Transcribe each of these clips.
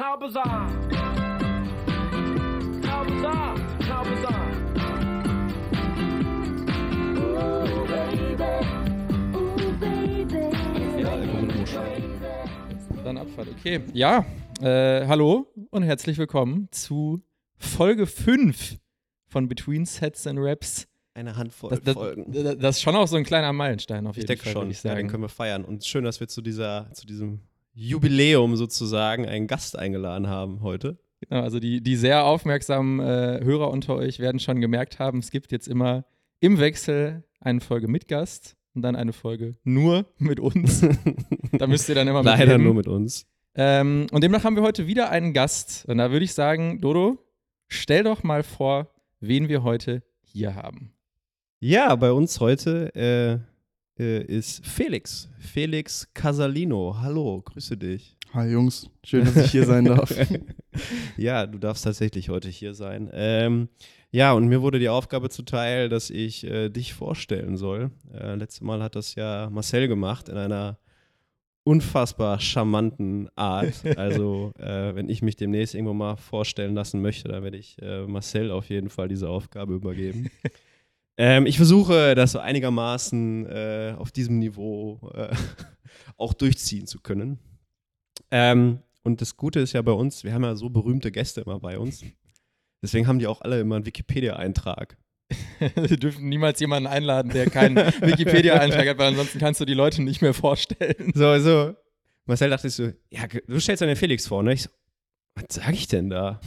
How bizarre! How bizarre! How bizarre! Ooh, baby. Ooh, baby. Ja, Dann Abfahrt. Okay. Ja, äh, hallo und herzlich willkommen zu Folge 5 von Between Sets and Raps. Eine Handvoll Das, das, Folgen. das das ist schon auch so ein kleiner Meilenstein auf Ich jeden denke Fall, schon. ich Ja, den können wir feiern. Und schön, dass wir zu, dieser, zu diesem Jubiläum sozusagen einen Gast eingeladen haben heute. Genau, also die, die sehr aufmerksamen äh, Hörer unter euch werden schon gemerkt haben, es gibt jetzt immer im Wechsel eine Folge mit Gast und dann eine Folge nur mit uns. da müsst ihr dann immer mit Leider nur mit uns. Ähm, und demnach haben wir heute wieder einen Gast. Und da würde ich sagen, Dodo, stell doch mal vor, wen wir heute hier haben. Ja, bei uns heute äh, äh, ist Felix. Felix Casalino. Hallo, grüße dich. Hi Jungs, schön, dass ich hier sein darf. ja, du darfst tatsächlich heute hier sein. Ähm, ja, und mir wurde die Aufgabe zuteil, dass ich äh, dich vorstellen soll. Äh, letztes Mal hat das ja Marcel gemacht in einer unfassbar charmanten Art. Also, äh, wenn ich mich demnächst irgendwo mal vorstellen lassen möchte, dann werde ich äh, Marcel auf jeden Fall diese Aufgabe übergeben. Ähm, ich versuche, das so einigermaßen äh, auf diesem Niveau äh, auch durchziehen zu können. Ähm, und das Gute ist ja bei uns, wir haben ja so berühmte Gäste immer bei uns. Deswegen haben die auch alle immer einen Wikipedia-Eintrag. wir dürfen niemals jemanden einladen, der keinen Wikipedia-Eintrag hat, weil ansonsten kannst du die Leute nicht mehr vorstellen. So, so. Marcel dachte ich so, ja, du stellst einen Felix vor, ne? Ich so, was sag ich denn da?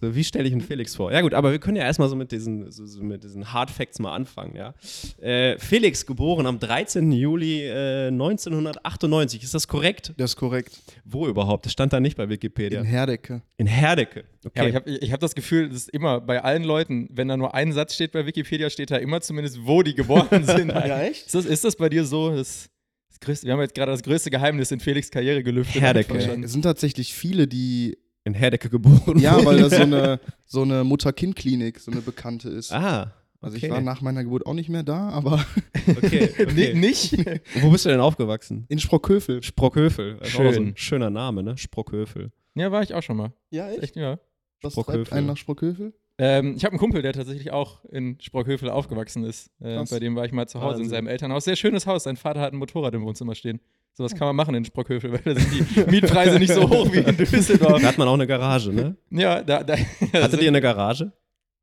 So, wie stelle ich einen Felix vor? Ja gut, aber wir können ja erstmal so mit diesen, so, so mit diesen Hard Facts mal anfangen, ja. Äh, Felix, geboren am 13. Juli äh, 1998, ist das korrekt? Das ist korrekt. Wo überhaupt? Das stand da nicht bei Wikipedia. In Herdecke. In Herdecke. Okay. Ja, aber ich habe ich hab das Gefühl, das ist immer bei allen Leuten, wenn da nur ein Satz steht bei Wikipedia, steht da immer zumindest, wo die geboren sind. echt? Ist das, ist das bei dir so? Das, das größte, wir haben jetzt gerade das größte Geheimnis in Felix Karriere gelüftet. Herdecke. Ja, es sind tatsächlich viele, die. In Herdecke geboren. Ja, weil das so eine, so eine Mutter-Kind-Klinik, so eine bekannte ist. Ah. Also okay. ich war nach meiner Geburt auch nicht mehr da, aber Okay, okay. Nicht? Wo bist du denn aufgewachsen? in Sprockhövel. Sprockhövel. Das ist auch so Schön. ein schöner Name, ne? Sprockhövel. Ja, war ich auch schon mal. Ja, Echt, ja. Was Sprockhövel. treibt einen nach Sprockhövel? Ähm, ich habe einen Kumpel, der tatsächlich auch in Sprockhövel aufgewachsen ist. Äh, bei dem war ich mal zu Hause in Wahnsinn. seinem Elternhaus. Sehr schönes Haus. Sein Vater hat ein Motorrad im Wohnzimmer stehen. Sowas kann man machen in Sprockhövel, weil da sind die Mietpreise nicht so hoch wie in Düsseldorf. Da hat man auch eine Garage, ne? Ja, da, da Hattet ihr eine Garage?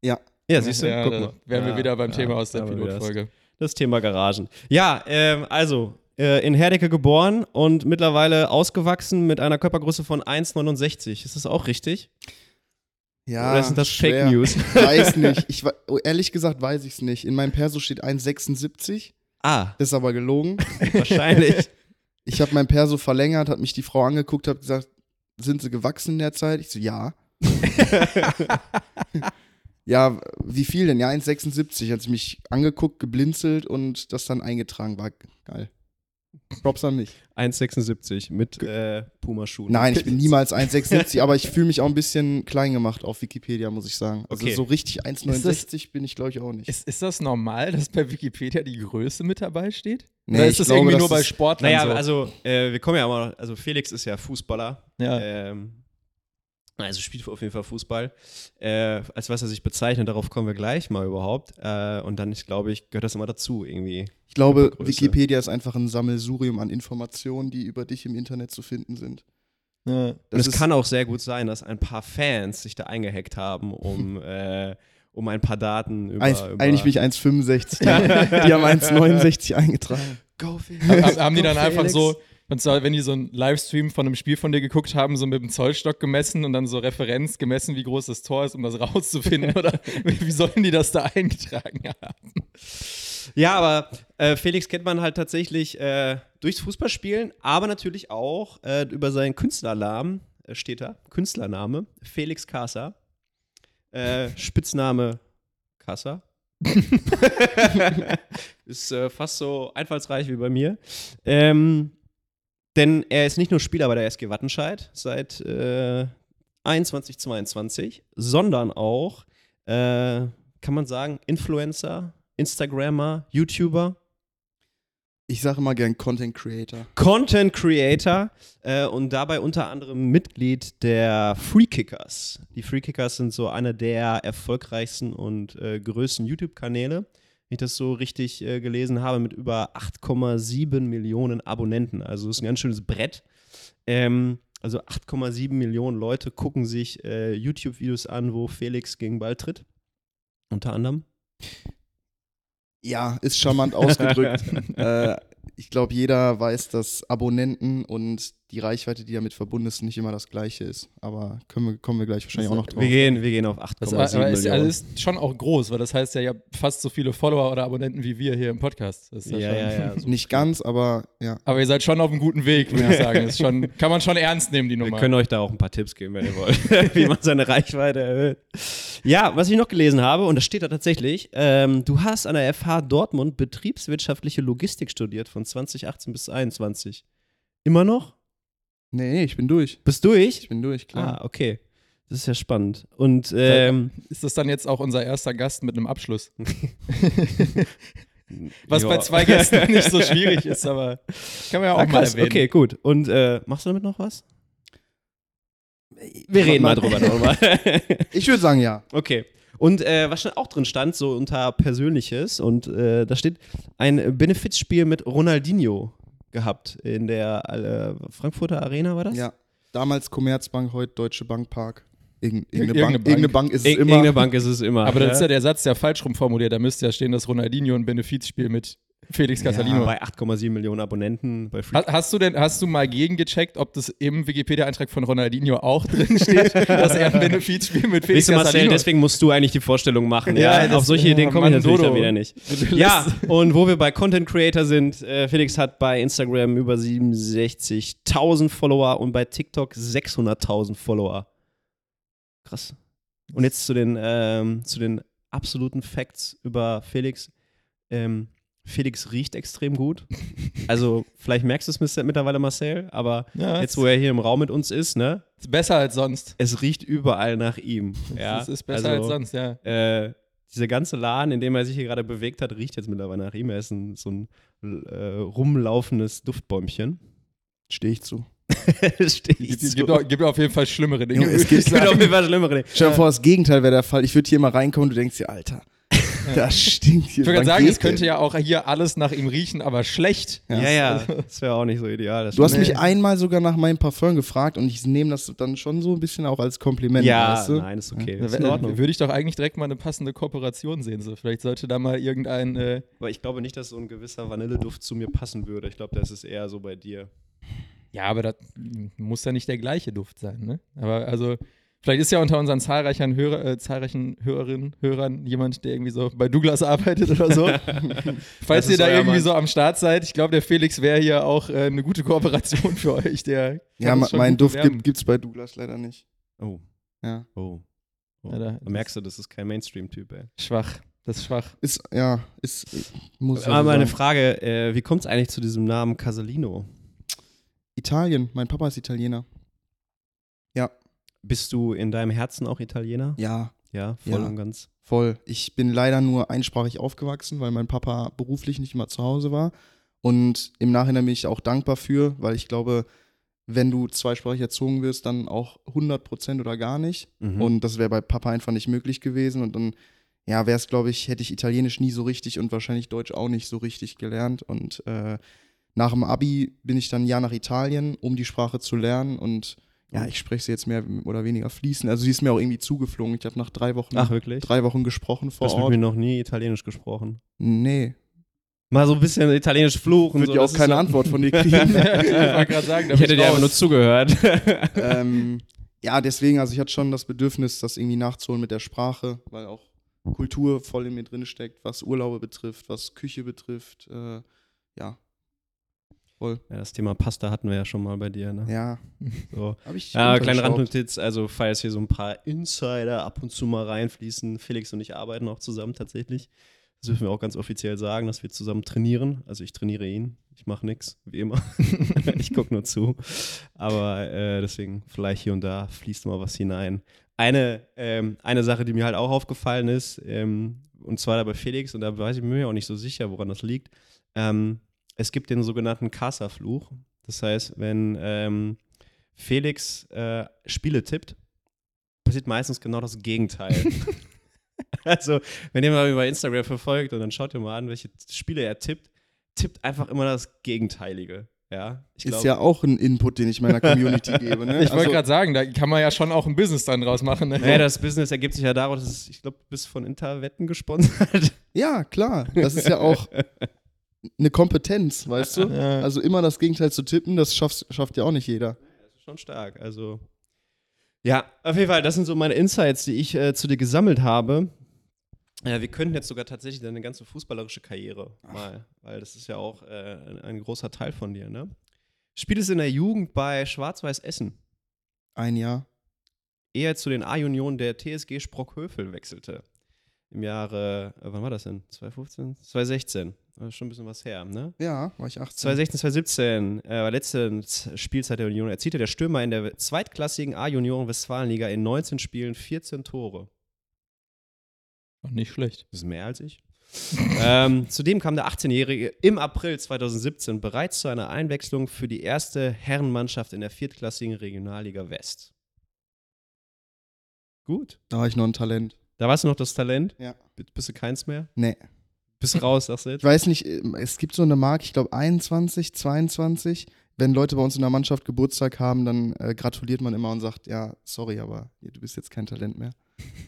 Ja. Ja, siehst du? Ja, Guck mal. wären wir wieder beim ja, Thema aus der Pilotfolge. Das, das Thema Garagen. Ja, ähm, also äh, in Herdecke geboren und mittlerweile ausgewachsen mit einer Körpergröße von 1,69. Ist das auch richtig? Ja. Oder sind das schwer. Fake News? Weiß nicht. Ich, oh, ehrlich gesagt weiß ich es nicht. In meinem Perso steht 1,76. ah, ist aber gelogen. wahrscheinlich. Ich habe mein Perso verlängert, hat mich die Frau angeguckt, hat gesagt, sind sie gewachsen in der Zeit? Ich so, ja. ja, wie viel denn? Ja, 1,76. Hat sie mich angeguckt, geblinzelt und das dann eingetragen. War geil. Props an mich. 1,76 mit äh, Pumaschuhen. Nein, ich bin niemals 1,76, aber ich fühle mich auch ein bisschen klein gemacht auf Wikipedia, muss ich sagen. Also Okay. so richtig Ist 1,69 bin ich, glaube ich, auch nicht. Ist, ist das normal, dass bei Wikipedia die Größe mit dabei steht? Nee, Oder ist das glaube, irgendwie das nur bei Sportlern Naja, so? also äh, wir kommen ja mal, also Felix ist ja Fußballer. ja. Ähm, also spielt auf jeden Fall Fußball. Äh, als was er sich bezeichnet, darauf kommen wir gleich mal überhaupt. Äh, und dann, ich glaube, ich gehört das immer dazu irgendwie. Ich glaube. Wikipedia ist einfach ein Sammelsurium an Informationen, die über dich im Internet zu finden sind. ja. Und Das es kann auch sehr gut sein, dass ein paar Fans sich da eingehackt haben, um, äh, um ein paar Daten über. Eins, über eigentlich bin ich 1,65. Die, die haben 1,69 eingetragen. Go Felix, Haben, haben die dann einfach Felix. so, und zwar, wenn die so einen Livestream von einem Spiel von dir geguckt haben, so mit dem Zollstock gemessen und dann so Referenz gemessen, wie groß das Tor ist, um das rauszufinden? oder wie sollen die das da eingetragen haben? Ja, aber äh, Felix kennt man halt tatsächlich äh, durchs Fußballspielen, aber natürlich auch äh, über seinen Künstlernamen, äh, steht da, Künstlername, Felix Casa. Äh, Spitzname Casa. ist äh, fast so einfallsreich wie bei mir. Ähm, denn er ist nicht nur Spieler bei der SG Wattenscheid seit äh, 21, 22, sondern auch, äh, kann man sagen, Influencer, Instagrammer, YouTuber. Ich sage immer gern Content Creator. Content Creator äh, und dabei unter anderem Mitglied der Free Kickers. Die Free Kickers sind so einer der erfolgreichsten und äh, größten YouTube-Kanäle, wenn ich das so richtig äh, gelesen habe, mit über 8,7 Millionen Abonnenten. Also ist ein ganz schönes Brett. Ähm, also 8,7 Millionen Leute gucken sich äh, YouTube-Videos an, wo Felix gegen Ball tritt. Unter anderem. Ja, ist charmant ausgedrückt. äh, ich glaube, jeder weiß, dass Abonnenten und die Reichweite, die damit verbunden ist, nicht immer das gleiche ist. Aber können wir, kommen wir gleich wahrscheinlich auch noch drauf. Wir gehen, wir gehen auf 8,7 Das Millionen. aber ist, also ist schon auch groß, weil das heißt ja, ihr habt fast so viele Follower oder Abonnenten wie wir hier im Podcast. Das ist ja, schon, ja, ja. So Nicht ganz, aber ja. Aber ihr seid schon auf einem guten Weg, würde ich sagen. Ist schon, kann man schon ernst nehmen, die Wir Nummer. können euch da auch ein paar Tipps geben, wenn ihr wollt, wie man seine Reichweite erhöht. Ja, was ich noch gelesen habe, und das steht da tatsächlich, ähm, du hast an der FH Dortmund betriebswirtschaftliche Logistik studiert von 2018 bis 2021. Immer noch? Nee, ich bin durch. Bist durch? Ich bin durch, klar. Ah, okay. Das ist ja spannend. Und ähm, ist das dann jetzt auch unser erster Gast mit einem Abschluss? Was ja. bei zwei Gästen nicht so schwierig ist, aber kann man ja auch Ah, mal erwähnen. Okay, gut. Und äh, machst du damit noch was? Wir reden mal drüber nochmal. Ich würde sagen, ja. Okay. Und äh, was schon auch drin stand, so unter Persönliches, und äh, da steht ein Benefizspiel mit Ronaldinho gehabt in der äh, Frankfurter Arena, war das? Ja. Damals Commerzbank, heute Deutsche Bank Park. Irgend, irgendeine, Irgendeine Bank, Bank. irgendeine Bank ist es Ir immer. Irgendeine Bank ist es immer. Aber das ist ja ja der Satz, der falsch rumformuliert. Da müsste ja stehen, dass Ronaldinho ein Benefizspiel mit Felix Casalino. bei 8,7 Millionen Abonnenten bei Free. Hast du denn, hast du mal gegengecheckt, ob das im Wikipedia-Eintrag von Ronaldinho auch drin steht, dass er ein Benefizspiel mit Felix Weißt du, Marcel, deswegen musst du eigentlich die Vorstellung machen. Ja, Ja, das- auf solche ja, Ideen komme ich natürlich Dodo. dann wieder nicht. Ja, und wo wir bei Content Creator sind, äh, Felix hat bei Instagram über 67.000 Follower und bei TikTok 600.000 Follower. Krass. Und jetzt zu den, ähm, zu den absoluten Facts über Felix. Ähm, Felix riecht extrem gut. Also, vielleicht merkst du es mittlerweile, Marcel, aber Ja, jetzt, wo er hier im Raum mit uns ist, ne, ist besser als sonst. es riecht überall nach ihm. Ja? Das ist besser also, als sonst, ja. äh, dieser ganze Laden, in dem er sich hier gerade bewegt hat, riecht jetzt mittlerweile nach ihm. Er ist ein, so ein äh, rumlaufendes Duftbäumchen. Stehe ich zu. Steht Gibt, so. gibt, auch, gibt auf jeden Fall schlimmere Dinge. Es ich Es gibt auf jeden Fall schlimmere Dinge. Stell dir vor, das Gegenteil wäre der Fall. Ich würde hier mal reinkommen und du denkst dir, Alter, das stinkt hier. Ich würde sagen, es könnte ja auch hier alles nach ihm riechen, aber schlecht. Ja, ja, das wäre auch nicht so ideal. das Du hast stimmt. mich einmal sogar nach meinem Parfum gefragt und ich nehme das dann schon so ein bisschen auch als Kompliment. Ja, weißt du? nein, ist okay. Da Ist in Ordnung. Würde ich doch eigentlich direkt mal eine passende Kooperation sehen. So. Vielleicht sollte da mal irgendein. Äh, Aber ich glaube nicht, dass so ein gewisser Vanilleduft zu mir passen würde. Ich glaube, das ist eher so bei dir. ja, aber das muss ja nicht der gleiche Duft sein, ne? Aber also. Vielleicht ist ja unter unseren zahlreichen, Hörer, äh, zahlreichen Hörerinnen, Hörern jemand, der irgendwie so bei Douglas arbeitet oder so. Falls ihr da irgendwie Mann. so am Start seid, ich glaube, der Felix wäre hier auch äh, eine gute Kooperation für euch. Der Ja, mein Duft bewerben. gibt es bei Douglas leider nicht. Oh, Ja. oh. oh. Ja, da- da merkst du, das ist kein Mainstream-Typ, ey. Schwach. Das ist schwach. Ist, ja, ist, muss ich Aber also meine sagen. Frage, äh, wie kommt es eigentlich zu diesem Namen Casalino? Italien, mein Papa ist Italiener. Ja, Bist du in deinem Herzen auch Italiener? ja, Ja, voll Ja. und ganz. voll. Ich bin leider nur einsprachig aufgewachsen, weil mein Papa beruflich nicht immer zu Hause war. Und im Nachhinein bin ich auch dankbar für, weil ich glaube, wenn du zweisprachig erzogen wirst, dann auch 100% oder gar nicht. Mhm. Und das wäre bei Papa einfach nicht möglich gewesen. Und dann, ja, wäre es, glaube ich, hätte ich Italienisch nie so richtig und wahrscheinlich Deutsch auch nicht so richtig gelernt. Und äh, nach dem Abi bin ich dann ein Jahr nach Italien, um die Sprache zu lernen. Und ja, ich spreche sie jetzt mehr oder weniger fließend. Also sie ist mir auch irgendwie zugeflogen. Ich habe nach drei Wochen, Ach, wirklich? drei Wochen gesprochen Du vor hast mit Ort. mir noch nie Italienisch gesprochen. Nee, Mal so ein bisschen Italienisch fluchen. wird so, ja auch keine so- Antwort von dir kriegen. ich sagen, Ich hätte dir einfach nur zugehört. ähm, ja, deswegen, also ich hatte schon das Bedürfnis, das irgendwie nachzuholen mit der Sprache, weil auch Kultur voll in mir drin steckt, was Urlaube betrifft, was Küche betrifft. Äh, ja, voll. Ja, das Thema Pasta hatten wir ja schon mal bei dir. Ne? Ja, So. habe ich. Ja, kleine. Randnotiz, also falls hier so ein paar Insider ab und zu mal reinfließen, Felix und ich arbeiten auch zusammen tatsächlich. Das dürfen wir auch ganz offiziell sagen, dass wir zusammen trainieren. Also ich trainiere ihn, ich mache nichts, wie immer. ich gucke nur zu. Aber äh, deswegen vielleicht hier und da fließt mal was hinein. Eine, ähm, eine Sache, die mir halt auch aufgefallen ist, ähm, und zwar da bei Felix, und da weiß ich mir auch nicht so sicher, woran das liegt. Ähm, es gibt den sogenannten Casa-Fluch. Das heißt, wenn ähm, Felix äh, Spiele tippt, passiert meistens genau das Gegenteil. also, wenn ihr mal über Instagram verfolgt und dann schaut ihr mal an, welche Spiele er tippt, tippt einfach immer das Gegenteilige. Ja, ich Ist glaub- ja auch ein Input, den ich meiner Community gebe. Ne? Ich wollte Also- gerade sagen, da kann man ja schon auch ein Business dann draus machen. Ne? Naja, das Business ergibt sich ja daraus, dass es, ich glaube, du bist von Interwetten gesponsert. Ja, klar. Das ist ja auch eine Kompetenz, weißt du? Ja. Also immer das Gegenteil zu tippen, das schafft, schafft ja auch nicht jeder. Das ist schon stark. Also, ja, auf jeden Fall, das sind so meine Insights, die ich äh, zu dir gesammelt habe. Ja, wir könnten jetzt sogar tatsächlich deine ganze fußballerische Karriere mal, weil das ist ja auch äh, ein, großer Teil von dir, ne? Spielst in der Jugend bei Schwarz-Weiß Essen, Ein Jahr. ehe er zu den A-Junionen der TSG Sprockhövel wechselte. Im Jahre, äh, wann war das denn? 2015? 2016. Das ist schon ein bisschen was her, ne? Ja, war ich 18. 2016, 2017, äh, letzte Spielzeit der Union, erzielte der Stürmer in der zweitklassigen A-Junioren Westfalenliga in 19 Spielen 14 Tore. Nicht schlecht. Das ist mehr als ich. ähm, zudem kam der 18-Jährige im April 2017 bereits zu einer Einwechslung für die erste Herrenmannschaft in der viertklassigen Regionalliga West. Gut. Da war ich noch ein Talent. Da warst du noch das Talent? Ja. Bist du keins mehr? Nee. Bist raus, sagst du jetzt? Ich weiß nicht, ähm, es gibt so eine Marke, ich glaube 21, 22. Wenn Leute bei uns in der Mannschaft Geburtstag haben, dann äh, gratuliert man immer und sagt, ja, sorry, aber du bist jetzt kein Talent mehr.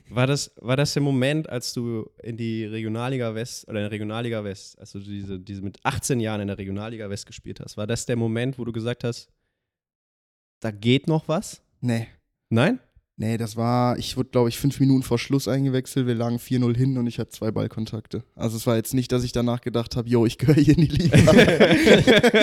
War das, war das der Moment, als du in die Regionalliga West oder in der Regionalliga West, als du diese, diese mit 18 Jahren in der Regionalliga West gespielt hast, war das der Moment, wo du gesagt hast, da geht noch was? Nee. Nein? Nee, das war, ich wurde, glaube ich, fünf Minuten vor Schluss eingewechselt. Wir lagen 4-0 hin und ich hatte zwei Ballkontakte. Also es war jetzt nicht, dass ich danach gedacht habe, yo, ich gehöre hier in die Liga.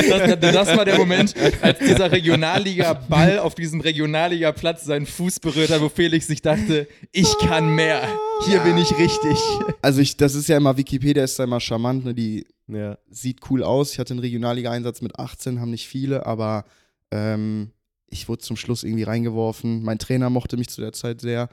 Das, das war der Moment, als dieser Regionalliga-Ball auf diesem Regionalliga-Platz seinen Fuß berührt hat, wo Felix sich dachte, ich kann mehr. Hier bin ich richtig. also ich, das ist ja immer, Wikipedia ist ja immer charmant, ne? die Ja. sieht cool aus. Ich hatte einen Regionalliga-Einsatz mit 18, haben nicht viele, aber ähm, ich wurde zum Schluss irgendwie reingeworfen. Mein Trainer mochte mich zu der Zeit sehr.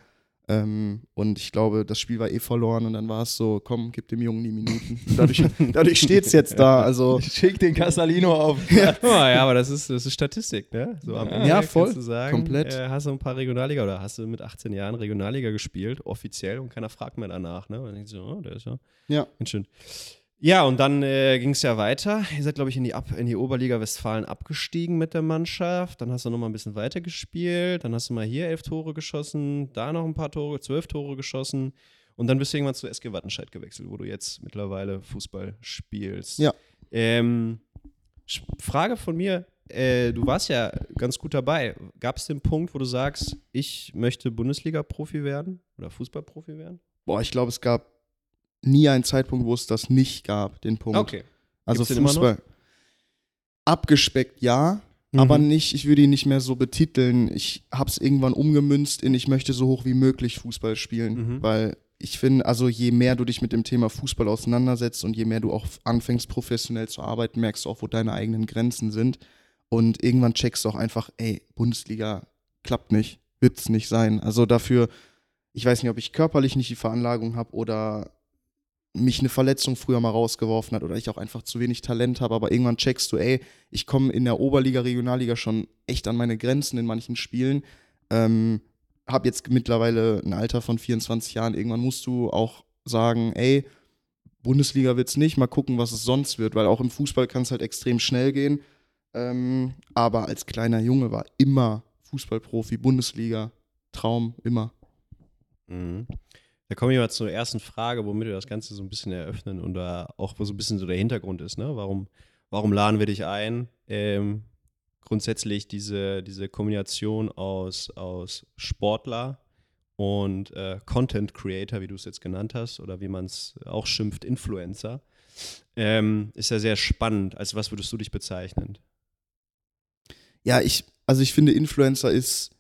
Ähm, und ich glaube, das Spiel war eh verloren und dann war es so, komm, gib dem Jungen die Minuten. Dadurch dadurch steht es jetzt da. Also Schick den Casalino auf. Ja, aber das ist, das ist Statistik, ne? So am Ja. Ende Ja, voll. Du sagen, Komplett. Äh, hast du ein paar Regionalliga oder hast du mit 18 Jahren Regionalliga gespielt, offiziell, und keiner fragt mehr danach, ne? Und dann denkst du, oh, der ist ja ja. Ganz schön. Ja, und dann äh, ging es ja weiter. Ihr seid, glaube ich, in die, Ab in die Oberliga Westfalen abgestiegen mit der Mannschaft. Dann hast du noch mal ein bisschen weiter gespielt. Dann hast du mal hier elf Tore geschossen, da noch ein paar Tore, zwölf Tore geschossen. Und dann bist du irgendwann zu SG Wattenscheid gewechselt, wo du jetzt mittlerweile Fußball spielst. Ja. Ähm, Frage von mir, äh, du warst ja ganz gut dabei. Gab es den Punkt, wo du sagst, ich möchte Bundesliga-Profi werden oder Fußballprofi werden? Boah, ich glaube, es gab nie einen Zeitpunkt, wo es das nicht gab, den Punkt. Okay. Also Gibt's Fußball. Abgespeckt, ja. Mhm. Aber nicht, ich würde ihn nicht mehr so betiteln. Ich habe es irgendwann umgemünzt in, ich möchte so hoch wie möglich Fußball spielen. Mhm. Weil ich finde, also je mehr du dich mit dem Thema Fußball auseinandersetzt und je mehr du auch anfängst, professionell zu arbeiten, merkst du auch, wo deine eigenen Grenzen sind. Und irgendwann checkst du auch einfach, ey, Bundesliga klappt nicht, wird es nicht sein. Also dafür, ich weiß nicht, ob ich körperlich nicht die Veranlagung habe oder mich eine Verletzung früher mal rausgeworfen hat oder ich auch einfach zu wenig Talent habe, aber irgendwann checkst du, ey, ich komme in der Oberliga, Regionalliga schon echt an meine Grenzen in manchen Spielen. Ähm, habe jetzt mittlerweile ein Alter von 24 Jahren. Irgendwann musst du auch sagen, ey, Bundesliga wird's nicht, mal gucken, was es sonst wird, weil auch im Fußball kann es halt extrem schnell gehen. Ähm, aber als kleiner Junge war immer Fußballprofi, Bundesliga, Traum, immer. Mhm. Da kommen wir mal zur ersten Frage, womit wir das Ganze so ein bisschen eröffnen und da auch so ein bisschen so der Hintergrund ist. Ne? Warum, warum laden wir dich ein? Ähm, grundsätzlich diese, diese Kombination aus, aus Sportler und äh, Content Creator, wie du es jetzt genannt hast, oder wie man es auch schimpft, Influencer, ähm, ist ja sehr spannend. Als was würdest du dich bezeichnen? Ja, ich, also ich finde, Influencer ist,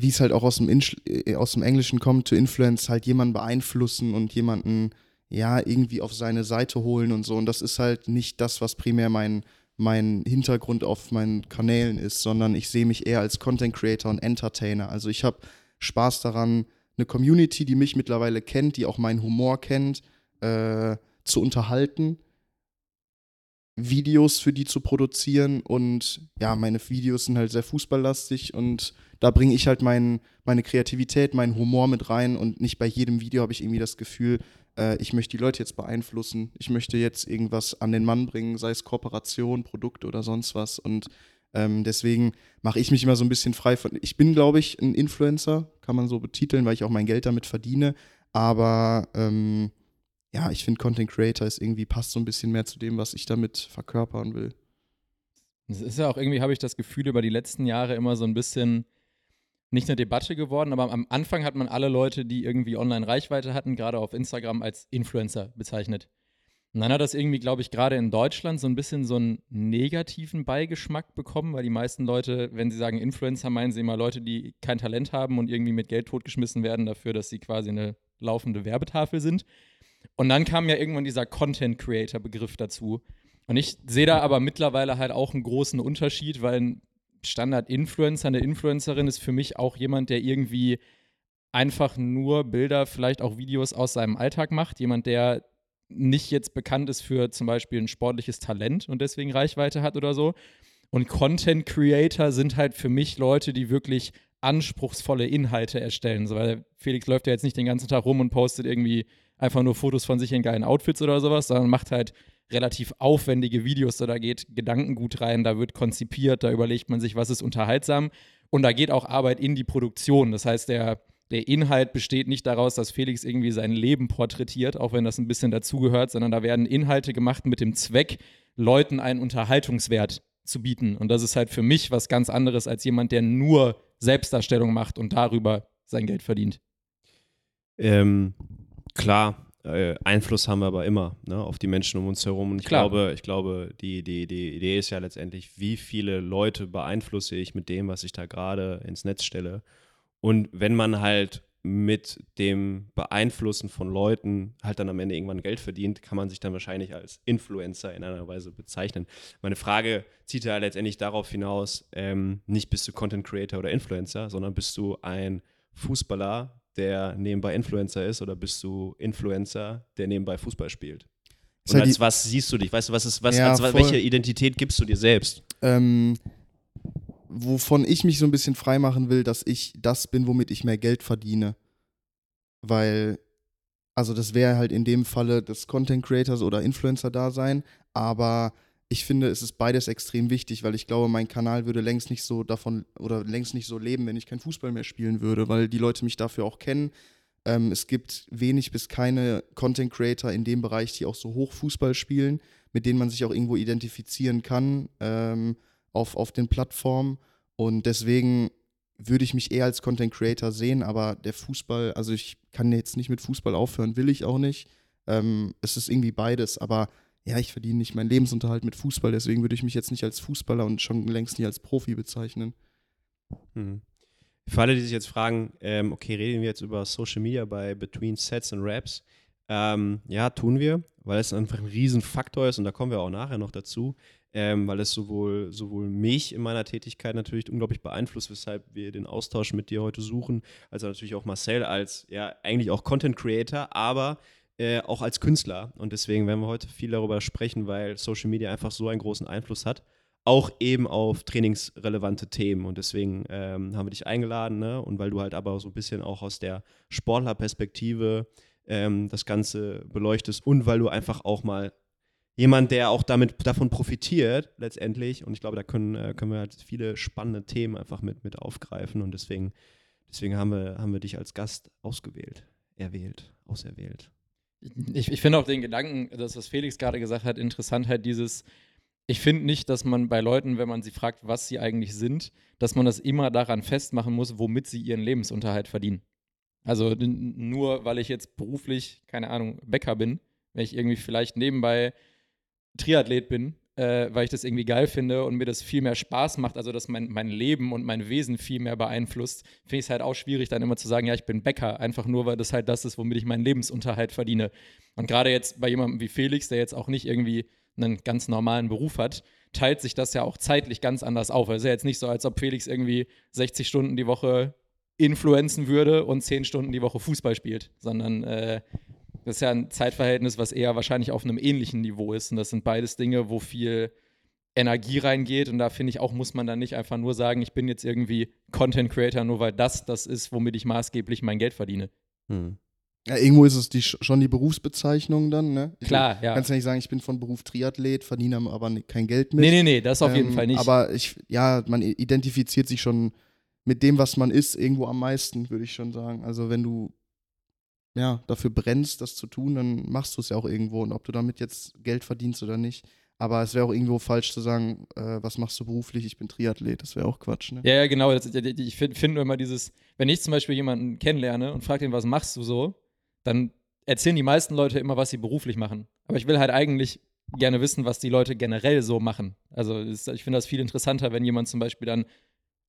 wie es halt auch aus dem, Insch äh, aus dem Englischen kommt, to influence, halt jemanden beeinflussen und jemanden, ja, irgendwie auf seine Seite holen und so. Und das ist halt nicht das, was primär mein, mein Hintergrund auf meinen Kanälen ist, sondern ich sehe mich eher als Content Creator und Entertainer. Also ich habe Spaß daran, eine Community, die mich mittlerweile kennt, die auch meinen Humor kennt, äh, zu unterhalten Videos für die zu produzieren und ja, meine Videos sind halt sehr fußballlastig und da bringe ich halt mein, meine Kreativität, meinen Humor mit rein und nicht bei jedem Video habe ich irgendwie das Gefühl, äh, ich möchte die Leute jetzt beeinflussen, ich möchte jetzt irgendwas an den Mann bringen, sei es Kooperation, Produkt oder sonst was und ähm, deswegen mache ich mich immer so ein bisschen frei von. Ich bin, glaube ich, ein Influencer, kann man so betiteln, weil ich auch mein Geld damit verdiene. Aber ähm, ja, ich finde Content Creator ist irgendwie passt so ein bisschen mehr zu dem, was ich damit verkörpern will. Es ist ja auch irgendwie, habe ich das Gefühl, über die letzten Jahre immer so ein bisschen nicht eine Debatte geworden, aber am Anfang hat man alle Leute, die irgendwie online Reichweite hatten, gerade auf Instagram als Influencer bezeichnet. Und dann hat das irgendwie, glaube ich, gerade in Deutschland so ein bisschen so einen negativen Beigeschmack bekommen, weil die meisten Leute, wenn sie sagen Influencer, meinen sie immer Leute, die kein Talent haben und irgendwie mit Geld totgeschmissen werden dafür, dass sie quasi eine laufende Werbetafel sind. Und dann kam ja irgendwann dieser Content Creator Begriff dazu. Und ich sehe da aber mittlerweile halt auch einen großen Unterschied, weil Standard-Influencer, eine Influencerin ist für mich auch jemand, der irgendwie einfach nur Bilder, vielleicht auch Videos aus seinem Alltag macht. Jemand, der nicht jetzt bekannt ist für zum Beispiel ein sportliches Talent und deswegen Reichweite hat oder so. Und Content Creator sind halt für mich Leute, die wirklich anspruchsvolle Inhalte erstellen. So, weil Felix läuft ja jetzt nicht den ganzen Tag rum und postet irgendwie einfach nur Fotos von sich in geilen Outfits oder sowas, sondern macht halt relativ aufwendige Videos. So, da geht Gedankengut rein, da wird konzipiert, da überlegt man sich, was ist unterhaltsam. Und da geht auch Arbeit in die Produktion. Das heißt, der der Inhalt besteht nicht daraus, dass Felix irgendwie sein Leben porträtiert, auch wenn das ein bisschen dazugehört, sondern da werden Inhalte gemacht mit dem Zweck, Leuten einen Unterhaltungswert zu bieten. Und das ist halt für mich was ganz anderes als jemand, der nur Selbstdarstellung macht und darüber sein Geld verdient. Ähm, klar, äh, Einfluss haben wir aber immer ne, auf die Menschen um uns herum. Und ich Klar. glaube, ich glaube, die, die, die Idee ist ja letztendlich, wie viele Leute beeinflusse ich mit dem, was ich da gerade ins Netz stelle. Und wenn man halt mit dem Beeinflussen von Leuten halt dann am Ende irgendwann Geld verdient, kann man sich dann wahrscheinlich als Influencer in einer Weise bezeichnen. Meine Frage zieht ja letztendlich darauf hinaus, ähm, nicht bist du Content Creator oder Influencer, sondern bist du ein Fußballer, der nebenbei Influencer ist oder bist du Influencer, der nebenbei Fußball spielt? Und halt als was siehst du dich? Weißt du, was ist, was, Ja, als, welche Identität gibst du dir selbst? Ähm, wovon ich mich so ein bisschen freimachen will, dass ich das bin, womit ich mehr Geld verdiene. Weil, also das wäre halt in dem Falle des Content Creators oder Influencer da sein, aber ich finde, es ist beides extrem wichtig, weil ich glaube, mein Kanal würde längst nicht so davon oder längst nicht so leben, wenn ich kein Fußball mehr spielen würde, weil die Leute mich dafür auch kennen. Ähm, es gibt wenig bis keine Content Creator in dem Bereich, die auch so hoch Fußball spielen, mit denen man sich auch irgendwo identifizieren kann ähm, auf, auf den Plattformen. Und deswegen würde ich mich eher als Content Creator sehen, aber der Fußball, also ich kann jetzt nicht mit Fußball aufhören, will ich auch nicht. Ähm, es ist irgendwie beides, aber ja, ich verdiene nicht meinen Lebensunterhalt mit Fußball, deswegen würde ich mich jetzt nicht als Fußballer und schon längst nicht als Profi bezeichnen. Mhm. Für alle, die sich jetzt fragen, ähm, okay, reden wir jetzt über Social Media bei Between Sets und Raps? Ähm, ja, tun wir, weil es einfach ein Riesenfaktor ist und da kommen wir auch nachher noch dazu, ähm, weil es sowohl, sowohl mich in meiner Tätigkeit natürlich unglaublich beeinflusst, weshalb wir den Austausch mit dir heute suchen, also natürlich auch Marcel als ja eigentlich auch Content Creator, aber äh, auch als Künstler. Und deswegen werden wir heute viel darüber sprechen, weil Social Media einfach so einen großen Einfluss hat auch eben auf trainingsrelevante Themen. Und deswegen ähm, haben wir dich eingeladen, ne? Und weil du halt aber so ein bisschen auch aus der Sportlerperspektive ähm, das Ganze beleuchtest und weil du einfach auch mal jemand, der auch damit davon profitiert, letztendlich. Und ich glaube, da können, äh, können wir halt viele spannende Themen einfach mit, mit aufgreifen. Und deswegen, deswegen haben wir, haben wir dich als Gast ausgewählt, erwählt, auserwählt. Ich, ich finde auch den Gedanken, das, was Felix gerade gesagt hat, interessant halt dieses, ich finde nicht, dass man bei Leuten, wenn man sie fragt, was sie eigentlich sind, dass man das immer daran festmachen muss, womit sie ihren Lebensunterhalt verdienen. Also nur weil ich jetzt beruflich, keine Ahnung, Bäcker bin, wenn ich irgendwie vielleicht nebenbei Triathlet bin, äh, weil ich das irgendwie geil finde und mir das viel mehr Spaß macht, also dass mein, mein Leben und mein Wesen viel mehr beeinflusst, finde ich es halt auch schwierig, dann immer zu sagen, ja, ich bin Bäcker, einfach nur, weil das halt das ist, womit ich meinen Lebensunterhalt verdiene. Und gerade jetzt bei jemandem wie Felix, der jetzt auch nicht irgendwie einen ganz normalen Beruf hat, teilt sich das ja auch zeitlich ganz anders auf. Also es ist ja jetzt nicht so, als ob Felix irgendwie 60 Stunden die Woche influenzen würde und 10 Stunden die Woche Fußball spielt, sondern äh, Das ist ja ein Zeitverhältnis, was eher wahrscheinlich auf einem ähnlichen Niveau ist. Und das sind beides Dinge, wo viel Energie reingeht. Und da finde ich auch, muss man dann nicht einfach nur sagen, ich bin jetzt irgendwie Content Creator, nur weil das das ist, womit ich maßgeblich mein Geld verdiene. Hm. Ja, irgendwo ist es die, schon die Berufsbezeichnung dann, ne? Ich Klar, ja. Kannst ja nicht sagen, ich bin von Beruf Triathlet, verdiene aber kein Geld mit. Nee, nee, nee, das auf jeden Ähm, Fall nicht. Aber ich, ja, man identifiziert sich schon mit dem, was man ist, irgendwo am meisten, würde ich schon sagen. Also wenn du ja dafür brennst, das zu tun, dann machst du es ja auch irgendwo. Und ob du damit jetzt Geld verdienst oder nicht. Aber es wäre auch irgendwo falsch zu sagen, äh, was machst du beruflich? Ich bin Triathlet. Das wäre auch Quatsch, ne? Ja, ja, genau. Das, ich finde find immer dieses, wenn ich zum Beispiel jemanden kennenlerne und frage ihn, was machst du so, dann erzählen die meisten Leute immer, was sie beruflich machen. Aber ich will halt eigentlich gerne wissen, was die Leute generell so machen. Also ich finde das viel interessanter, wenn jemand zum Beispiel dann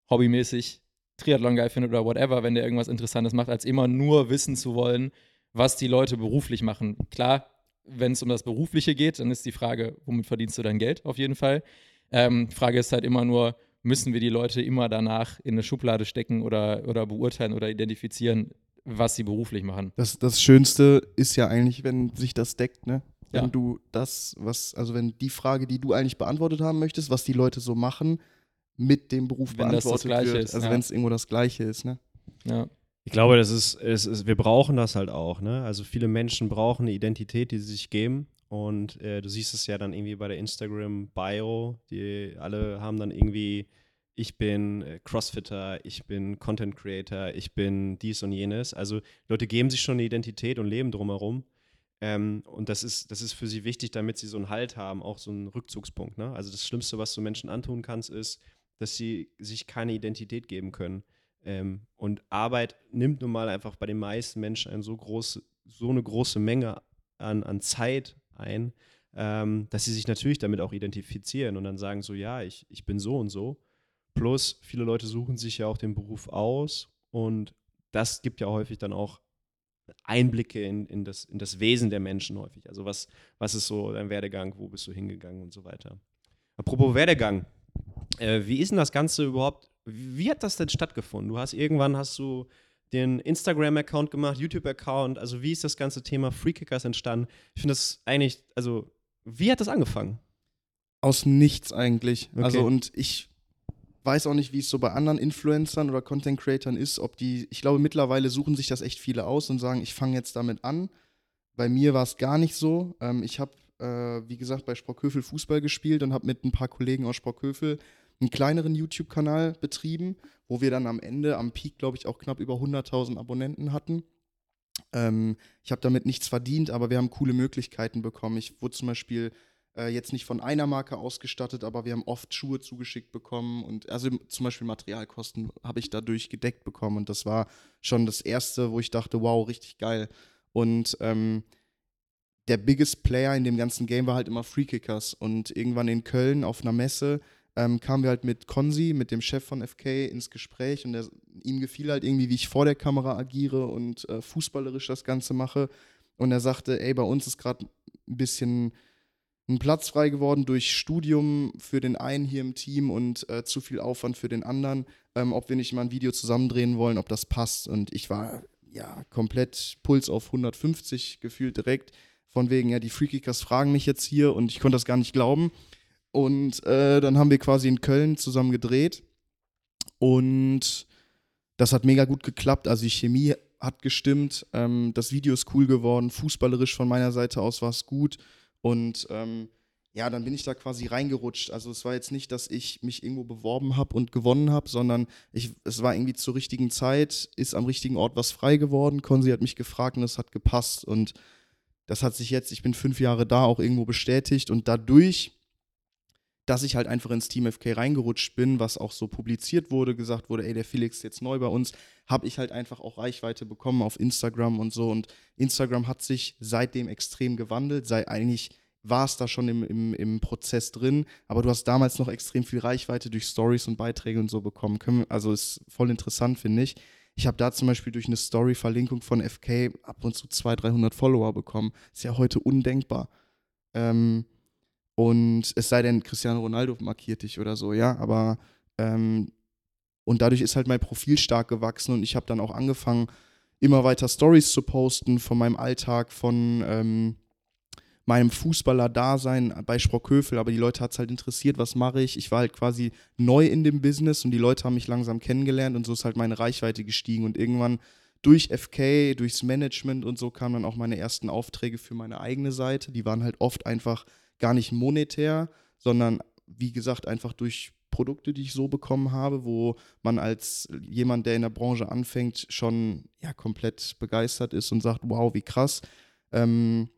hobbymäßig Triathlon geil findet oder whatever, wenn der irgendwas Interessantes macht, als immer nur wissen zu wollen, was die Leute beruflich machen. Klar, wenn es um das Berufliche geht, dann ist die Frage, womit verdienst du dein Geld auf jeden Fall. Ähm, Frage ist halt immer nur, müssen wir die Leute immer danach in eine Schublade stecken oder, oder beurteilen oder identifizieren, was sie beruflich machen. Das, das Schönste ist ja eigentlich, wenn sich das deckt, ne? Wenn Ja. du das, was, also wenn die Frage, die du eigentlich beantwortet haben möchtest, was die Leute so machen, mit dem Beruf Wenn das das beantwortet Gleiche wird. ist, also ja. wenn es irgendwo das Gleiche ist, ne? Ja. Ich glaube, das ist, es ist, wir brauchen das halt auch. Ne? Also viele Menschen brauchen eine Identität, die sie sich geben. Und äh, du siehst es ja dann irgendwie bei der Instagram-Bio. Die alle haben dann irgendwie, ich bin äh, Crossfitter, ich bin Content Creator, ich bin dies und jenes. Also Leute geben sich schon eine Identität und leben drumherum. Ähm, und das ist, das ist für sie wichtig, damit sie so einen Halt haben, auch so einen Rückzugspunkt. Ne? Also das Schlimmste, was du Menschen antun kannst, ist, dass sie sich keine Identität geben können. Ähm, und Arbeit nimmt nun mal einfach bei den meisten Menschen eine so, große, so eine große Menge an, an Zeit ein, ähm, dass sie sich natürlich damit auch identifizieren und dann sagen so, ja, ich, ich bin so und so. Plus, viele Leute suchen sich ja auch den Beruf aus und das gibt ja häufig dann auch Einblicke in, in, das, in das Wesen der Menschen häufig. Also was, was ist so dein Werdegang, wo bist du hingegangen und so weiter. Apropos Werdegang, äh, wie ist denn das Ganze überhaupt, wie hat das denn stattgefunden? Du hast irgendwann, hast du den Instagram-Account gemacht, YouTube-Account, also wie ist das ganze Thema Freekickers entstanden? Ich finde das eigentlich, also wie hat das angefangen? Aus Nichts eigentlich. Okay. Also und ich weiß auch nicht, wie es so bei anderen Influencern oder Content Creatern ist, ob die, ich glaube mittlerweile suchen sich das echt viele aus und sagen, ich fange jetzt damit an. Bei mir war es gar nicht so. Ähm, ich habe, äh, wie gesagt, bei Sprockhövel Fußball gespielt und habe mit ein paar Kollegen aus Sprockhövel einen kleineren YouTube-Kanal betrieben, wo wir dann am Ende, am Peak, glaube ich, auch knapp über 100.000 Abonnenten hatten. Ähm, ich habe damit nichts verdient, aber wir haben coole Möglichkeiten bekommen. Ich wurde zum Beispiel äh, jetzt nicht von einer Marke ausgestattet, aber wir haben oft Schuhe zugeschickt bekommen und also zum Beispiel Materialkosten habe ich dadurch gedeckt bekommen und das war schon das erste, wo ich dachte, wow, richtig geil. Und ähm, der biggest Player in dem ganzen Game war halt immer Free Kickers und irgendwann in Köln auf einer Messe ähm, kamen wir halt mit Konzi, mit dem Chef von FK, ins Gespräch und der, ihm gefiel halt irgendwie, wie ich vor der Kamera agiere und äh, fußballerisch das Ganze mache. Und er sagte, ey, bei uns ist gerade ein bisschen ein Platz frei geworden durch Studium für den einen hier im Team und äh, zu viel Aufwand für den anderen, ähm, ob wir nicht mal ein Video zusammendrehen wollen, ob das passt. Und ich war ja komplett Puls auf 150 gefühlt direkt. Von wegen, ja, die Freekickers fragen mich jetzt hier und ich konnte das gar nicht glauben. Und äh, dann haben wir quasi in Köln zusammen gedreht. Und das hat mega gut geklappt. Also die Chemie hat gestimmt. Ähm, das Video ist cool geworden. Fußballerisch von meiner Seite aus war es gut. Und ähm, ja, dann bin ich da quasi reingerutscht. Also es war jetzt nicht, dass ich mich irgendwo beworben habe und gewonnen habe, sondern ich, es war irgendwie zur richtigen Zeit, ist am richtigen Ort was frei geworden. Konzi hat mich gefragt und es hat gepasst. Und das hat sich jetzt, ich bin fünf Jahre da, auch irgendwo bestätigt. Und dadurch, dass ich halt einfach ins Team FK reingerutscht bin, was auch so publiziert wurde, gesagt wurde, ey, der Felix ist jetzt neu bei uns, habe ich halt einfach auch Reichweite bekommen auf Instagram und so. Und Instagram hat sich seitdem extrem gewandelt. Sei eigentlich war es da schon im, im, im Prozess drin, aber du hast damals noch extrem viel Reichweite durch Stories und Beiträge und so bekommen. Also ist voll interessant, finde ich. Ich habe da zum Beispiel durch eine Story-Verlinkung von FK ab und zu 200, 300 Follower bekommen. Ist ja heute undenkbar. Ähm, und es sei denn, Cristiano Ronaldo markiert dich oder so, ja, aber ähm, und dadurch ist halt mein Profil stark gewachsen und ich habe dann auch angefangen, immer weiter Stories zu posten von meinem Alltag, von ähm, meinem Fußballer-Dasein bei Sprockhövel, aber die Leute hat es halt interessiert, was mache ich. Ich war halt quasi neu in dem Business und die Leute haben mich langsam kennengelernt und so ist halt meine Reichweite gestiegen und irgendwann durch FK, durchs Management und so kamen dann auch meine ersten Aufträge für meine eigene Seite. Die waren halt oft einfach gar nicht monetär, sondern wie gesagt einfach durch Produkte, die ich so bekommen habe, wo man als jemand, der in der Branche anfängt, schon ja komplett begeistert ist und sagt, wow, wie krass. Ähm,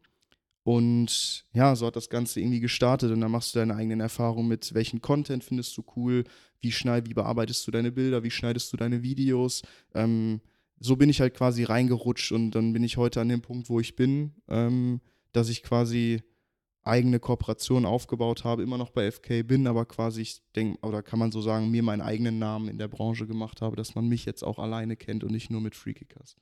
und ja, so hat das Ganze irgendwie gestartet und dann machst du deine eigenen Erfahrungen mit, welchen Content findest du cool, wie schnell, wie bearbeitest du deine Bilder, wie schneidest du deine Videos. Ähm, so bin ich halt quasi reingerutscht und dann bin ich heute an dem Punkt, wo ich bin, ähm, dass ich quasi eigene Kooperationen aufgebaut habe, immer noch bei FK bin, aber quasi, ich denke, oder kann man so sagen, mir meinen eigenen Namen in der Branche gemacht habe, dass man mich jetzt auch alleine kennt und nicht nur mit Freekickers.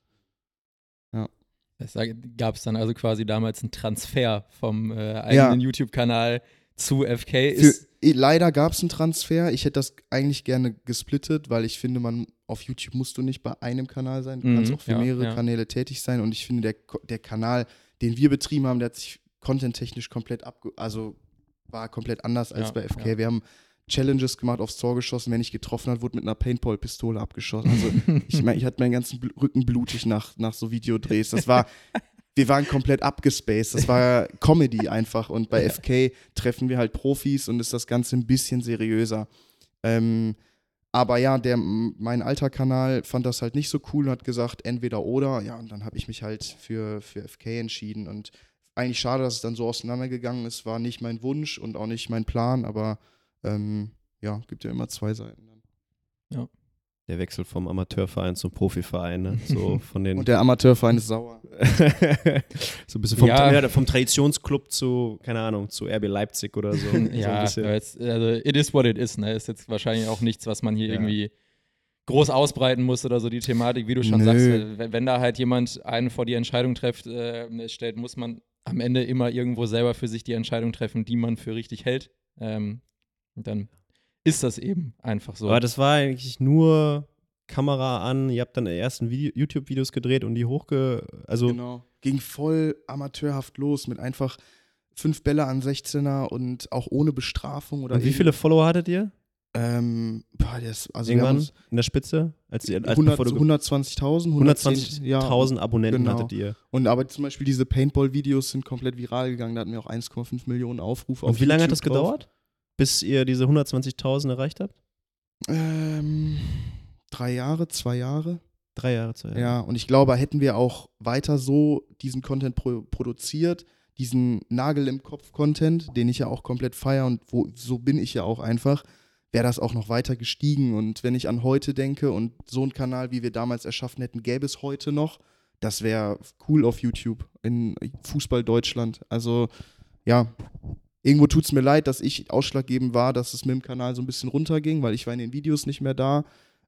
Es gab es dann also quasi damals einen Transfer vom äh, eigenen YouTube-Kanal zu FK. Für, Ist, eh, leider gab es einen Transfer. Ich hätte das eigentlich gerne gesplittet, weil ich finde, man auf YouTube musst du nicht bei einem Kanal sein. Du Mhm, kannst auch für ja, mehrere ja. Kanäle tätig sein. Und ich finde, der, der Kanal, den wir betrieben haben, der hat sich contenttechnisch komplett abge... Also war komplett anders als Ja, bei FK. ja. Wir haben Challenges gemacht, aufs Tor geschossen. Wer nicht getroffen hat, wurde mit einer Paintball-Pistole abgeschossen. Also ich meine, ich hatte meinen ganzen Rücken blutig nach, nach so Videodrehs. Das war... Wir waren komplett abgespaced. Das war Comedy einfach. Und bei FK treffen wir halt Profis und ist das Ganze ein bisschen seriöser. Ähm, aber ja, der, mein alter Kanal fand das halt nicht so cool und hat gesagt, entweder oder. Ja, und dann habe ich mich halt für, für FK entschieden. Und eigentlich schade, dass es dann so auseinandergegangen ist. War nicht mein Wunsch und auch nicht mein Plan, aber ähm, ja, gibt ja immer zwei Seiten. Dann. Der Wechsel vom Amateurverein zum Profiverein, ne? So von den Und der Amateurverein ist sauer. so ein bisschen vom, Ja. ja, vom Traditionsclub zu, keine Ahnung, zu RB Leipzig oder so. so ein ja, aber jetzt, also it is what it is, ne? Ist jetzt wahrscheinlich auch nichts, was man hier Ja. irgendwie groß ausbreiten muss oder so die Thematik, wie du schon Nö. sagst. Wenn, wenn da halt jemand einen vor die Entscheidung trifft, äh, stellt, muss man am Ende immer irgendwo selber für sich die Entscheidung treffen, die man für richtig hält. Ähm, und dann ist das eben einfach so. Aber das war eigentlich nur Kamera an, ihr habt dann die ersten Video- YouTube-Videos gedreht und die hochge... Also, Genau. Ging voll amateurhaft los mit einfach fünf Bälle an 16er und auch ohne Bestrafung oder und wie viele Follower hattet ihr? Ähm, boah, das, also wir haben Irgendwann uns in der Spitze? Als ihr, als 100 bevor du ge- 120.000, 110, ja. 120.000 Abonnenten genau. hattet ihr. Und aber zum Beispiel diese Paintball-Videos sind komplett viral gegangen. Da hatten wir auch 1,5 Millionen Aufrufe. auf Und wie lange hat YouTube das drauf. gedauert, bis ihr diese 120.000 erreicht habt? Ähm, drei Jahre, zwei Jahre. Drei Jahre, zwei Jahre. Ja, und ich glaube, hätten wir auch weiter so diesen Content pro produziert, diesen Nagel im Kopf-Content, den ich ja auch komplett feiere und wo, so bin ich ja auch einfach, wäre das auch noch weiter gestiegen. Und wenn ich an heute denke und so einen Kanal, wie wir damals erschaffen hätten, gäbe es heute noch, das wäre cool auf YouTube in Fußball Deutschland. Also ja, irgendwo tut es mir leid, dass ich ausschlaggebend war, dass es mit dem Kanal so ein bisschen runterging, weil ich war in den Videos nicht mehr da.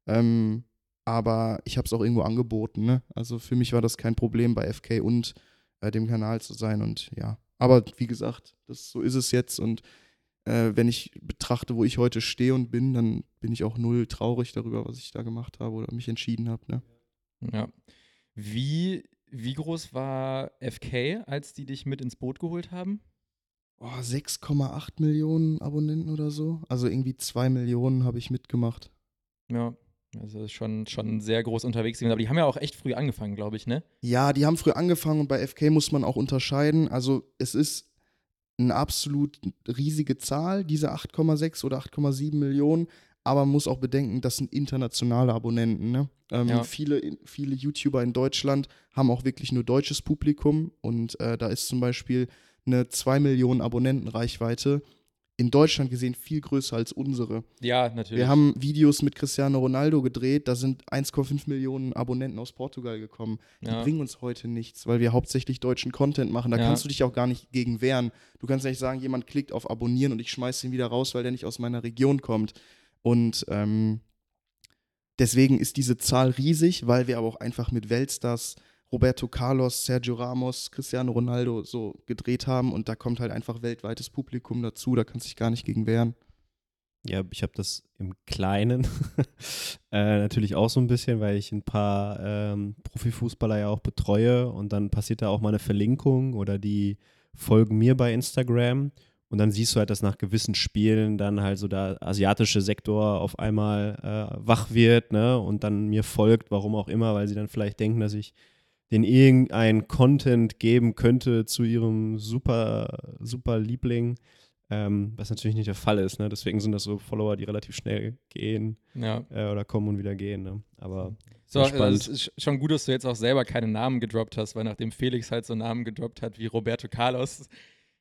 Ähm, aber ich habe es auch irgendwo angeboten. Ne? Also für mich war das kein Problem, bei FK und äh, dem Kanal zu sein. Und ja, aber wie gesagt, das, so ist es jetzt. Und äh, wenn ich betrachte, wo ich heute stehe und bin, dann bin ich auch null traurig darüber, was ich da gemacht habe oder mich entschieden habe. Ne? Ja. Wie, wie groß war FK, als die dich mit ins Boot geholt haben? Oh, 6,8 Millionen Abonnenten oder so. Also irgendwie 2 Millionen habe ich mitgemacht. Ja. Also schon, schon sehr groß unterwegs gewesen. Aber die haben ja auch echt früh angefangen, glaube ich, ne? Ja, die haben früh angefangen und bei FK muss man auch unterscheiden. Also es ist eine absolut riesige Zahl, diese 8,6 oder 8,7 Millionen. Aber man muss auch bedenken, das sind internationale Abonnenten. Ne? Ähm, Ja. viele, viele YouTuber in Deutschland haben auch wirklich nur deutsches Publikum. Und äh, da ist zum Beispiel eine 2 Millionen Abonnentenreichweite in Deutschland gesehen viel größer als unsere. Ja, natürlich. Wir haben Videos mit Cristiano Ronaldo gedreht, da sind 1,5 Millionen Abonnenten aus Portugal gekommen. Die Ja. bringen uns heute nichts, weil wir hauptsächlich deutschen Content machen. Da Ja. kannst du dich auch gar nicht gegen wehren. Du kannst nicht sagen, jemand klickt auf Abonnieren und ich schmeiß ihn wieder raus, weil der nicht aus meiner Region kommt. Und ähm, deswegen ist diese Zahl riesig, weil wir aber auch einfach mit Weltstars Roberto Carlos, Sergio Ramos, Cristiano Ronaldo so gedreht haben und da kommt halt einfach weltweites Publikum dazu, da kannst du dich gar nicht gegen wehren. Ja, ich habe das im Kleinen äh, natürlich auch so ein bisschen, weil ich ein paar ähm, Profifußballer ja auch betreue und dann passiert da auch mal eine Verlinkung oder die folgen mir bei Instagram und dann siehst du halt, dass nach gewissen Spielen dann halt so der asiatische Sektor auf einmal äh, wach wird ne? und dann mir folgt, warum auch immer, weil sie dann vielleicht denken, dass ich den irgendein Content geben könnte zu ihrem super, super Liebling. Ähm, was natürlich nicht der Fall ist. Ne? Deswegen sind das so Follower, die relativ schnell gehen Ja. äh, oder kommen und wieder gehen. Ne? Aber So, also spannend. es ist schon gut, dass du jetzt auch selber keine Namen gedroppt hast, weil nachdem Felix halt so Namen gedroppt hat wie Roberto Carlos,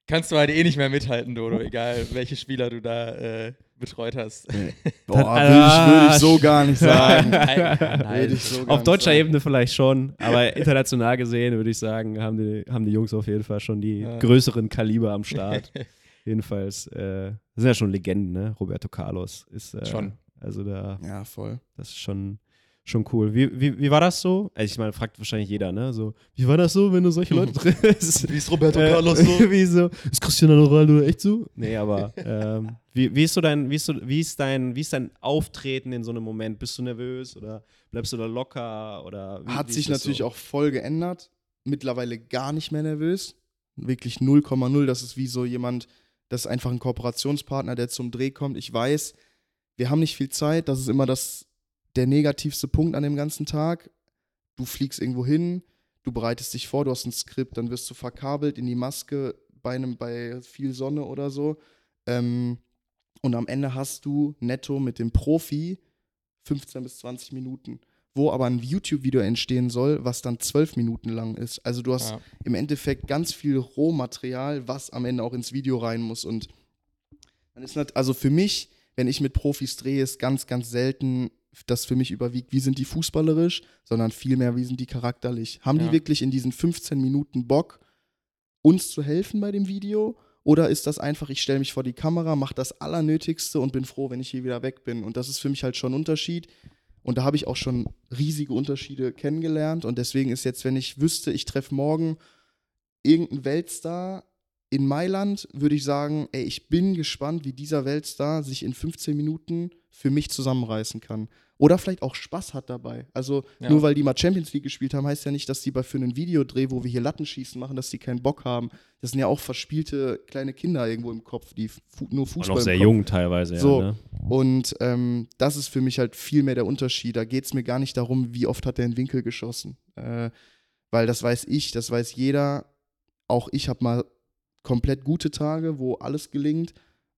kannst du halt eh nicht mehr mithalten, Dodo, egal welche Spieler du da äh, betreut hast. Boah, Ah, würde ich, würd ich so gar nicht sagen. Nein, ich so Auf deutscher sagen. Ebene vielleicht schon, aber international gesehen würde ich sagen, haben die, haben die Jungs auf jeden Fall schon die Ja. größeren Kaliber am Start. Jedenfalls äh, das sind ja schon Legenden, ne? Roberto Carlos ist äh, Schon. Also da, Ja, voll. das ist schon, schon cool. Wie, wie, wie war das so? Also ich meine, fragt wahrscheinlich jeder, ne? So, wie war das so, wenn du solche Leute triffst? Wie ist Roberto Äh, Carlos so? wie so? Ist Cristiano Ronaldo echt so? Nee, aber ähm, wie, wie, ist so dein, wie, ist so, wie, ist dein, wie ist dein Auftreten in so einem Moment? Bist du nervös oder bleibst du da locker? Oder wie, Hat wie sich natürlich so? auch voll geändert. Mittlerweile gar nicht mehr nervös. Wirklich 0,0. Das ist wie so jemand, das ist einfach ein Kooperationspartner, der zum Dreh kommt. Ich weiß, wir haben nicht viel Zeit. Das ist immer das, der negativste Punkt an dem ganzen Tag. Du fliegst irgendwo hin, du bereitest dich vor, du hast ein Skript, dann wirst du verkabelt in die Maske bei, einem, bei viel Sonne oder so. Ähm, und am Ende hast du netto mit dem Profi 15 bis 20 Minuten, wo aber ein YouTube-Video entstehen soll, was dann 12 Minuten lang ist. Also du hast Ja. im Endeffekt ganz viel Rohmaterial, was am Ende auch ins Video rein muss. Und dann ist nat- also für mich, wenn ich mit Profis drehe, ist ganz, ganz selten, dass für mich überwiegt, wie sind die fußballerisch, sondern vielmehr, wie sind die charakterlich. Haben Ja. die wirklich in diesen 15 Minuten Bock, uns zu helfen bei dem Video? Oder ist das einfach, ich stelle mich vor die Kamera, mache das Allernötigste und bin froh, wenn ich hier wieder weg bin? Und das ist für mich halt schon ein Unterschied. Und da habe ich auch schon riesige Unterschiede kennengelernt. Und deswegen ist jetzt, wenn ich wüsste, ich treffe morgen irgendeinen Weltstar in Mailand, würde ich sagen, ey, ich bin gespannt, wie dieser Weltstar sich in 15 Minuten für mich zusammenreißen kann. Oder vielleicht auch Spaß hat dabei. Also Ja. nur weil die mal Champions League gespielt haben, heißt ja nicht, dass die bei für einen Videodreh, wo wir hier Lattenschießen machen, dass die keinen Bock haben. Das sind ja auch verspielte kleine Kinder irgendwo im Kopf, die fu nur Und Fußball noch im sehr Kopf jung teilweise, So. ja. Ne? und ähm, das ist für mich halt viel mehr der Unterschied. Da geht es mir gar nicht darum, wie oft hat er in den Winkel geschossen. Äh, weil das weiß ich, das weiß jeder. Auch ich habe mal komplett gute Tage, wo alles gelingt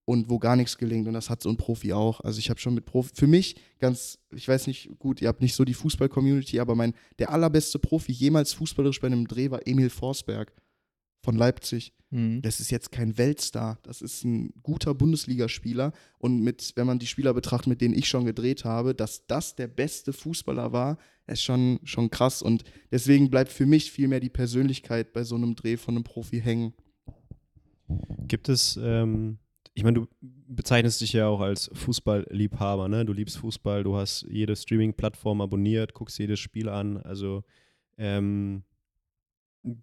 und wo gar nichts gelingt. Und das hat so ein Profi auch. Also ich habe schon mit Profi, für mich ganz, ich weiß nicht, gut, ihr habt nicht so die Fußball-Community, aber mein, der allerbeste Profi jemals fußballerisch bei einem Dreh war Emil Forsberg von Leipzig Mhm. das ist jetzt kein Weltstar, das ist ein guter Bundesligaspieler und mit, wenn man die Spieler betrachtet, mit denen ich schon gedreht habe, dass das der beste Fußballer war, ist schon, schon krass und deswegen bleibt für mich viel mehr die Persönlichkeit bei so einem Dreh von einem Profi hängen. Gibt es, ähm, ich meine, du bezeichnest dich ja auch als Fußballliebhaber, ne? Du liebst Fußball, du hast jede Streaming-Plattform abonniert, guckst jedes Spiel an. Also ähm,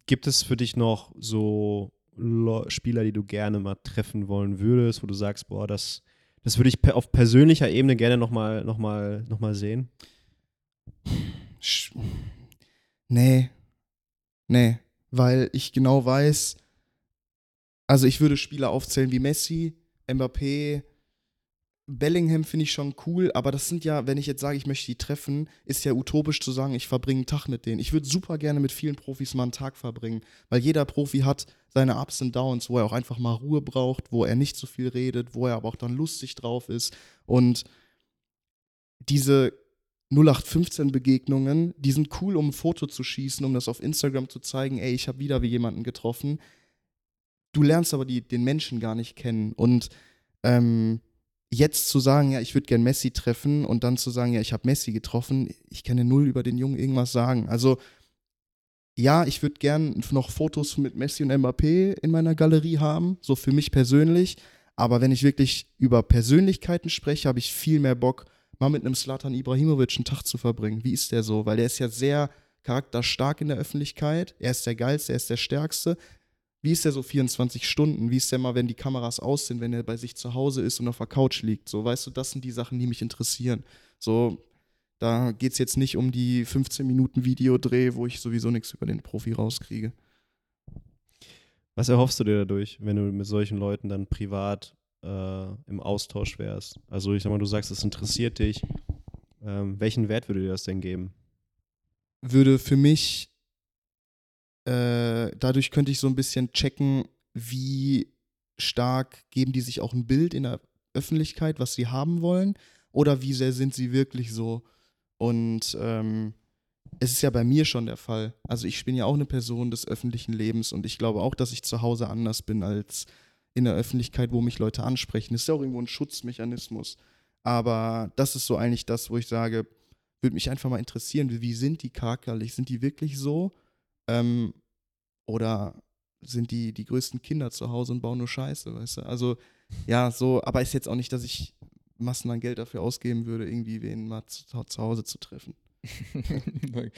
gibt es für dich noch so Spieler, die du gerne mal treffen wollen würdest, wo du sagst, boah, das, das würde ich auf persönlicher Ebene gerne nochmal noch mal, noch mal sehen? Nee. Nee. Weil ich genau weiß, also ich würde Spieler aufzählen wie Messi, Mbappé, Bellingham finde ich schon cool, aber das sind ja, wenn ich jetzt sage, ich möchte die treffen, ist ja utopisch zu sagen, ich verbringe einen Tag mit denen. Ich würde super gerne mit vielen Profis mal einen Tag verbringen, weil jeder Profi hat seine Ups und Downs, wo er auch einfach mal Ruhe braucht, wo er nicht so viel redet, wo er aber auch dann lustig drauf ist. Und diese 0815-Begegnungen, die sind cool, um ein Foto zu schießen, um das auf Instagram zu zeigen, ey, ich habe wieder wie jemanden getroffen. Du lernst aber die, den Menschen gar nicht kennen. Und ähm, jetzt zu sagen, ja, ich würde gern Messi treffen und dann zu sagen, ja, ich habe Messi getroffen, ich kann ja null über den Jungen irgendwas sagen. Also ja, ich würde gern noch Fotos mit Messi und Mbappé in meiner Galerie haben, so für mich persönlich. Aber wenn ich wirklich über Persönlichkeiten spreche, habe ich viel mehr Bock, mal mit einem Slatan Ibrahimovic einen Tag zu verbringen. Wie ist der so? Weil der ist ja sehr charakterstark in der Öffentlichkeit. Er ist der Geilste, er ist der Stärkste. Wie ist der so 24 Stunden? Wie ist der mal, wenn die Kameras aus sind, wenn er bei sich zu Hause ist und auf der Couch liegt? So, weißt du, das sind die Sachen, die mich interessieren. So, da geht es jetzt nicht um die 15 Minuten Videodreh, wo ich sowieso nichts über den Profi rauskriege. Was erhoffst du dir dadurch, wenn du mit solchen Leuten dann privat äh, im Austausch wärst? Also ich sag mal, du sagst, es interessiert dich. Ähm, welchen Wert würde dir das denn geben? würde für mich, äh, dadurch könnte ich so ein bisschen checken, wie stark geben die sich auch ein Bild in der Öffentlichkeit, was sie haben wollen, oder wie sehr sind sie wirklich so. Und ähm, es ist ja bei mir schon der Fall. Also ich bin ja auch eine Person des öffentlichen Lebens und ich glaube auch, dass ich zu Hause anders bin als in der Öffentlichkeit, wo mich Leute ansprechen. Das ist ja auch irgendwo ein Schutzmechanismus. Aber das ist so eigentlich das, wo ich sage, würde mich einfach mal interessieren, wie, sind die charakterlich? Sind die wirklich so? Ähm, oder sind die die größten Kinder zu Hause und bauen nur Scheiße, weißt du? Also, ja, so, aber ist jetzt auch nicht, dass ich Massen an Geld dafür ausgeben würde, irgendwie wen mal zu, zu Hause zu treffen.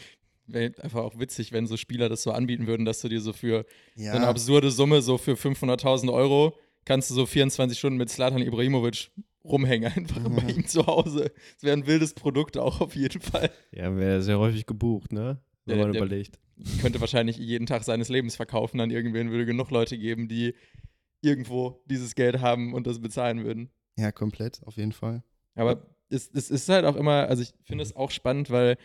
Wäre einfach auch witzig, wenn so Spieler das so anbieten würden, dass du dir so für Ja, so eine absurde Summe, so für 500.000 Euro, kannst du so 24 Stunden mit Slatan Ibrahimovic rumhängen, einfach Mhm. bei ihm zu Hause. Das wäre ein wildes Produkt auch auf jeden Fall. Ja, wäre sehr häufig gebucht, ne? Wenn Ja, man der- überlegt. Könnte wahrscheinlich jeden Tag seines Lebens verkaufen an irgendwen, würde genug Leute geben, die irgendwo dieses Geld haben und das bezahlen würden. ja, komplett, auf jeden Fall. Aber es, es ist halt auch immer, also ich finde es auch spannend, weil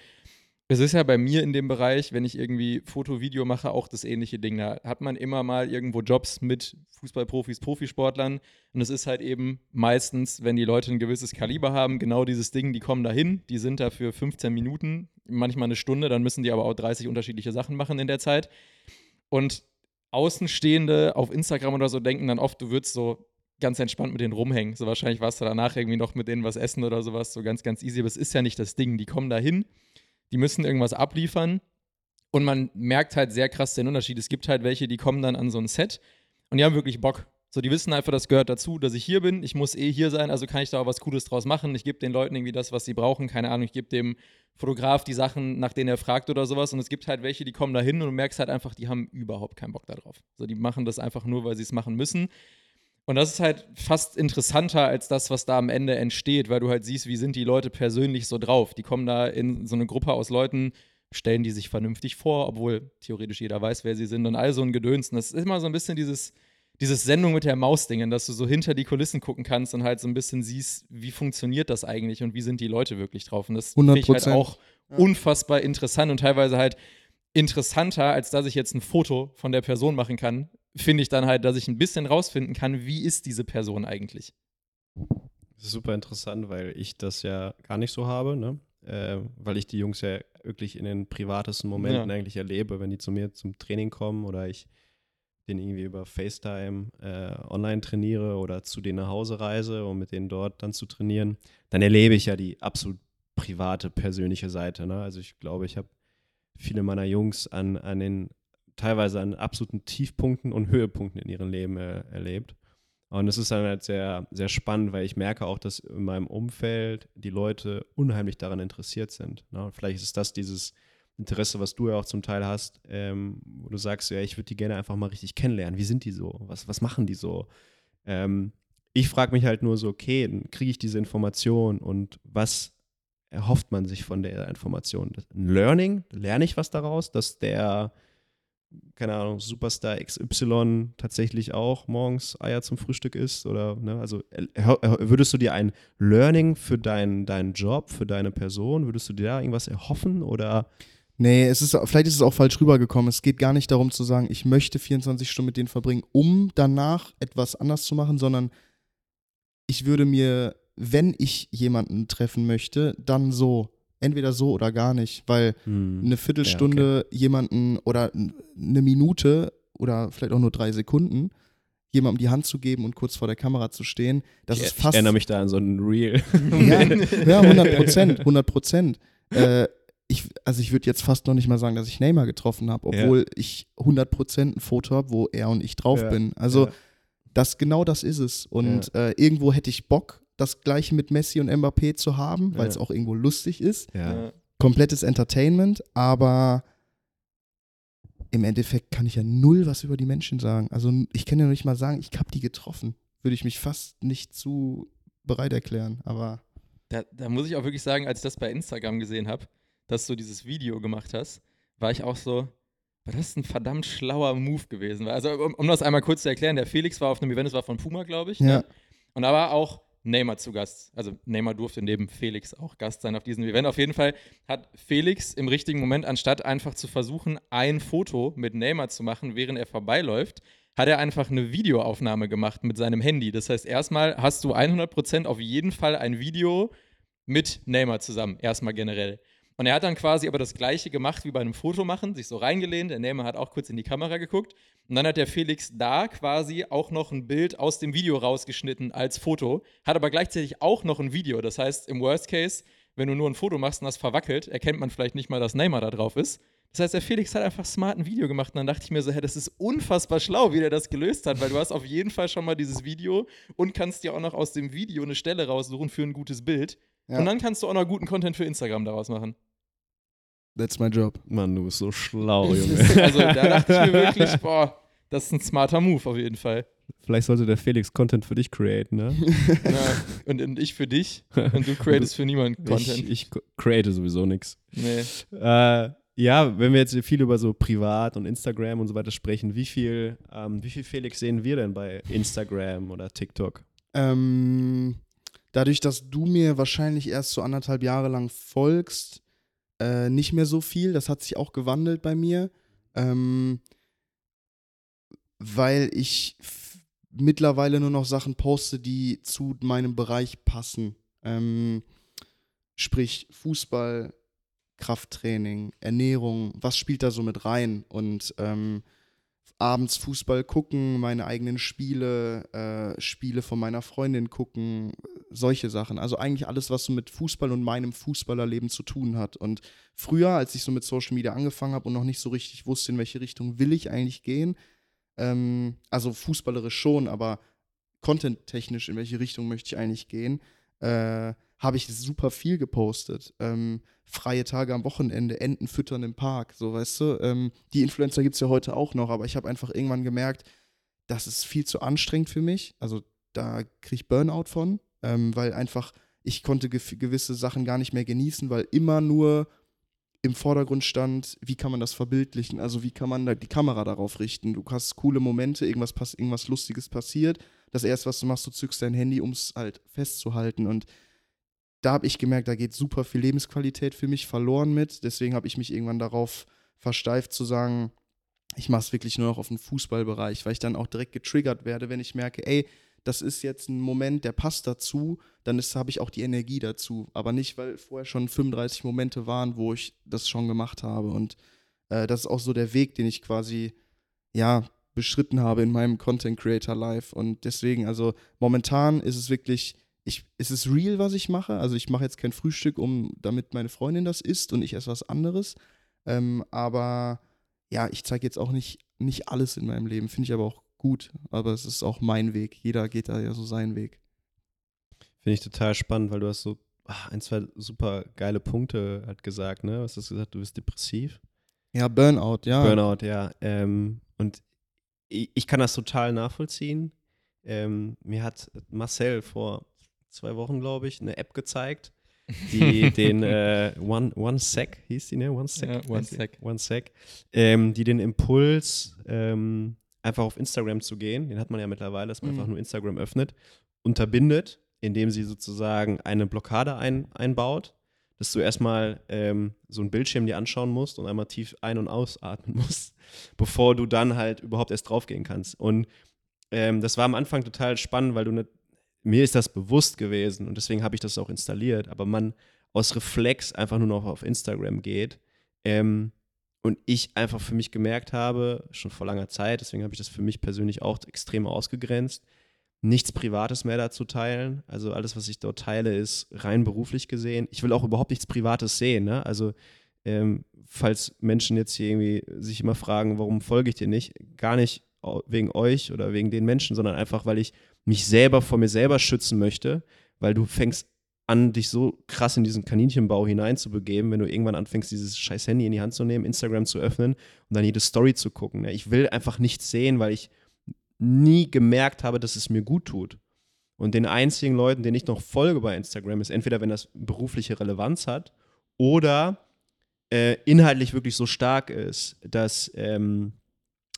es ist ja bei mir in dem Bereich, wenn ich irgendwie Foto, Video mache, auch das ähnliche Ding. Da hat man immer mal irgendwo Jobs mit Fußballprofis, Profisportlern. Und es ist halt eben meistens, wenn die Leute ein gewisses Kaliber haben, genau dieses Ding, die kommen dahin, die sind da für 15 Minuten, manchmal eine Stunde, dann müssen die aber auch 30 unterschiedliche Sachen machen in der Zeit. Und Außenstehende auf Instagram oder so denken dann oft, du würdest so ganz entspannt mit denen rumhängen. So wahrscheinlich warst du danach irgendwie noch mit denen was essen oder sowas, so ganz, ganz easy. Aber es ist ja nicht das Ding. Die kommen da hin, die müssen irgendwas abliefern und man merkt halt sehr krass den Unterschied. Es gibt halt welche, die kommen dann an so ein Set und die haben wirklich Bock. So, die wissen einfach, das gehört dazu, dass ich hier bin. Ich muss eh hier sein, also kann ich da auch was Cooles draus machen. Ich gebe den Leuten irgendwie das, was sie brauchen. Keine Ahnung, ich gebe dem Fotograf die Sachen, nach denen er fragt oder sowas. Und es gibt halt welche, die kommen da hin und du merkst halt einfach, die haben überhaupt keinen Bock darauf. So, die machen das einfach nur, weil sie es machen müssen. Und das ist halt fast interessanter als das, was da am Ende entsteht, weil du halt siehst, wie sind die Leute persönlich so drauf. Die kommen da in so eine Gruppe aus Leuten, stellen die sich vernünftig vor, obwohl theoretisch jeder weiß, wer sie sind und all so ein Gedöns. Und das ist immer so ein bisschen dieses, dieses Sendung mit der Maus-Dingen, dass du so hinter die Kulissen gucken kannst und halt so ein bisschen siehst, wie funktioniert das eigentlich und wie sind die Leute wirklich drauf. Und das finde ich halt 100%. auch Ja. unfassbar interessant und teilweise halt interessanter, als dass ich jetzt ein Foto von der Person machen kann, finde ich dann halt, dass ich ein bisschen rausfinden kann, wie ist diese Person eigentlich. Das ist super interessant, weil ich das ja gar nicht so habe, ne? Äh, weil ich die Jungs ja wirklich in den privatesten Momenten Ja. eigentlich erlebe, wenn die zu mir zum Training kommen oder ich den irgendwie über FaceTime äh, online trainiere oder zu denen nach Hause reise, um mit denen dort dann zu trainieren, dann erlebe ich ja die absolut private, persönliche Seite. Ne? Also ich glaube, ich habe viele meiner Jungs an, an den teilweise an absoluten Tiefpunkten und Höhepunkten in ihrem Leben äh, erlebt. Und es ist dann halt sehr, sehr spannend, weil ich merke auch, dass in meinem Umfeld die Leute unheimlich daran interessiert sind. Ne? Vielleicht ist das dieses Interesse, was du ja auch zum Teil hast, ähm, wo du sagst, ja, ich würde die gerne einfach mal richtig kennenlernen. Wie sind die so? Was, was machen die so? Ähm, ich frage mich halt nur so, okay, kriege ich diese Information und was erhofft man sich von der Information? Ein Learning? Lerne ich was daraus, dass der keine Ahnung, Superstar XY tatsächlich auch morgens Eier zum Frühstück isst? Oder, ne, also äh, würdest du dir ein Learning für deinen, deinen Job, für deine Person, würdest du dir da irgendwas erhoffen? Oder Nee, es ist, vielleicht ist es auch falsch rübergekommen. Es geht gar nicht darum zu sagen, ich möchte 24 Stunden mit denen verbringen, um danach etwas anders zu machen, sondern ich würde mir, wenn ich jemanden treffen möchte, dann so. Entweder so oder gar nicht, weil hm, eine Viertelstunde jemanden oder eine Minute oder vielleicht auch nur drei Sekunden jemandem die Hand zu geben und kurz vor der Kamera zu stehen, das ich, ist ich fast. erinnere mich da an so ein Reel. Ja, ja 100 Prozent, 100 Prozent. Äh, ich, also ich würde jetzt fast noch nicht mal sagen, dass ich Neymar getroffen habe, Ja. obwohl ich 100 Prozent ein Foto habe, wo er und ich drauf Ja, bin. Also ja. das genau das ist es. Und äh, irgendwo hätte ich Bock, das gleiche mit Messi und Mbappé zu haben, weil es Ja. auch irgendwo lustig ist. ja. Komplettes Entertainment, aber im Endeffekt kann ich ja null was über die Menschen sagen. Also ich kann ja nicht mal sagen, ich habe die getroffen. Würde ich mich fast nicht zu bereit erklären, aber Da, da muss ich auch wirklich sagen, als ich das bei Instagram gesehen habe, dass du dieses Video gemacht hast, war ich auch so, das ein verdammt schlauer Move gewesen. Also, um, um das einmal kurz zu erklären, der Felix war auf einem Event, das war von Puma, glaube ich. ja. Ne? Und da war auch Neymar zu Gast. Also Neymar durfte neben Felix auch Gast sein auf diesem Event. Auf jeden Fall hat Felix im richtigen Moment, anstatt einfach zu versuchen, ein Foto mit Neymar zu machen, während er vorbeiläuft, hat er einfach eine Videoaufnahme gemacht mit seinem Handy. Das heißt, erstmal hast du 100% auf jeden Fall ein Video mit Neymar zusammen, erstmal generell. Und er hat dann quasi aber das gleiche gemacht wie bei einem Fotomachen, sich so reingelehnt. Der Neymar hat auch kurz in die Kamera geguckt. Und dann hat der Felix da quasi auch noch ein Bild aus dem Video rausgeschnitten als Foto, hat aber gleichzeitig auch noch ein Video. Das heißt, im Worst Case, wenn du nur ein Foto machst und das verwackelt, erkennt man vielleicht nicht mal, dass Neymar da drauf ist. Das heißt, der Felix hat einfach smart ein Video gemacht und dann dachte ich mir so, hey, das ist unfassbar schlau, wie der das gelöst hat, weil du hast auf jeden Fall schon mal dieses Video und kannst dir auch noch aus dem Video eine Stelle raussuchen für ein gutes Bild. Ja. Und dann kannst du auch noch guten Content für Instagram daraus machen. That's my job. Mann, du bist so schlau, Junge. also da dachte ich mir wirklich, boah, das ist ein smarter Move auf jeden Fall. Vielleicht sollte der Felix Content für dich createn, ne? Ja, und, und ich für dich und du createst für niemanden Content. Ich, ich create sowieso nichts. nee. Äh, ja, wenn wir jetzt viel über so Privat und Instagram und so weiter sprechen, wie viel, ähm, wie viel Felix sehen wir denn bei Instagram oder TikTok? Ähm, dadurch, dass du mir wahrscheinlich erst so anderthalb Jahre lang folgst, äh, nicht mehr so viel. Das hat sich auch gewandelt bei mir. Ähm, weil ich mittlerweile nur noch Sachen poste, die zu meinem Bereich passen. Ähm, sprich Fußball, Krafttraining, Ernährung, was spielt da so mit rein? Und ähm, abends Fußball gucken, meine eigenen Spiele, äh, Spiele von meiner Freundin gucken, solche Sachen. Also eigentlich alles, was so mit Fußball und meinem Fußballerleben zu tun hat. Und früher, als ich so mit Social Media angefangen habe und noch nicht so richtig wusste, in welche Richtung will ich eigentlich gehen, ähm, also fußballerisch schon, aber content-technisch, in welche Richtung möchte ich eigentlich gehen, äh, habe ich super viel gepostet. Ähm, freie Tage am Wochenende, Enten füttern im Park, so weißt du. Ähm, die Influencer gibt es ja heute auch noch, aber ich habe einfach irgendwann gemerkt, das ist viel zu anstrengend für mich. Also da kriege ich Burnout von, ähm, weil einfach ich konnte gef- gewisse Sachen gar nicht mehr genießen, weil immer nur im Vordergrund stand, wie kann man das verbildlichen, also wie kann man da die Kamera darauf richten. Du hast coole Momente, irgendwas, irgendwas Lustiges passiert. Das erste, was du machst, du zückst dein Handy, um es halt festzuhalten. Und da habe ich gemerkt, da geht super viel Lebensqualität für mich verloren mit. Deswegen habe ich mich irgendwann darauf versteift zu sagen, ich mache es wirklich nur noch auf den Fußballbereich, weil ich dann auch direkt getriggert werde, wenn ich merke, ey, das ist jetzt ein Moment, der passt dazu, dann habe ich auch die Energie dazu. Aber nicht, weil vorher schon 35 Momente waren, wo ich das schon gemacht habe. Und äh, das ist auch so der Weg, den ich quasi, ja, beschritten habe in meinem Content Creator Life. Und deswegen, also momentan ist es wirklich, ich, es ist real, was ich mache. Also ich mache jetzt kein Frühstück, um damit meine Freundin das isst und ich esse was anderes. Ähm, aber ja, ich zeige jetzt auch nicht, nicht alles in meinem Leben. Finde ich aber auch gut. Aber es ist auch mein Weg. Jeder geht da ja so seinen Weg. Finde ich total spannend, weil du hast so ah, ein, zwei super geile Punkte halt gesagt, ne? Was hast du gesagt? Du bist depressiv? Ja, Burnout, ja. Burnout, ja. Ähm, und ich, ich kann das total nachvollziehen. Ähm, mir hat Marcel vor zwei Wochen, glaube ich, eine App gezeigt, die den äh, One, One Sec hieß die, ne? One Sec. Ja, One? Sec. One Sec. Ähm, die den Impuls, ähm, einfach auf Instagram zu gehen, den hat man ja mittlerweile, dass man Mhm. einfach nur Instagram öffnet, unterbindet, indem sie sozusagen eine Blockade ein, einbaut, dass du erstmal ähm, so einen Bildschirm dir anschauen musst und einmal tief ein- und ausatmen musst, bevor du dann halt überhaupt erst draufgehen kannst. Und ähm, das war am Anfang total spannend, weil du nicht, mir ist das bewusst gewesen und deswegen habe ich das auch installiert, aber man aus Reflex einfach nur noch auf Instagram geht ähm, und ich einfach für mich gemerkt habe, schon vor langer Zeit, deswegen habe ich das für mich persönlich auch extrem ausgegrenzt, nichts Privates mehr dazu teilen. Also alles, was ich dort teile, ist rein beruflich gesehen. Ich will auch überhaupt nichts Privates sehen. Ne? Also ähm, falls Menschen jetzt hier irgendwie sich immer fragen, warum folge ich dir nicht, gar nicht wegen euch oder wegen den Menschen, sondern einfach, weil ich mich selber vor mir selber schützen möchte, weil du fängst an, dich so krass in diesen Kaninchenbau hineinzubegeben, wenn du irgendwann anfängst, dieses scheiß Handy in die Hand zu nehmen, Instagram zu öffnen und dann jede Story zu gucken. Ne? Ich will einfach nichts sehen, weil ich nie gemerkt habe, dass es mir gut tut. Und den einzigen Leuten, denen ich noch folge bei Instagram, ist entweder, wenn das berufliche Relevanz hat oder äh, inhaltlich wirklich so stark ist, dass, ähm,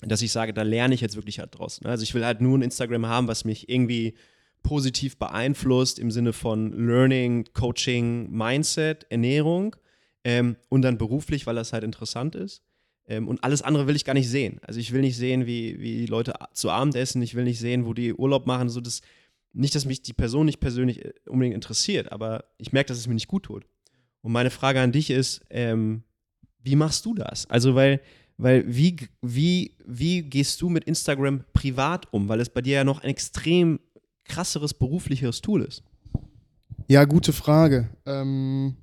dass ich sage, da lerne ich jetzt wirklich halt draus. Ne? Also ich will halt nur ein Instagram haben, was mich irgendwie positiv beeinflusst im Sinne von Learning, Coaching, Mindset, Ernährung ähm, und dann beruflich, weil das halt interessant ist. Ähm, und alles andere will ich gar nicht sehen. Also ich will nicht sehen, wie, wie Leute zu Abend essen, ich will nicht sehen, wo die Urlaub machen. So das, nicht, dass mich die Person nicht persönlich äh, unbedingt interessiert, aber ich merke, dass es mir nicht gut tut. Und meine Frage an dich ist, ähm, wie machst du das? Also, weil, weil wie, wie, wie gehst du mit Instagram privat um? Weil es bei dir ja noch ein extrem krasseres beruflicheres Tool ist. Ja, gute Frage. Ähm,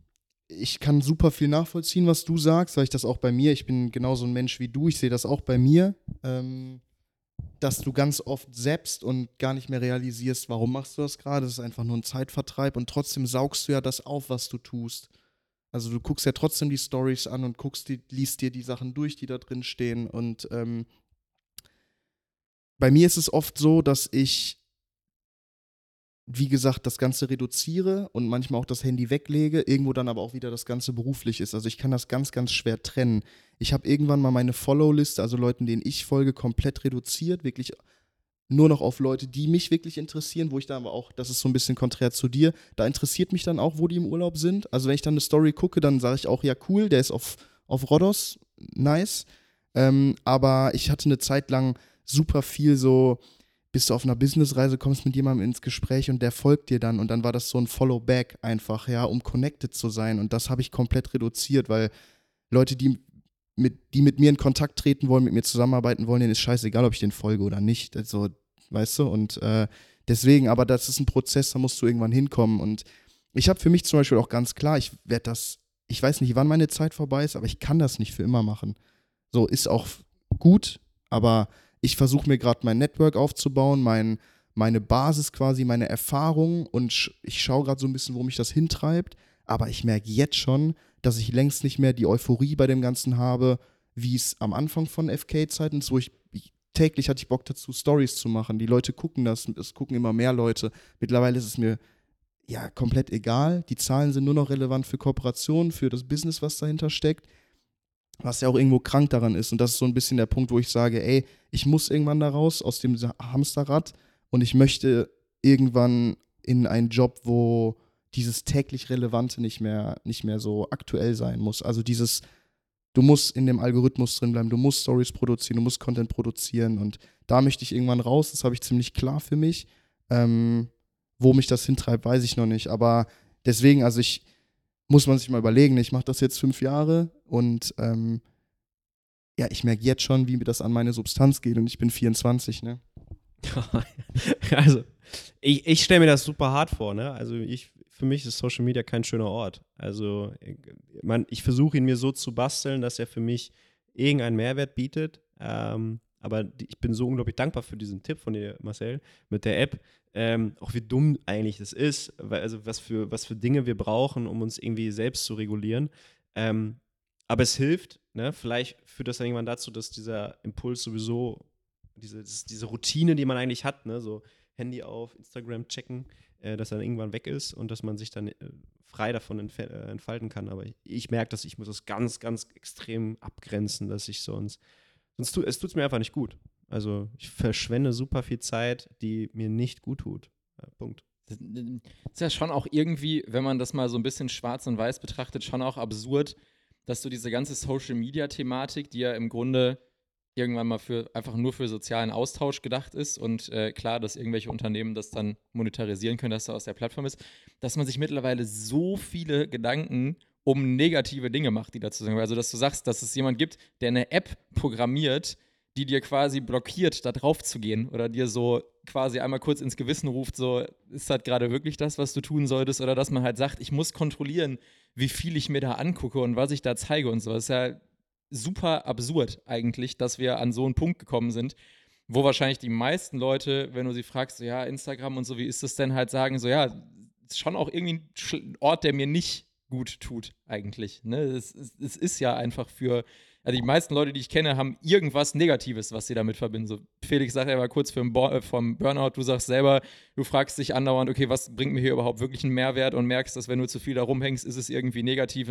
ich kann super viel nachvollziehen, was du sagst, weil ich das auch bei mir, ich bin genauso ein Mensch wie du, ich sehe das auch bei mir, ähm, dass du ganz oft selbst und gar nicht mehr realisierst, warum machst du das gerade. Das ist einfach nur ein Zeitvertreib und trotzdem saugst du ja das auf, was du tust. Also du guckst ja trotzdem die Stories an und guckst die, liest dir die Sachen durch, die da drin stehen. Und ähm, bei mir ist es oft so, dass ich, wie gesagt, das Ganze reduziere und manchmal auch das Handy weglege, irgendwo dann aber auch wieder das Ganze beruflich ist. Also ich kann das ganz, ganz schwer trennen. Ich habe irgendwann mal meine Follow-Liste, also Leuten, denen ich folge, komplett reduziert, wirklich nur noch auf Leute, die mich wirklich interessieren, wo ich dann aber auch, das ist so ein bisschen konträr zu dir, da interessiert mich dann auch, wo die im Urlaub sind. Also wenn ich dann eine Story gucke, dann sage ich auch, ja cool, der ist auf, auf Rhodos, nice. Ähm, aber ich hatte eine Zeit lang super viel so, bist du auf einer Businessreise, kommst mit jemandem ins Gespräch und der folgt dir dann und dann war das so ein Follow-back einfach, ja, um connected zu sein und das habe ich komplett reduziert, weil Leute, die mit, die mit mir in Kontakt treten wollen, mit mir zusammenarbeiten wollen, denen ist scheißegal, ob ich den folge oder nicht. Also, weißt du, und äh, deswegen, aber das ist ein Prozess, da musst du irgendwann hinkommen. Und ich habe für mich zum Beispiel auch ganz klar, ich werde das, ich weiß nicht, wann meine Zeit vorbei ist, aber ich kann das nicht für immer machen. So, ist auch gut, aber ich versuche mir gerade mein Network aufzubauen, mein, meine Basis quasi, meine Erfahrung und ich schaue gerade so ein bisschen, wo mich das hintreibt. Aber ich merke jetzt schon, dass ich längst nicht mehr die Euphorie bei dem Ganzen habe, wie es am Anfang von FK-Zeiten ist, wo ich, ich täglich hatte ich Bock dazu, Stories zu machen. Die Leute gucken das, es gucken immer mehr Leute. Mittlerweile ist es mir ja komplett egal. Die Zahlen sind nur noch relevant für Kooperationen, für das Business, was dahinter steckt. Was ja auch irgendwo krank daran ist. Und das ist so ein bisschen der Punkt, wo ich sage, ey, ich muss irgendwann da raus aus dem Hamsterrad und ich möchte irgendwann in einen Job, wo dieses täglich Relevante nicht mehr, nicht mehr so aktuell sein muss. Also dieses, du musst in dem Algorithmus drin bleiben, du musst Stories produzieren, du musst Content produzieren und da möchte ich irgendwann raus, das habe ich ziemlich klar für mich. Ähm, wo mich das hintreibt, weiß ich noch nicht, aber deswegen, also ich, muss man sich mal überlegen, ich mache das jetzt fünf Jahre und ähm, ja, ich merke jetzt schon, wie mir das an meine Substanz geht und ich bin 24, ne? also, ich, ich stelle mir das super hart vor, ne? Also ich für mich ist Social Media kein schöner Ort. Also man, ich versuche ihn mir so zu basteln, dass er für mich irgendeinen Mehrwert bietet. Ähm, aber ich bin so unglaublich dankbar für diesen Tipp von dir, Marcel, mit der App. Ähm, auch wie dumm eigentlich das ist, weil, also was für, was für Dinge wir brauchen, um uns irgendwie selbst zu regulieren. Ähm, aber es hilft, ne? vielleicht führt das dann irgendwann dazu, dass dieser Impuls sowieso, diese, diese Routine, die man eigentlich hat, ne? so Handy auf, Instagram checken, äh, dass er dann irgendwann weg ist und dass man sich dann äh, frei davon entf äh, entfalten kann. Aber ich, merke, dass ich muss das ganz, ganz extrem abgrenzen, dass ich sonst, sonst tu, es tut es mir einfach nicht gut. Also ich verschwende super viel Zeit, die mir nicht gut tut. Punkt. Das ist ja schon auch irgendwie, wenn man das mal so ein bisschen schwarz und weiß betrachtet, schon auch absurd, dass du diese ganze Social-Media-Thematik, die ja im Grunde irgendwann mal für einfach nur für sozialen Austausch gedacht ist und äh, klar, dass irgendwelche Unternehmen das dann monetarisieren können, dass das aus der Plattform ist, dass man sich mittlerweile so viele Gedanken um negative Dinge macht, die dazu sagen. Also, dass du sagst, dass es jemand gibt, der eine App programmiert, die dir quasi blockiert, da drauf zu gehen oder dir so quasi einmal kurz ins Gewissen ruft, so, ist das gerade wirklich das, was du tun solltest? Oder dass man halt sagt, ich muss kontrollieren, wie viel ich mir da angucke und was ich da zeige und so. Das ist ja super absurd eigentlich, dass wir an so einen Punkt gekommen sind, wo wahrscheinlich die meisten Leute, wenn du sie fragst, so, ja, Instagram und so, wie ist das denn halt, sagen so, ja, ist schon auch irgendwie ein Ort, der mir nicht gut tut, eigentlich. Ne? Es, es, es ist ja einfach für, also die meisten Leute, die ich kenne, haben irgendwas Negatives, was sie damit verbinden. So, Felix sagt ja mal kurz Bo äh, vom Burnout, du sagst selber, du fragst dich andauernd, okay, was bringt mir hier überhaupt wirklich einen Mehrwert und merkst, dass wenn du zu viel da rumhängst, ist es irgendwie negativ.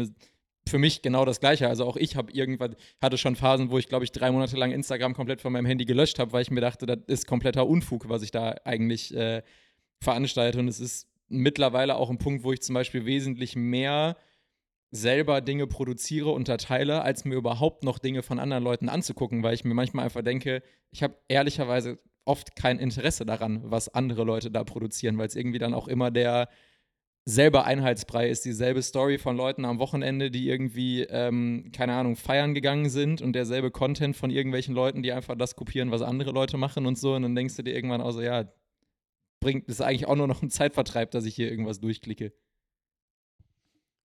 Für mich genau das Gleiche. Also auch ich habe irgendwann, hatte schon Phasen, wo ich, glaube ich, drei Monate lang Instagram komplett von meinem Handy gelöscht habe, weil ich mir dachte, das ist kompletter Unfug, was ich da eigentlich äh, veranstalte. Und es ist mittlerweile auch ein Punkt, wo ich zum Beispiel wesentlich mehr selber Dinge produziere und erteile, als mir überhaupt noch Dinge von anderen Leuten anzugucken, weil ich mir manchmal einfach denke, ich habe ehrlicherweise oft kein Interesse daran, was andere Leute da produzieren, weil es irgendwie dann auch immer der selber Einheitsbrei ist, dieselbe Story von Leuten am Wochenende, die irgendwie, ähm, keine Ahnung, feiern gegangen sind und derselbe Content von irgendwelchen Leuten, die einfach das kopieren, was andere Leute machen und so. Und dann denkst du dir irgendwann auch so, ja, bringt, ist eigentlich auch nur noch ein Zeitvertreib, dass ich hier irgendwas durchklicke.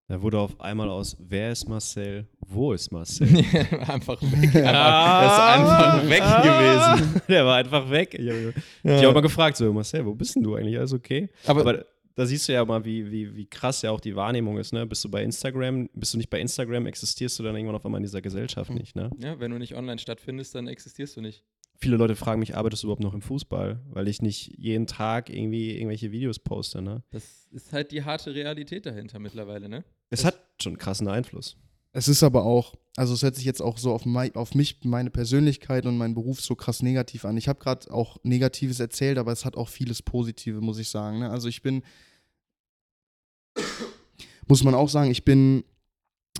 Da wurde auf einmal aus Wer ist Marcel? Wo ist Marcel? einfach weg. Einfach, er ist einfach weg Ah, gewesen. Der war einfach weg. Ich habe Ja. hab mal gefragt, so, Marcel, wo bist denn du eigentlich? Alles okay? Aber, Aber da siehst du ja mal, wie, wie, wie krass ja auch die Wahrnehmung ist, ne? Bist du bei Instagram, bist du nicht bei Instagram, existierst du dann irgendwann auf einmal in dieser Gesellschaft nicht, ne? ja, wenn du nicht online stattfindest, dann existierst du nicht. Viele Leute fragen mich, arbeitest du überhaupt noch im Fußball? Weil ich nicht jeden Tag irgendwie irgendwelche Videos poste, ne? Das ist halt die harte Realität dahinter mittlerweile, ne? Es hat schon krassen Einfluss. Es ist aber auch, also es hört sich jetzt auch so auf, mei- auf mich, meine Persönlichkeit und meinen Beruf so krass negativ an. Ich habe gerade auch Negatives erzählt, aber es hat auch vieles Positive, muss ich sagen. Ne? Also ich bin, muss man auch sagen, ich bin,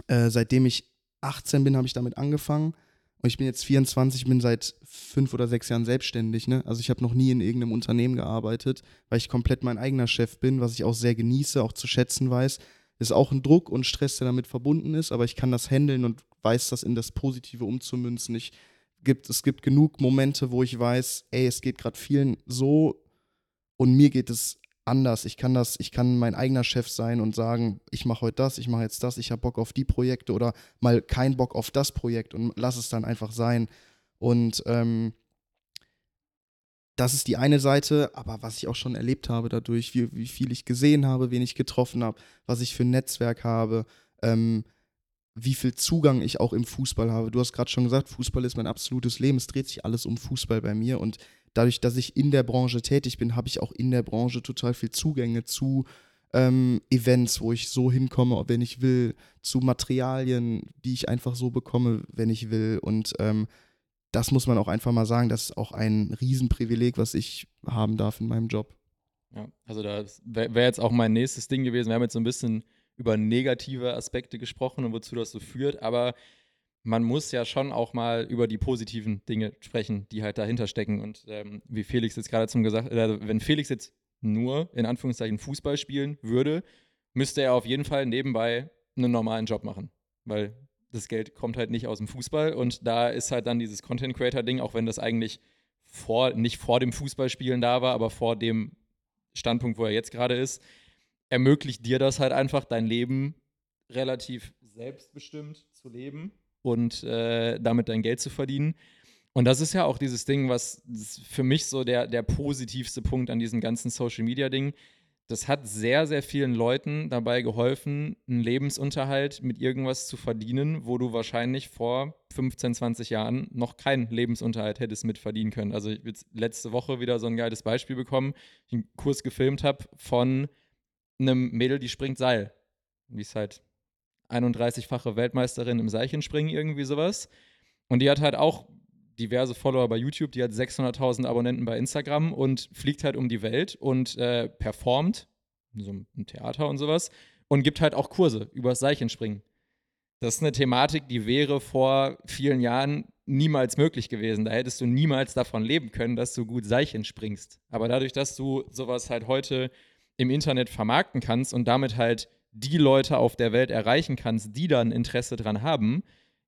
äh, seitdem ich 18 bin, habe ich damit angefangen. Und ich bin jetzt 24, bin seit fünf oder sechs Jahren selbstständig. Ne? Also ich habe noch nie in irgendeinem Unternehmen gearbeitet, weil ich komplett mein eigener Chef bin, was ich auch sehr genieße, auch zu schätzen weiß ist auch ein Druck und Stress, der damit verbunden ist, aber ich kann das handeln und weiß das in das Positive umzumünzen. Ich gibt, es gibt genug Momente, wo ich weiß, ey, es geht gerade vielen so und mir geht es anders. Ich kann das, ich kann mein eigener Chef sein und sagen, ich mache heute das, ich mache jetzt das, ich habe Bock auf die Projekte oder mal keinen Bock auf das Projekt und lass es dann einfach sein. Und ähm, das ist die eine Seite, aber was ich auch schon erlebt habe dadurch, wie, wie viel ich gesehen habe, wen ich getroffen habe, was ich für ein Netzwerk habe, ähm, wie viel Zugang ich auch im Fußball habe. Du hast gerade schon gesagt, Fußball ist mein absolutes Leben. Es dreht sich alles um Fußball bei mir und dadurch, dass ich in der Branche tätig bin, habe ich auch in der Branche total viel Zugänge zu ähm, Events, wo ich so hinkomme, wenn ich will, zu Materialien, die ich einfach so bekomme, wenn ich will. Und ähm, das muss man auch einfach mal sagen, das ist auch ein Riesenprivileg, was ich haben darf in meinem Job. Ja, also das wäre wär jetzt auch mein nächstes Ding gewesen. Wir haben jetzt so ein bisschen über negative Aspekte gesprochen und wozu das so führt, aber man muss ja schon auch mal über die positiven Dinge sprechen, die halt dahinter stecken. Und ähm, wie Felix jetzt gerade zum gesagt, äh, wenn Felix jetzt nur in Anführungszeichen Fußball spielen würde, müsste er auf jeden Fall nebenbei einen normalen Job machen, weil das Geld kommt halt nicht aus dem Fußball und da ist halt dann dieses Content Creator Ding, auch wenn das eigentlich vor nicht vor dem Fußballspielen da war, aber vor dem Standpunkt, wo er jetzt gerade ist, ermöglicht dir das halt einfach, dein Leben relativ selbstbestimmt zu leben und äh, damit dein Geld zu verdienen. Und das ist ja auch dieses Ding, was für mich so der, der positivste Punkt an diesem ganzen Social Media Ding. Das hat sehr, sehr vielen Leuten dabei geholfen, einen Lebensunterhalt mit irgendwas zu verdienen, wo du wahrscheinlich vor 15, 20 Jahren noch keinen Lebensunterhalt hättest mit verdienen können. Also ich habe letzte Woche wieder so ein geiles Beispiel bekommen, ich einen Kurs gefilmt habe von einem Mädel, die springt Seil. Die ist halt 31-fache Weltmeisterin im Seilchenspringen, irgendwie sowas. Und die hat halt auch diverse Follower bei YouTube, die hat 600.000 Abonnenten bei Instagram und fliegt halt um die Welt und äh, performt, in so einem Theater und sowas, und gibt halt auch Kurse übers Seilchenspringen. Das ist eine Thematik, die wäre vor vielen Jahren niemals möglich gewesen. Da hättest du niemals davon leben können, dass du gut Seilchen springst. Aber dadurch, dass du sowas halt heute im Internet vermarkten kannst und damit halt die Leute auf der Welt erreichen kannst, die dann Interesse dran haben,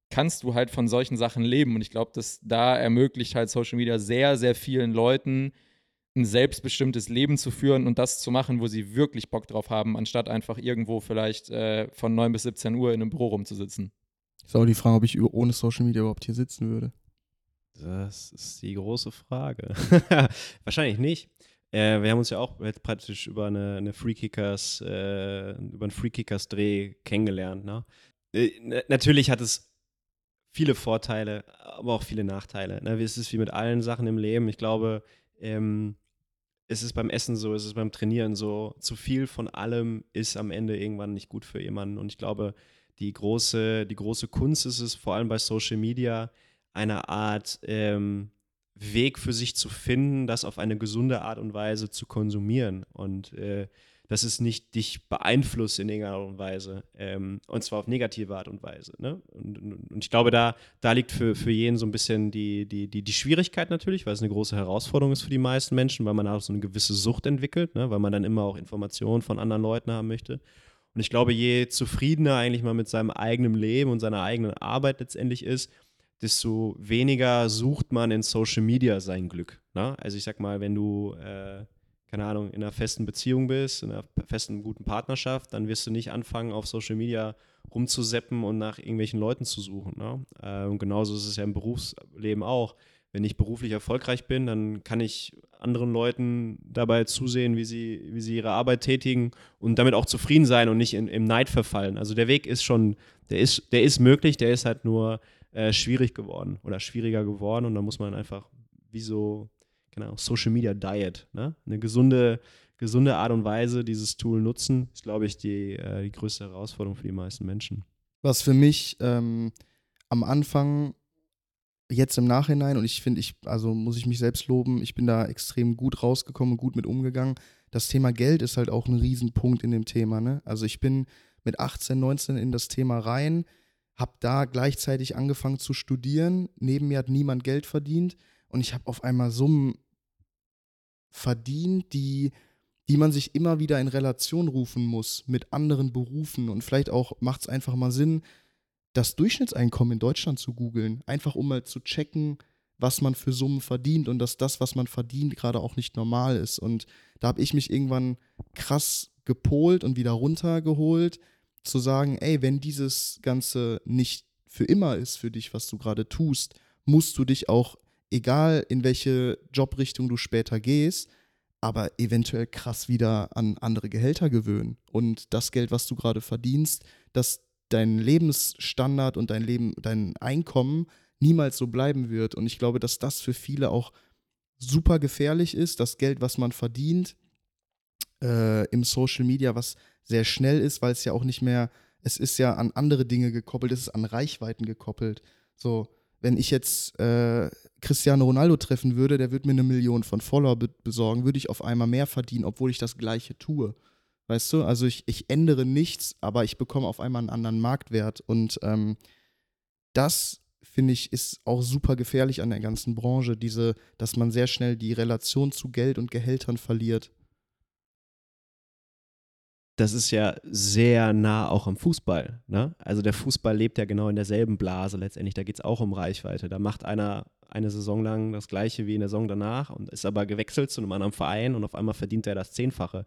kannst du halt von solchen Sachen leben. Und ich glaube, dass da ermöglicht halt Social Media sehr, sehr vielen Leuten ein selbstbestimmtes Leben zu führen und das zu machen, wo sie wirklich Bock drauf haben, anstatt einfach irgendwo vielleicht äh, von 9 bis 17 Uhr in einem Büro rumzusitzen. Ist auch die Frage, ob ich ohne Social Media überhaupt hier sitzen würde. Das ist die große Frage. Wahrscheinlich nicht. Äh, wir haben uns ja auch jetzt praktisch über eine, eine Free Kickers, äh, über einen Free Kickers Dreh kennengelernt. Ne? Äh, na- natürlich hat es viele Vorteile, aber auch viele Nachteile. Ne? Es ist wie mit allen Sachen im Leben. Ich glaube, ähm, es ist beim Essen so, es ist beim Trainieren so. Zu viel von allem ist am Ende irgendwann nicht gut für jemanden. Und ich glaube, die große, die große Kunst ist es, vor allem bei Social Media, eine Art ähm, Weg für sich zu finden, das auf eine gesunde Art und Weise zu konsumieren. Und äh, dass es nicht dich beeinflusst in irgendeiner Art und Weise. Ähm, und zwar auf negative Art und Weise. Ne? Und, und, ich glaube, da, da liegt für, für jeden so ein bisschen die, die, die, die Schwierigkeit natürlich, weil es eine große Herausforderung ist für die meisten Menschen, weil man auch so eine gewisse Sucht entwickelt, ne? weil man dann immer auch Informationen von anderen Leuten haben möchte. Und ich glaube, je zufriedener eigentlich mal mit seinem eigenen Leben und seiner eigenen Arbeit letztendlich ist, desto weniger sucht man in Social Media sein Glück. Ne? Also ich sag mal, wenn du, äh, keine Ahnung, in einer festen Beziehung bist, in einer festen, guten Partnerschaft, dann wirst du nicht anfangen, auf Social Media rumzuseppen und nach irgendwelchen Leuten zu suchen. Ne? Äh, und genauso ist es ja im Berufsleben auch. Wenn ich beruflich erfolgreich bin, dann kann ich anderen Leuten dabei zusehen, wie sie, wie sie ihre Arbeit tätigen und damit auch zufrieden sein und nicht in, im Neid verfallen. Also der Weg ist schon, der ist, der ist möglich, der ist halt nur äh, schwierig geworden oder schwieriger geworden und da muss man einfach wie so, Ahnung, Social Media Diet, ne? eine gesunde, gesunde Art und Weise dieses Tool nutzen, ist, glaube ich, die, äh, die größte Herausforderung für die meisten Menschen. Was für mich ähm, am Anfang, jetzt im Nachhinein, und ich finde, ich, also muss ich mich selbst loben, ich bin da extrem gut rausgekommen gut mit umgegangen. Das Thema Geld ist halt auch ein Riesenpunkt in dem Thema. Ne? Also ich bin mit 18, 19 in das Thema rein, habe da gleichzeitig angefangen zu studieren. Neben mir hat niemand Geld verdient und ich habe auf einmal Summen verdient, die, die man sich immer wieder in Relation rufen muss mit anderen Berufen. Und vielleicht auch macht es einfach mal Sinn, das Durchschnittseinkommen in Deutschland zu googeln. Einfach um mal zu checken, was man für Summen verdient und dass das, was man verdient, gerade auch nicht normal ist. Und da habe ich mich irgendwann krass gepolt und wieder runtergeholt, zu sagen, ey, wenn dieses Ganze nicht für immer ist für dich, was du gerade tust, musst du dich auch, egal in welche Jobrichtung du später gehst, aber eventuell krass wieder an andere Gehälter gewöhnen. Und das Geld, was du gerade verdienst, dass dein Lebensstandard und dein Leben, dein Einkommen niemals so bleiben wird. Und ich glaube, dass das für viele auch super gefährlich ist, das Geld, was man verdient äh, im Social Media, was sehr schnell ist, weil es ja auch nicht mehr, es ist ja an andere Dinge gekoppelt, es ist an Reichweiten gekoppelt. So, wenn ich jetzt äh, Cristiano Ronaldo treffen würde, der würde mir eine Million von Follower be besorgen, würde ich auf einmal mehr verdienen, obwohl ich das Gleiche tue. Weißt du, also ich, ich ändere nichts, aber ich bekomme auf einmal einen anderen Marktwert. Und ähm, das, finde ich, ist auch super gefährlich an der ganzen Branche, diese, dass man sehr schnell die Relation zu Geld und Gehältern verliert. Das ist ja sehr nah auch am Fußball. Ne? Also der Fußball lebt ja genau in derselben Blase letztendlich. Da geht es auch um Reichweite. Da macht einer eine Saison lang das gleiche wie in der Saison danach und ist aber gewechselt zu einem anderen Verein und auf einmal verdient er das Zehnfache.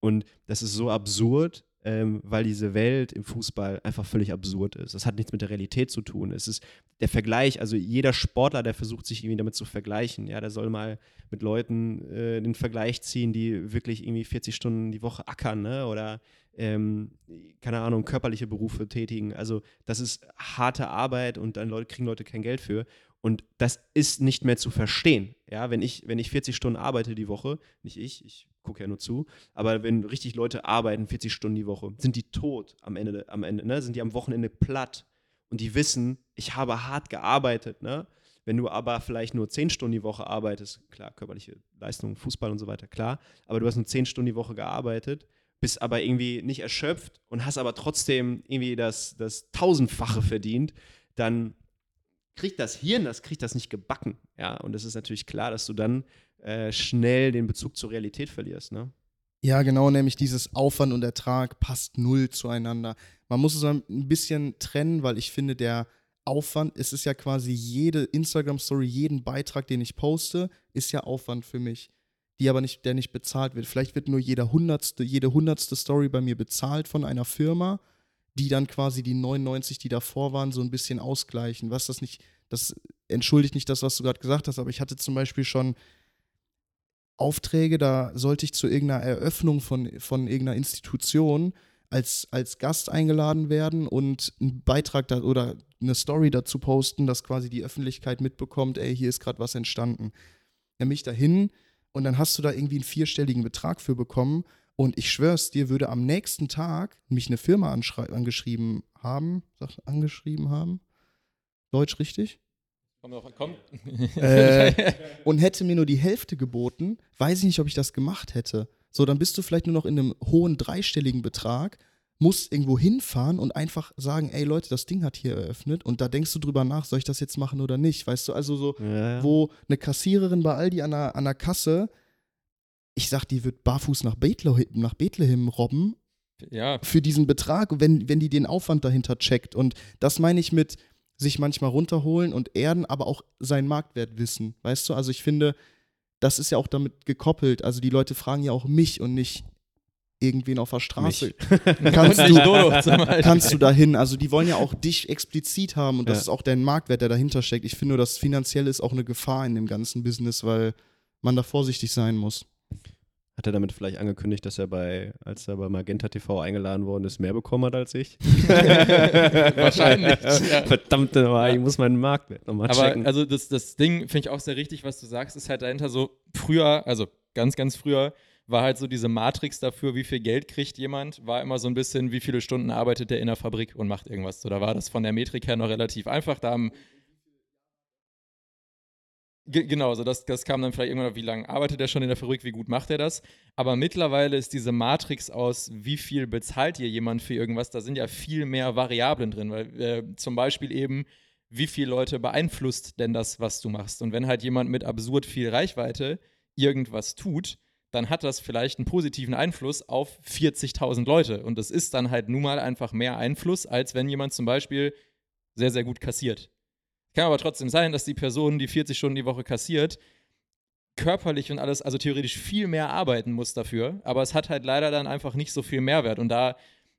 Und das ist so absurd, ähm, weil diese Welt im Fußball einfach völlig absurd ist. Das hat nichts mit der Realität zu tun. Es ist der Vergleich, also jeder Sportler, der versucht, sich irgendwie damit zu vergleichen, ja, der soll mal mit Leuten äh, den Vergleich ziehen, die wirklich irgendwie 40 Stunden die Woche ackern, ne? Oder ähm, keine Ahnung, körperliche Berufe tätigen. Also das ist harte Arbeit und dann Leute, kriegen Leute kein Geld für. Und das ist nicht mehr zu verstehen. Ja, wenn ich, wenn ich 40 Stunden arbeite die Woche, nicht ich, ich gucke ja nur zu, aber wenn richtig Leute arbeiten 40 Stunden die Woche, sind die tot am Ende, am Ende, ne? Sind die am Wochenende platt und die wissen, ich habe hart gearbeitet, ne? Wenn du aber vielleicht nur 10 Stunden die Woche arbeitest, klar, körperliche Leistung, Fußball und so weiter, klar, aber du hast nur 10 Stunden die Woche gearbeitet, bist aber irgendwie nicht erschöpft und hast aber trotzdem irgendwie das, das Tausendfache verdient, dann kriegt das Hirn, das kriegt das nicht gebacken. Ja, und es ist natürlich klar, dass du dann äh, schnell den Bezug zur Realität verlierst. Ne? Ja, genau, nämlich dieses Aufwand und Ertrag passt null zueinander. Man muss es ein bisschen trennen, weil ich finde, der Aufwand, es ist ja quasi jede Instagram-Story, jeden Beitrag, den ich poste, ist ja Aufwand für mich, die aber nicht, der nicht bezahlt wird. Vielleicht wird nur jeder hundertste, jede hundertste Story bei mir bezahlt von einer Firma, die dann quasi die 99, die davor waren, so ein bisschen ausgleichen. Was das nicht, das entschuldigt nicht das, was du gerade gesagt hast, aber ich hatte zum Beispiel schon Aufträge, da sollte ich zu irgendeiner Eröffnung von, von irgendeiner Institution als, als Gast eingeladen werden und einen Beitrag da, oder eine Story dazu posten, dass quasi die Öffentlichkeit mitbekommt, ey, hier ist gerade was entstanden. Dann bin ich dahin und dann hast du da irgendwie einen vierstelligen Betrag für bekommen und ich schwör's dir, würde am nächsten Tag mich eine Firma angeschrieben haben, sag, angeschrieben haben, Deutsch richtig? Komm, doch, komm. Äh, und hätte mir nur die Hälfte geboten, weiß ich nicht, ob ich das gemacht hätte. So, dann bist du vielleicht nur noch in einem hohen dreistelligen Betrag, musst irgendwo hinfahren und einfach sagen, ey Leute, das Ding hat hier eröffnet und da denkst du drüber nach, soll ich das jetzt machen oder nicht? Weißt du, also so, Ja, ja. wo eine Kassiererin bei Aldi an der, an der Kasse, ich sag, die wird barfuß nach Bethlehem, nach Bethlehem robben ja, für diesen Betrag, wenn, wenn die den Aufwand dahinter checkt. Und das meine ich mit sich manchmal runterholen und erden, aber auch seinen Marktwert wissen. Weißt du, also ich finde, das ist ja auch damit gekoppelt. Also die Leute fragen ja auch mich und nicht irgendwen auf der Straße. Kannst du, kannst du dahin? Also die wollen ja auch dich explizit haben und das Ja. ist auch dein Marktwert, der dahinter steckt. Ich finde nur, das Finanzielle ist auch eine Gefahr in dem ganzen Business, weil man da vorsichtig sein muss. Hat er damit vielleicht angekündigt, dass er bei, als er bei Magenta TV eingeladen worden ist, mehr bekommen hat als ich? Wahrscheinlich, ja. Verdammt, ich muss meinen Marktwert nochmal Aber checken. also das, das Ding finde ich auch sehr richtig, was du sagst, ist halt dahinter so, früher, also ganz, ganz früher, war halt so diese Matrix dafür, wie viel Geld kriegt jemand, war immer so ein bisschen, wie viele Stunden arbeitet der in der Fabrik und macht irgendwas. So, da war das von der Metrik her noch relativ einfach. Da haben Ge- Genau, also das, das kam dann vielleicht irgendwann, auf, wie lange arbeitet er schon in der Fabrik, wie gut macht er das. Aber mittlerweile ist diese Matrix aus, wie viel bezahlt dir jemand für irgendwas, da sind ja viel mehr Variablen drin, weil äh, zum Beispiel eben, wie viele Leute beeinflusst denn das, was du machst? Und wenn halt jemand mit absurd viel Reichweite irgendwas tut, dann hat das vielleicht einen positiven Einfluss auf 40.000 Leute. Und das ist dann halt nun mal einfach mehr Einfluss, als wenn jemand zum Beispiel sehr, sehr gut kassiert. Kann aber trotzdem sein, dass die Person, die 40 Stunden die Woche kassiert, körperlich und alles, also theoretisch viel mehr arbeiten muss dafür, aber es hat halt leider dann einfach nicht so viel Mehrwert. Und da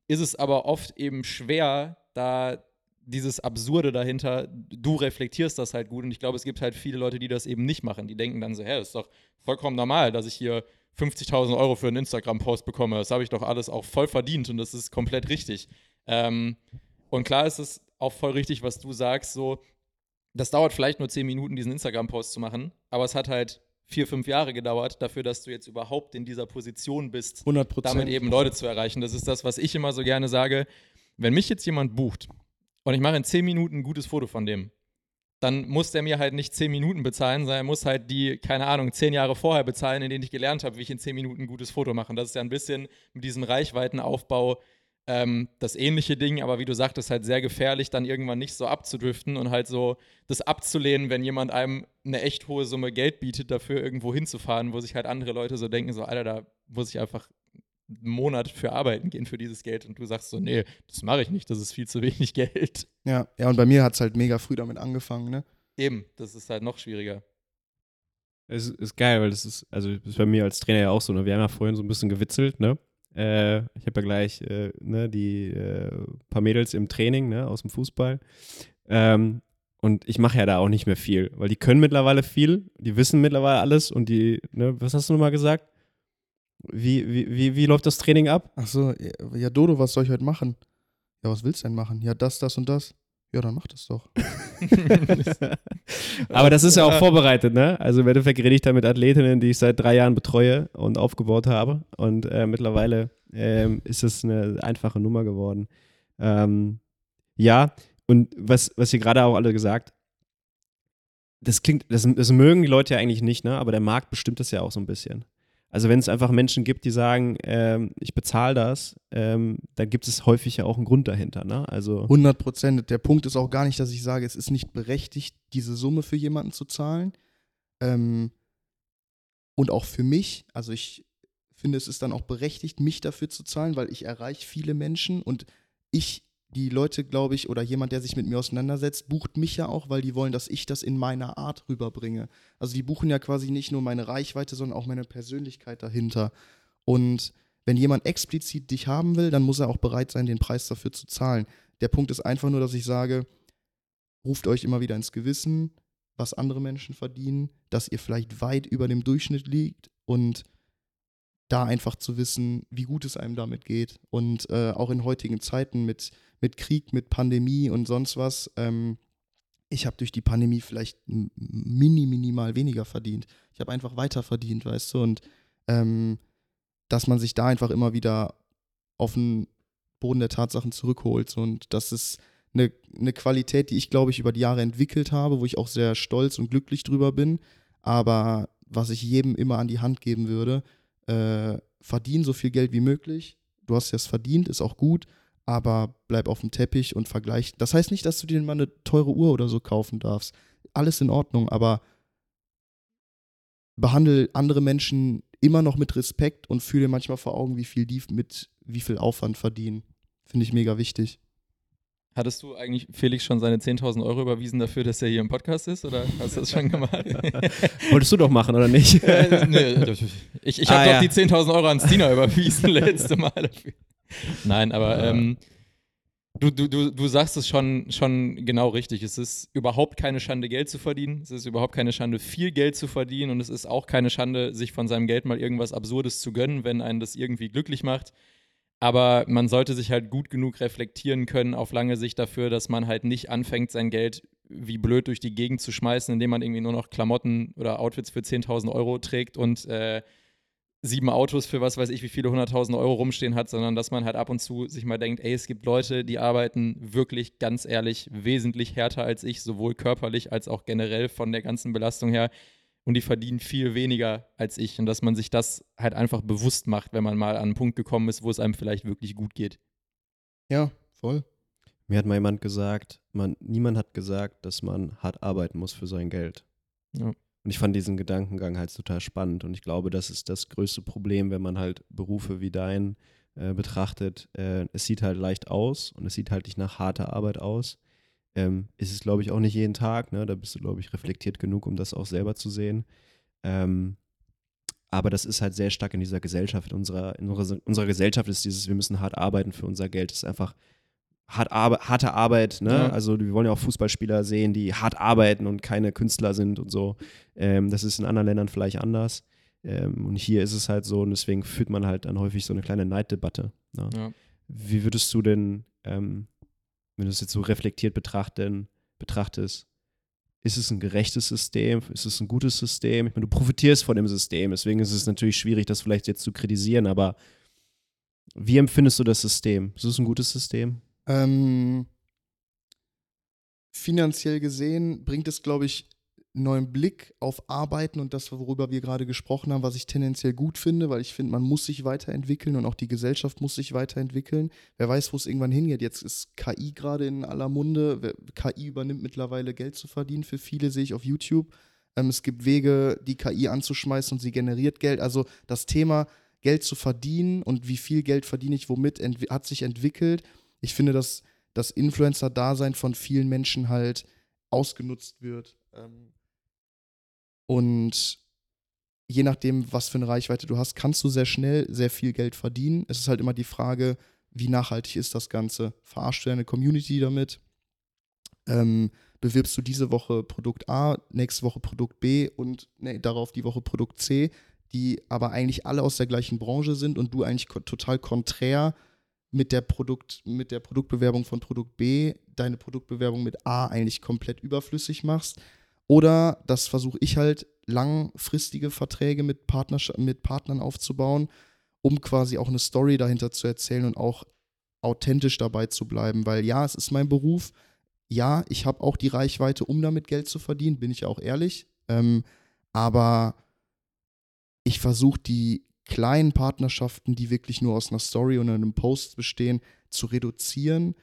ist es aber oft eben schwer, da dieses Absurde dahinter, du reflektierst das halt gut und ich glaube, es gibt halt viele Leute, die das eben nicht machen. Die denken dann so, hä, das ist doch vollkommen normal, dass ich hier 50.000 Euro für einen Instagram-Post bekomme. Das habe ich doch alles auch voll verdient und das ist komplett richtig. Ähm, und klar ist es auch voll richtig, was du sagst, so, das dauert vielleicht nur 10 Minuten, diesen Instagram-Post zu machen, aber es hat halt vier, fünf Jahre gedauert dafür, dass du jetzt überhaupt in dieser Position bist, 100 Prozent. damit eben Leute zu erreichen. Das ist das, was ich immer so gerne sage. Wenn mich jetzt jemand bucht und ich mache in 10 Minuten ein gutes Foto von dem, dann muss der mir halt nicht 10 Minuten bezahlen, sondern er muss halt die, keine Ahnung, 10 Jahre vorher bezahlen, in denen ich gelernt habe, wie ich in 10 Minuten ein gutes Foto mache. Und das ist ja ein bisschen mit diesem Reichweitenaufbau ähm, das ähnliche Ding, aber wie du sagtest, halt sehr gefährlich, dann irgendwann nicht so abzudriften und halt so das abzulehnen, wenn jemand einem eine echt hohe Summe Geld bietet, dafür irgendwo hinzufahren, wo sich halt andere Leute so denken, so, Alter, da muss ich einfach einen Monat für arbeiten gehen für dieses Geld und du sagst so, nee, das mache ich nicht, das ist viel zu wenig Geld. Ja, ja, und bei mir hat es halt mega früh damit angefangen, ne? Eben, das ist halt noch schwieriger. Es ist, ist geil, weil das ist, also das ist bei mir als Trainer ja auch so, ne? Wir haben ja vorhin so ein bisschen gewitzelt, ne? Äh, ich habe ja gleich äh, ne, die äh, paar Mädels im Training, ne, aus dem Fußball. Ähm, und ich mache ja da auch nicht mehr viel, weil die können mittlerweile viel, die wissen mittlerweile alles und die, ne, was hast du nochmal gesagt? Wie, wie, wie, wie läuft das Training ab? Ach so, ja, ja, Dodo, was soll ich heute machen? Ja, was willst du denn machen? Ja, das, das und das. Ja, dann mach das doch. Aber das ist ja auch vorbereitet, ne? Also im Endeffekt rede ich da mit Athletinnen, die ich seit drei Jahren betreue und aufgebaut habe. Und äh, mittlerweile ähm, ist es eine einfache Nummer geworden. Ähm, ja, und was, was ihr gerade auch alle gesagt, das klingt, das, das mögen die Leute ja eigentlich nicht, ne? Aber der Markt bestimmt das ja auch so ein bisschen. Also wenn es einfach Menschen gibt, die sagen, ähm, ich bezahle das, ähm, dann gibt es häufig ja auch einen Grund dahinter, ne? Also 100 Prozent. Der Punkt ist auch gar nicht, dass ich sage, es ist nicht berechtigt, diese Summe für jemanden zu zahlen. Ähm, und auch für mich, also ich finde, es ist dann auch berechtigt, mich dafür zu zahlen, weil ich erreiche viele Menschen und ich, die Leute, glaube ich, oder jemand, der sich mit mir auseinandersetzt, bucht mich ja auch, weil die wollen, dass ich das in meiner Art rüberbringe. Also die buchen ja quasi nicht nur meine Reichweite, sondern auch meine Persönlichkeit dahinter. Und wenn jemand explizit dich haben will, dann muss er auch bereit sein, den Preis dafür zu zahlen. Der Punkt ist einfach nur, dass ich sage, ruft euch immer wieder ins Gewissen, was andere Menschen verdienen, dass ihr vielleicht weit über dem Durchschnitt liegt und da einfach zu wissen, wie gut es einem damit geht. Und äh, auch in heutigen Zeiten mit, mit Krieg, mit Pandemie und sonst was, ähm, ich habe durch die Pandemie vielleicht mini, minimal weniger verdient. Ich habe einfach weiter verdient, weißt du, und ähm, dass man sich da einfach immer wieder auf den Boden der Tatsachen zurückholt. Und das ist eine, eine Qualität, die ich, glaube ich, über die Jahre entwickelt habe, wo ich auch sehr stolz und glücklich drüber bin. Aber was ich jedem immer an die Hand geben würde, äh, verdien so viel Geld wie möglich. Du hast es verdient, ist auch gut, aber bleib auf dem Teppich und vergleich. Das heißt nicht, dass du dir mal eine teure Uhr oder so kaufen darfst. Alles in Ordnung, aber behandle andere Menschen immer noch mit Respekt und fühle dir manchmal vor Augen, wie viel die mit wie viel Aufwand verdienen. Finde ich mega wichtig. Hattest du eigentlich Felix schon seine 10.000 Euro überwiesen dafür, dass er hier im Podcast ist? Oder hast du das schon gemacht? Wolltest du doch machen, oder nicht? äh, ich ich habe Ah, doch ja. die 10.000 Euro an Stina überwiesen letzte Mal dafür. Nein, aber ähm, du, du, du, du sagst es schon, schon genau richtig. Es ist überhaupt keine Schande, Geld zu verdienen. Es ist überhaupt keine Schande, viel Geld zu verdienen. Und es ist auch keine Schande, sich von seinem Geld mal irgendwas Absurdes zu gönnen, wenn einen das irgendwie glücklich macht. Aber man sollte sich halt gut genug reflektieren können auf lange Sicht dafür, dass man halt nicht anfängt, sein Geld wie blöd durch die Gegend zu schmeißen, indem man irgendwie nur noch Klamotten oder Outfits für 10.000 Euro trägt und äh, sieben Autos für was weiß ich wie viele hunderttausend Euro rumstehen hat, sondern dass man halt ab und zu sich mal denkt, ey, es gibt Leute, die arbeiten wirklich ganz ehrlich wesentlich härter als ich, sowohl körperlich als auch generell von der ganzen Belastung her und die verdienen viel weniger als ich und dass man sich das halt einfach bewusst macht, wenn man mal an einen Punkt gekommen ist, wo es einem vielleicht wirklich gut geht. Ja, voll. Mir hat mal jemand gesagt, man, niemand hat gesagt, dass man hart arbeiten muss für sein Geld. Ja. Und ich fand diesen Gedankengang halt total spannend. Und ich glaube, das ist das größte Problem, wenn man halt Berufe wie dein äh, betrachtet. Äh, es sieht halt leicht aus und es sieht halt nicht nach harter Arbeit aus. Ähm, ist es, glaube ich, auch nicht jeden Tag. Ne? Da bist du, glaube ich, reflektiert genug, um das auch selber zu sehen. Ähm, aber das ist halt sehr stark in dieser Gesellschaft. In unserer, in unserer, unserer Gesellschaft ist dieses, wir müssen hart arbeiten für unser Geld. Das ist einfach hart arbe harte Arbeit. Ne? Ja. Also wir wollen ja auch Fußballspieler sehen, die hart arbeiten und keine Künstler sind und so. Ähm, das ist in anderen Ländern vielleicht anders. Ähm, und hier ist es halt so und deswegen führt man halt dann häufig so eine kleine Neiddebatte. Ne? Ja. Wie würdest du denn, ähm, wenn du es jetzt so reflektiert betrachten, betrachtest, ist es ein gerechtes System? Ist es ein gutes System? Ich meine, du profitierst von dem System, deswegen ist es natürlich schwierig, das vielleicht jetzt zu kritisieren, aber wie empfindest du das System? Ist es ein gutes System? Ähm, finanziell gesehen bringt es, glaube ich, neuen Blick auf Arbeiten und das, worüber wir gerade gesprochen haben, was ich tendenziell gut finde, weil ich finde, man muss sich weiterentwickeln und auch die Gesellschaft muss sich weiterentwickeln. Wer weiß, wo es irgendwann hingeht. Jetzt ist KI gerade in aller Munde. KI übernimmt mittlerweile Geld zu verdienen. Für viele sehe ich auf YouTube. Ähm, es gibt Wege, die KI anzuschmeißen und sie generiert Geld. Also das Thema Geld zu verdienen und wie viel Geld verdiene ich womit, hat sich entwickelt. Ich finde, dass das Influencer-Dasein von vielen Menschen halt ausgenutzt wird. Ähm, und je nachdem, was für eine Reichweite du hast, kannst du sehr schnell sehr viel Geld verdienen. Es ist halt immer die Frage, wie nachhaltig ist das Ganze? Verarschst du deine Community damit? Ähm, bewirbst du diese Woche Produkt A, nächste Woche Produkt B und nee, darauf die Woche Produkt C, die aber eigentlich alle aus der gleichen Branche sind und du eigentlich total konträr mit der, Produkt, mit der Produktbewerbung von Produkt B deine Produktbewerbung mit A eigentlich komplett überflüssig machst. Oder das versuche ich halt, langfristige Verträge mit, Partnersch mit Partnern aufzubauen, um quasi auch eine Story dahinter zu erzählen und auch authentisch dabei zu bleiben. Weil ja, es ist mein Beruf. Ja, ich habe auch die Reichweite, um damit Geld zu verdienen, bin ich auch ehrlich. Ähm, aber ich versuche die kleinen Partnerschaften, die wirklich nur aus einer Story und einem Post bestehen, zu reduzieren.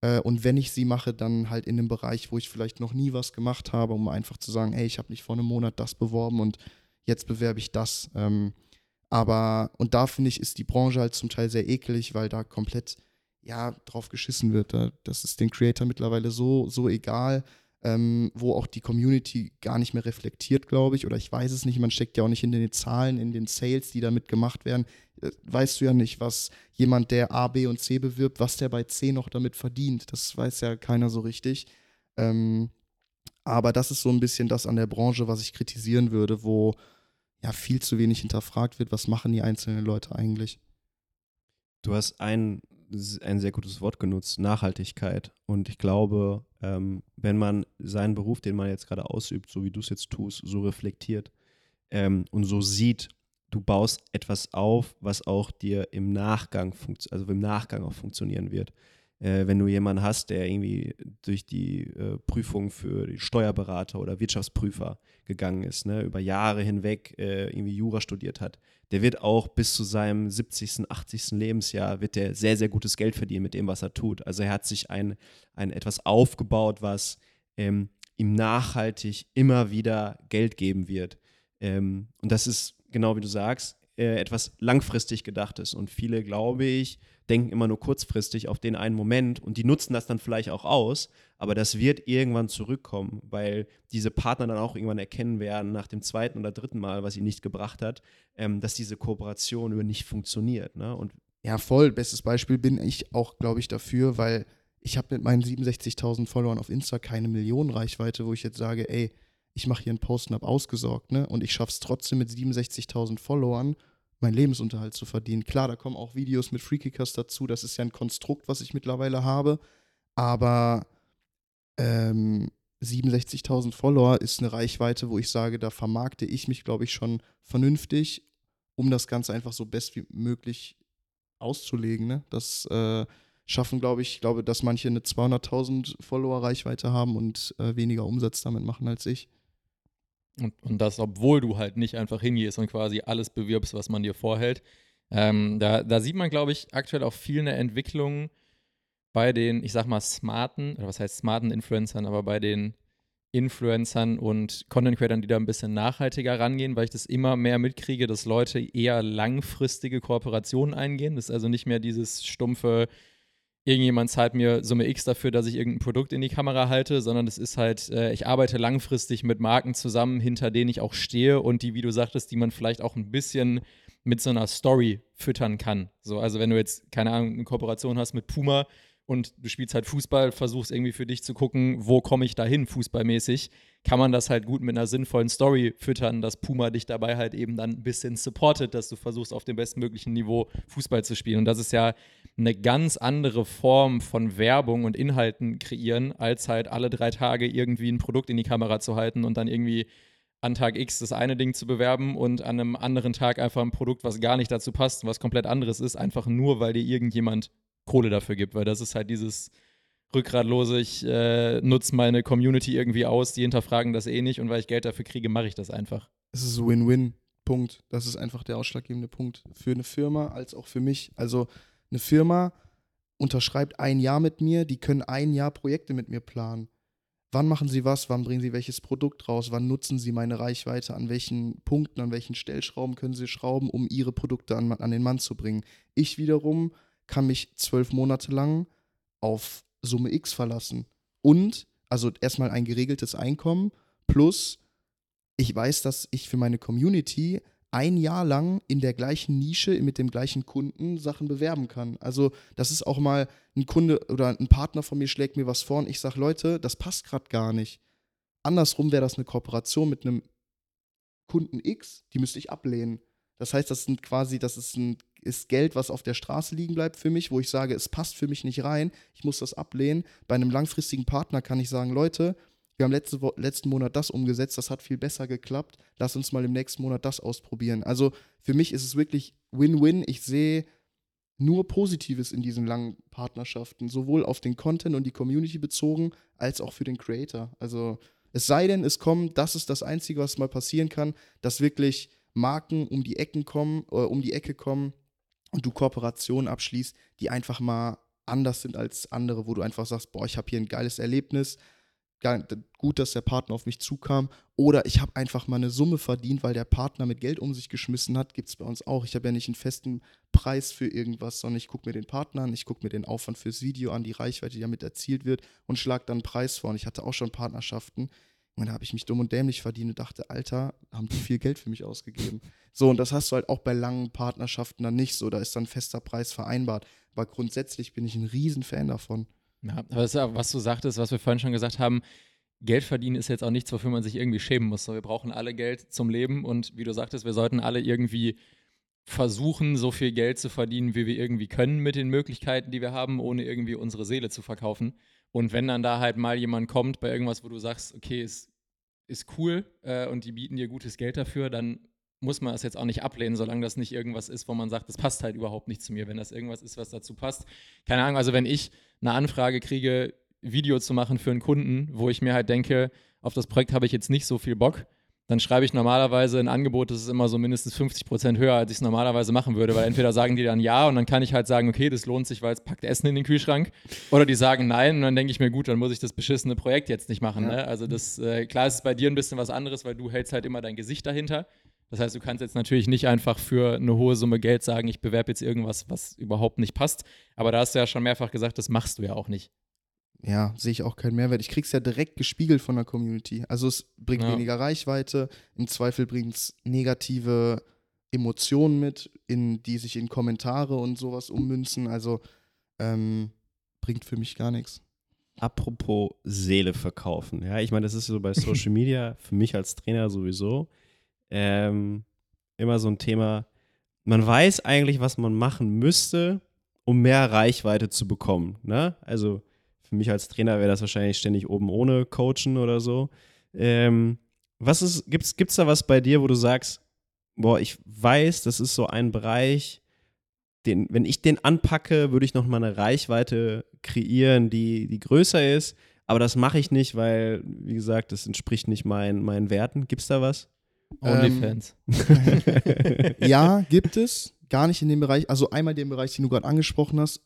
Äh, und wenn ich sie mache, dann halt in dem Bereich, wo ich vielleicht noch nie was gemacht habe, um einfach zu sagen, ey, ich habe mich vor einem Monat das beworben und jetzt bewerbe ich das. Ähm, aber, und da finde ich, ist die Branche halt zum Teil sehr eklig, weil da komplett, ja, drauf geschissen wird. Da, das ist den Creator mittlerweile so, so egal, ähm, wo auch die Community gar nicht mehr reflektiert, glaube ich. Oder ich weiß es nicht, man steckt ja auch nicht in den Zahlen, in den Sales, die damit gemacht werden. Äh, Weißt du ja nicht, was jemand, der A, B und C bewirbt, was der bei C noch damit verdient. Das weiß ja keiner so richtig. Ähm, aber das ist so ein bisschen das an der Branche, was ich kritisieren würde, wo ja viel zu wenig hinterfragt wird, was machen die einzelnen Leute eigentlich. Du hast ein, ein sehr gutes Wort genutzt, Nachhaltigkeit. Und ich glaube, ähm, wenn man seinen Beruf, den man jetzt gerade ausübt, so wie du es jetzt tust, so reflektiert ähm, und so sieht, du baust etwas auf, was auch dir im Nachgang, also im Nachgang auch funktionieren wird. Äh, wenn du jemanden hast, der irgendwie durch die äh, Prüfung für die Steuerberater oder Wirtschaftsprüfer gegangen ist, ne, über Jahre hinweg äh, irgendwie Jura studiert hat, der wird auch bis zu seinem 70., 80. Lebensjahr wird der sehr, sehr gutes Geld verdienen mit dem, was er tut. Also er hat sich ein, ein etwas aufgebaut, was ähm, ihm nachhaltig immer wieder Geld geben wird. Ähm, und das ist, genau wie du sagst, äh, etwas langfristig gedachtes. Und viele, glaube ich, denken immer nur kurzfristig auf den einen Moment und die nutzen das dann vielleicht auch aus, aber das wird irgendwann zurückkommen, weil diese Partner dann auch irgendwann erkennen werden, nach dem zweiten oder dritten Mal, was ihnen nicht gebracht hat, ähm, dass diese Kooperation über nicht funktioniert. Ne? Und Ja, voll. Bestes Beispiel bin ich auch, glaube ich, dafür, weil ich habe mit meinen 67.000 Followern auf Insta keine Millionenreichweite, wo ich jetzt sage, ey, ich mache hier einen Post und habe ausgesorgt, ne? Und ich schaffe es trotzdem mit 67.000 Followern, meinen Lebensunterhalt zu verdienen. Klar, da kommen auch Videos mit Freekickers dazu. Das ist ja ein Konstrukt, was ich mittlerweile habe. Aber ähm, 67.000 Follower ist eine Reichweite, wo ich sage, da vermarkte ich mich, glaube ich, schon vernünftig, um das Ganze einfach so best wie möglich auszulegen. Ne? Das äh, schaffen, glaube ich, glaube, dass manche eine 200.000 Follower-Reichweite haben und äh, weniger Umsatz damit machen als ich. Und, und das, obwohl du halt nicht einfach hingehst und quasi alles bewirbst, was man dir vorhält. Ähm, da, da sieht man, glaube ich, aktuell auch viel eine Entwicklung bei den, ich sag mal, smarten, oder was heißt smarten Influencern, aber bei den Influencern und Content Creatern, die da ein bisschen nachhaltiger rangehen, weil ich das immer mehr mitkriege, dass Leute eher langfristige Kooperationen eingehen. Das ist also nicht mehr dieses stumpfe, irgendjemand zahlt mir Summe X dafür, dass ich irgendein Produkt in die Kamera halte, sondern es ist halt, äh, ich arbeite langfristig mit Marken zusammen, hinter denen ich auch stehe und die, wie du sagtest, die man vielleicht auch ein bisschen mit so einer Story füttern kann. So, also wenn du jetzt, keine Ahnung, eine Kooperation hast mit Puma und du spielst halt Fußball, versuchst irgendwie für dich zu gucken, wo komme ich dahin, fußballmäßig, kann man das halt gut mit einer sinnvollen Story füttern, dass Puma dich dabei halt eben dann ein bisschen supportet, dass du versuchst, auf dem bestmöglichen Niveau Fußball zu spielen. Und das ist ja eine ganz andere Form von Werbung und Inhalten kreieren, als halt alle drei Tage irgendwie ein Produkt in die Kamera zu halten und dann irgendwie an Tag X das eine Ding zu bewerben und an einem anderen Tag einfach ein Produkt, was gar nicht dazu passt, was komplett anderes ist, einfach nur, weil dir irgendjemand Kohle dafür gibt, weil das ist halt dieses rückgratlose, ich äh, nutze meine Community irgendwie aus, die hinterfragen das eh nicht und weil ich Geld dafür kriege, mache ich das einfach. Es ist Win-Win. Punkt. Das ist einfach der ausschlaggebende Punkt für eine Firma als auch für mich. Also eine Firma unterschreibt ein Jahr mit mir, die können ein Jahr Projekte mit mir planen. Wann machen sie was? Wann bringen sie welches Produkt raus? Wann nutzen sie meine Reichweite? An welchen Punkten, an welchen Stellschrauben können sie schrauben, um ihre Produkte an, an den Mann zu bringen? Ich wiederum kann mich zwölf Monate lang auf Summe X verlassen. Und, also erstmal ein geregeltes Einkommen plus ich weiß, dass ich für meine Community ein Jahr lang in der gleichen Nische mit dem gleichen Kunden Sachen bewerben kann. Also das ist auch mal ein Kunde oder ein Partner von mir schlägt mir was vor und ich sage, Leute, das passt gerade gar nicht. Andersrum wäre das eine Kooperation mit einem Kunden X, die müsste ich ablehnen. Das heißt, das sind quasi, das ist ein ist Geld, was auf der Straße liegen bleibt für mich, wo ich sage, es passt für mich nicht rein, ich muss das ablehnen. Bei einem langfristigen Partner kann ich sagen, Leute, wir haben letzte letzten Monat das umgesetzt, das hat viel besser geklappt, lass uns mal im nächsten Monat das ausprobieren. Also für mich ist es wirklich Win-Win. Ich sehe nur Positives in diesen langen Partnerschaften, sowohl auf den Content und die Community bezogen, als auch für den Creator. Also es sei denn, es kommt, das ist das Einzige, was mal passieren kann, dass wirklich Marken um die Ecken kommen, äh, um die Ecke kommen und du Kooperationen abschließt, die einfach mal anders sind als andere, wo du einfach sagst, boah, ich habe hier ein geiles Erlebnis, gut, dass der Partner auf mich zukam, oder ich habe einfach mal eine Summe verdient, weil der Partner mit Geld um sich geschmissen hat, gibt es bei uns auch. Ich habe ja nicht einen festen Preis für irgendwas, sondern ich gucke mir den Partner an, ich gucke mir den Aufwand fürs Video an, die Reichweite, die damit erzielt wird und schlage dann einen Preis vor. Und ich hatte auch schon Partnerschaften, und da habe ich mich dumm und dämlich verdient und dachte, Alter, haben die viel Geld für mich ausgegeben. So, und das hast du halt auch bei langen Partnerschaften dann nicht so. Da ist dann fester Preis vereinbart. Aber grundsätzlich bin ich ein Riesenfan davon. Ja, aber ja, was du sagtest, was wir vorhin schon gesagt haben, Geld verdienen ist jetzt auch nichts, wofür man sich irgendwie schämen muss. Wir brauchen alle Geld zum Leben und wie du sagtest, wir sollten alle irgendwie versuchen, so viel Geld zu verdienen, wie wir irgendwie können mit den Möglichkeiten, die wir haben, ohne irgendwie unsere Seele zu verkaufen. Und wenn dann da halt mal jemand kommt bei irgendwas, wo du sagst, okay, ist, ist cool äh, und die bieten dir gutes Geld dafür, dann muss man das jetzt auch nicht ablehnen, solange das nicht irgendwas ist, wo man sagt, das passt halt überhaupt nicht zu mir. Wenn das irgendwas ist, was dazu passt. Keine Ahnung, also wenn ich eine Anfrage kriege, Video zu machen für einen Kunden, wo ich mir halt denke, auf das Projekt habe ich jetzt nicht so viel Bock, dann schreibe ich normalerweise ein Angebot, das ist immer so mindestens 50 Prozent höher, als ich es normalerweise machen würde, weil entweder sagen die dann ja und dann kann ich halt sagen, okay, das lohnt sich, weil es packt Essen in den Kühlschrank, oder die sagen nein und dann denke ich mir, gut, dann muss ich das beschissene Projekt jetzt nicht machen. Ja. Ne? Also das, äh, klar ist es bei dir ein bisschen was anderes, weil du hältst halt immer dein Gesicht dahinter. Das heißt, du kannst jetzt natürlich nicht einfach für eine hohe Summe Geld sagen, ich bewerbe jetzt irgendwas, was überhaupt nicht passt. Aber da hast du ja schon mehrfach gesagt, das machst du ja auch nicht. Ja, sehe ich auch keinen Mehrwert. Ich krieg's ja direkt gespiegelt von der Community. Also es bringt Ja. weniger Reichweite, im Zweifel bringt es negative Emotionen mit, in, die sich in Kommentare und sowas ummünzen. Also ähm, bringt für mich gar nichts. Apropos Seele verkaufen. Ja, ich meine, das ist so bei Social Media, für mich als Trainer sowieso, ähm, immer so ein Thema. Man weiß eigentlich, was man machen müsste, um mehr Reichweite zu bekommen. Ne? Also für mich als Trainer wäre das wahrscheinlich ständig oben ohne Coachen oder so. Ähm, was ist, gibt's, gibt's da was bei dir, wo du sagst, boah, ich weiß, das ist so ein Bereich, den, wenn ich den anpacke, würde ich noch mal eine Reichweite kreieren, die, die größer ist. Aber das mache ich nicht, weil, wie gesagt, das entspricht nicht meinen, meinen Werten. Gibt's da was? Onlyfans. ja, gibt es. Gar nicht in dem Bereich. Also einmal den Bereich, den du gerade angesprochen hast.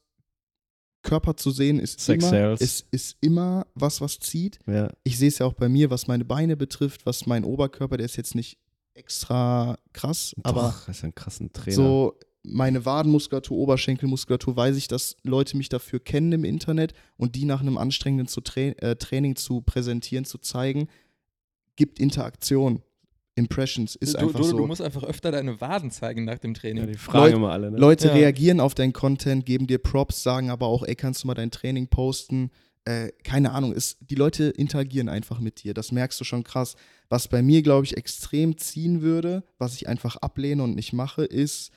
Körper zu sehen ist Sex immer, sells. ist, ist immer was, was zieht. ja. Ich sehe es ja auch bei mir, was meine Beine betrifft, was mein Oberkörper, der ist jetzt nicht extra krass, aber Doch, das ist ein krassen Trainer. so meine Wadenmuskulatur, Oberschenkelmuskulatur, weiß ich, dass Leute mich dafür kennen im Internet und die nach einem anstrengenden zu Tra äh, Training zu präsentieren, zu zeigen, gibt Interaktion. Impressions ist du, einfach du, so. du musst einfach öfter deine Waden zeigen nach dem ja, Training. die fragen Leute- immer alle, ne? Leute Ja. reagieren auf deinen Content, geben dir Props, sagen aber auch, ey, kannst du mal dein Training posten? Äh, keine Ahnung, ist, die Leute interagieren einfach mit dir. Das merkst du schon krass. Was bei mir, glaube ich, extrem ziehen würde, was ich einfach ablehne und nicht mache, ist,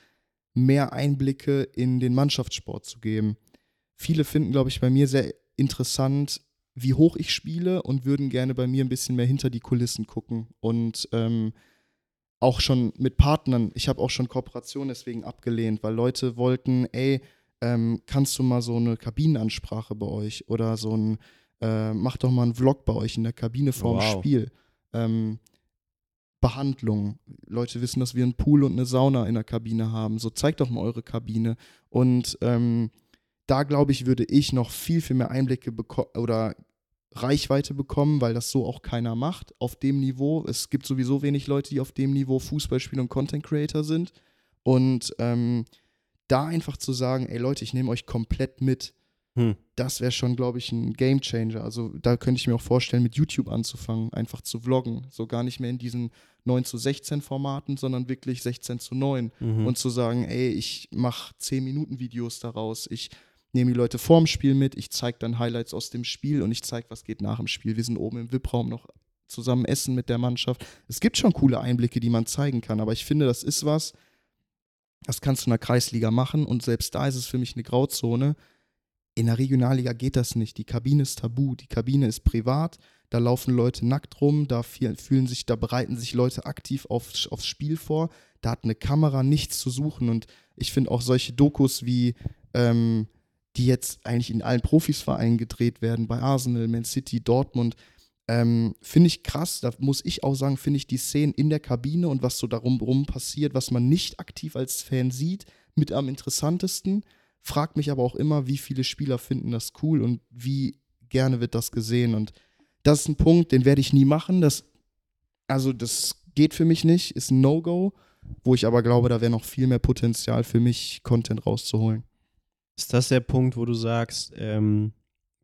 mehr Einblicke in den Mannschaftssport zu geben. Viele finden, glaube ich, bei mir sehr interessant, wie hoch ich spiele und würden gerne bei mir ein bisschen mehr hinter die Kulissen gucken. Und ähm, auch schon mit Partnern, ich habe auch schon Kooperationen deswegen abgelehnt, weil Leute wollten, ey, ähm, kannst du mal so eine Kabinenansprache bei euch oder so ein, äh, mach doch mal einen Vlog bei euch in der Kabine vorm Wow. Spiel. Ähm, Behandlung. Leute wissen, dass wir einen Pool und eine Sauna in der Kabine haben. So zeigt doch mal eure Kabine. Und ähm, da glaube ich, würde ich noch viel, viel mehr Einblicke bekommen oder Reichweite bekommen, weil das so auch keiner macht auf dem Niveau. Es gibt sowieso wenig Leute, die auf dem Niveau Fußball spielen und Content Creator sind. Und ähm, da einfach zu sagen, ey Leute, ich nehme euch komplett mit, Hm. das wäre schon, glaube ich, ein Game Changer. Also da könnte ich mir auch vorstellen, mit YouTube anzufangen, einfach zu vloggen. So gar nicht mehr in diesen 9 zu 16 Formaten, sondern wirklich 16 zu 9 Mhm. und zu sagen, ey, ich mache 10 Minuten Videos daraus, ich nehme die Leute vorm Spiel mit, ich zeige dann Highlights aus dem Spiel und ich zeige, was geht nach dem Spiel. Wir sind oben im VIP-Raum noch zusammen essen mit der Mannschaft. Es gibt schon coole Einblicke, die man zeigen kann, aber ich finde, das ist was, das kannst du in der Kreisliga machen und selbst da ist es für mich eine Grauzone. In der Regionalliga geht das nicht. Die Kabine ist tabu, die Kabine ist privat, da laufen Leute nackt rum, da fühlen sich, da bereiten sich Leute aktiv auf, aufs Spiel vor. Da hat eine Kamera nichts zu suchen und ich finde auch solche Dokus wie ähm, die jetzt eigentlich in allen Profisvereinen gedreht werden, bei Arsenal, Man City, Dortmund, ähm, finde ich krass. Da muss ich auch sagen, finde ich die Szenen in der Kabine und was so darum rum passiert, was man nicht aktiv als Fan sieht, mit am interessantesten. Frag mich aber auch immer, wie viele Spieler finden das cool und wie gerne wird das gesehen. Und das ist ein Punkt, den werde ich nie machen. Das, also, das geht für mich nicht, ist ein No-Go, wo ich aber glaube, da wäre noch viel mehr Potenzial für mich, Content rauszuholen. Ist das der Punkt, wo du sagst, ähm,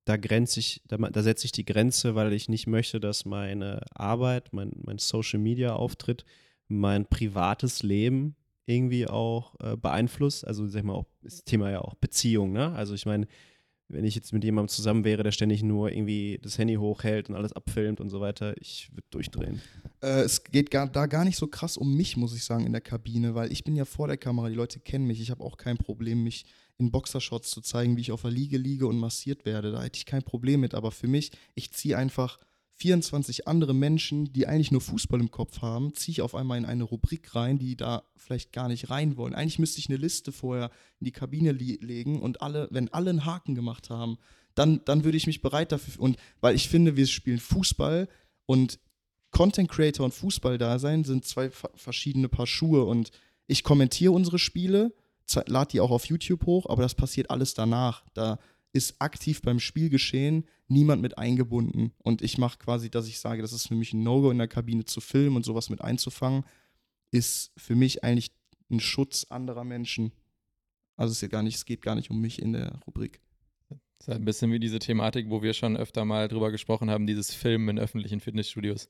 da grenze ich, da, da setze ich die Grenze, weil ich nicht möchte, dass meine Arbeit, mein, mein Social Media Auftritt, mein privates Leben irgendwie auch äh, beeinflusst. Also sag mal auch das Thema ja auch Beziehung, ne? Also ich meine, wenn ich jetzt mit jemandem zusammen wäre, der ständig nur irgendwie das Handy hochhält und alles abfilmt und so weiter, ich würde durchdrehen. Äh, es geht gar, da gar nicht so krass um mich, muss ich sagen, in der Kabine, weil ich bin ja vor der Kamera, die Leute kennen mich. Ich habe auch kein Problem, mich in Boxershorts zu zeigen, wie ich auf der Liege liege und massiert werde. Da hätte ich kein Problem mit. Aber für mich, ich ziehe einfach 24 andere Menschen, die eigentlich nur Fußball im Kopf haben, ziehe ich auf einmal in eine Rubrik rein, die da vielleicht gar nicht rein wollen. Eigentlich müsste ich eine Liste vorher in die Kabine legen und alle, wenn alle einen Haken gemacht haben, dann, dann würde ich mich bereit dafür. Und weil ich finde, wir spielen Fußball und Content Creator und Fußball-Dasein sind zwei verschiedene Paar Schuhe und ich kommentiere unsere Spiele, lade die auch auf YouTube hoch, aber das passiert alles danach. Da ist aktiv beim Spielgeschehen niemand mit eingebunden. Und ich mache quasi, dass ich sage, das ist für mich ein No-Go in der Kabine zu filmen und sowas mit einzufangen, ist für mich eigentlich ein Schutz anderer Menschen. Also es gar nicht, es geht gar nicht um mich in der Rubrik. Das ist ein bisschen wie diese Thematik, wo wir schon öfter mal drüber gesprochen haben, dieses Filmen in öffentlichen Fitnessstudios.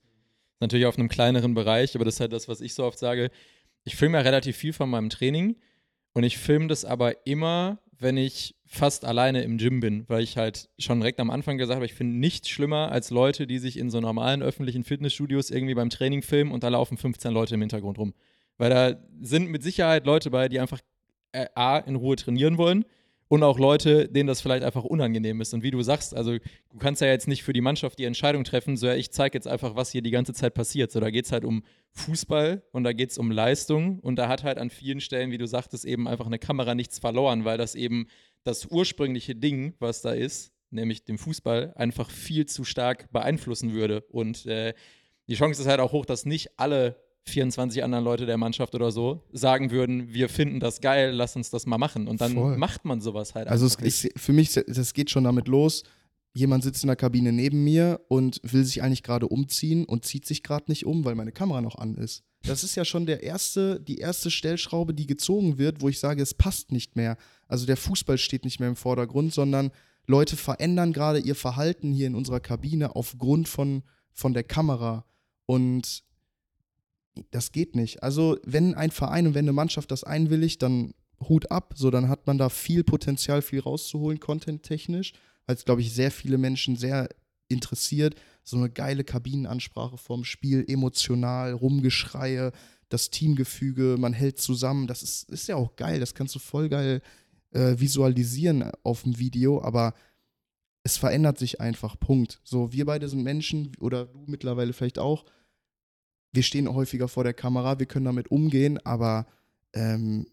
Natürlich auf einem kleineren Bereich, aber das ist halt das, was ich so oft sage. Ich filme ja relativ viel von meinem Training und ich filme das aber immer, wenn ich fast alleine im Gym bin, weil ich halt schon direkt am Anfang gesagt habe, ich finde nichts schlimmer als Leute, die sich in so normalen öffentlichen Fitnessstudios irgendwie beim Training filmen und da laufen 15 Leute im Hintergrund rum. Weil da sind mit Sicherheit Leute bei, die einfach äh, A, in Ruhe trainieren wollen und auch Leute, denen das vielleicht einfach unangenehm ist. Und wie du sagst, also du kannst ja jetzt nicht für die Mannschaft die Entscheidung treffen, so ja, ich zeige jetzt einfach, was hier die ganze Zeit passiert. So, da geht es halt um Fußball und da geht es um Leistung und da hat halt an vielen Stellen, wie du sagtest, eben einfach eine Kamera nichts verloren, weil das eben das ursprüngliche Ding, was da ist, nämlich dem Fußball, einfach viel zu stark beeinflussen würde. Und äh, die Chance ist halt auch hoch, dass nicht alle 24 anderen Leute der Mannschaft oder so sagen würden, wir finden das geil, lass uns das mal machen. Und dann Voll. macht man sowas halt Also ist für mich, das geht schon damit los. Jemand sitzt in der Kabine neben mir und will sich eigentlich gerade umziehen und zieht sich gerade nicht um, weil meine Kamera noch an ist. Das ist ja schon der erste, die erste Stellschraube, die gezogen wird, wo ich sage, es passt nicht mehr. Also der Fußball steht nicht mehr im Vordergrund, sondern Leute verändern gerade ihr Verhalten hier in unserer Kabine aufgrund von, von der Kamera. Und das geht nicht. Also, wenn ein Verein und wenn eine Mannschaft das einwilligt, dann Hut ab. So, dann hat man da viel Potenzial, viel rauszuholen, content-technisch, weil es, glaube ich, sehr viele Menschen sehr interessiert. So eine geile Kabinenansprache vorm Spiel, emotional, Rumgeschreie, das Teamgefüge, man hält zusammen. Das ist, ist ja auch geil. Das kannst du voll geil äh, visualisieren auf dem Video, aber es verändert sich einfach. Punkt. So, wir beide sind Menschen oder du mittlerweile vielleicht auch. Wir stehen häufiger vor der Kamera, wir können damit umgehen, aber ähm,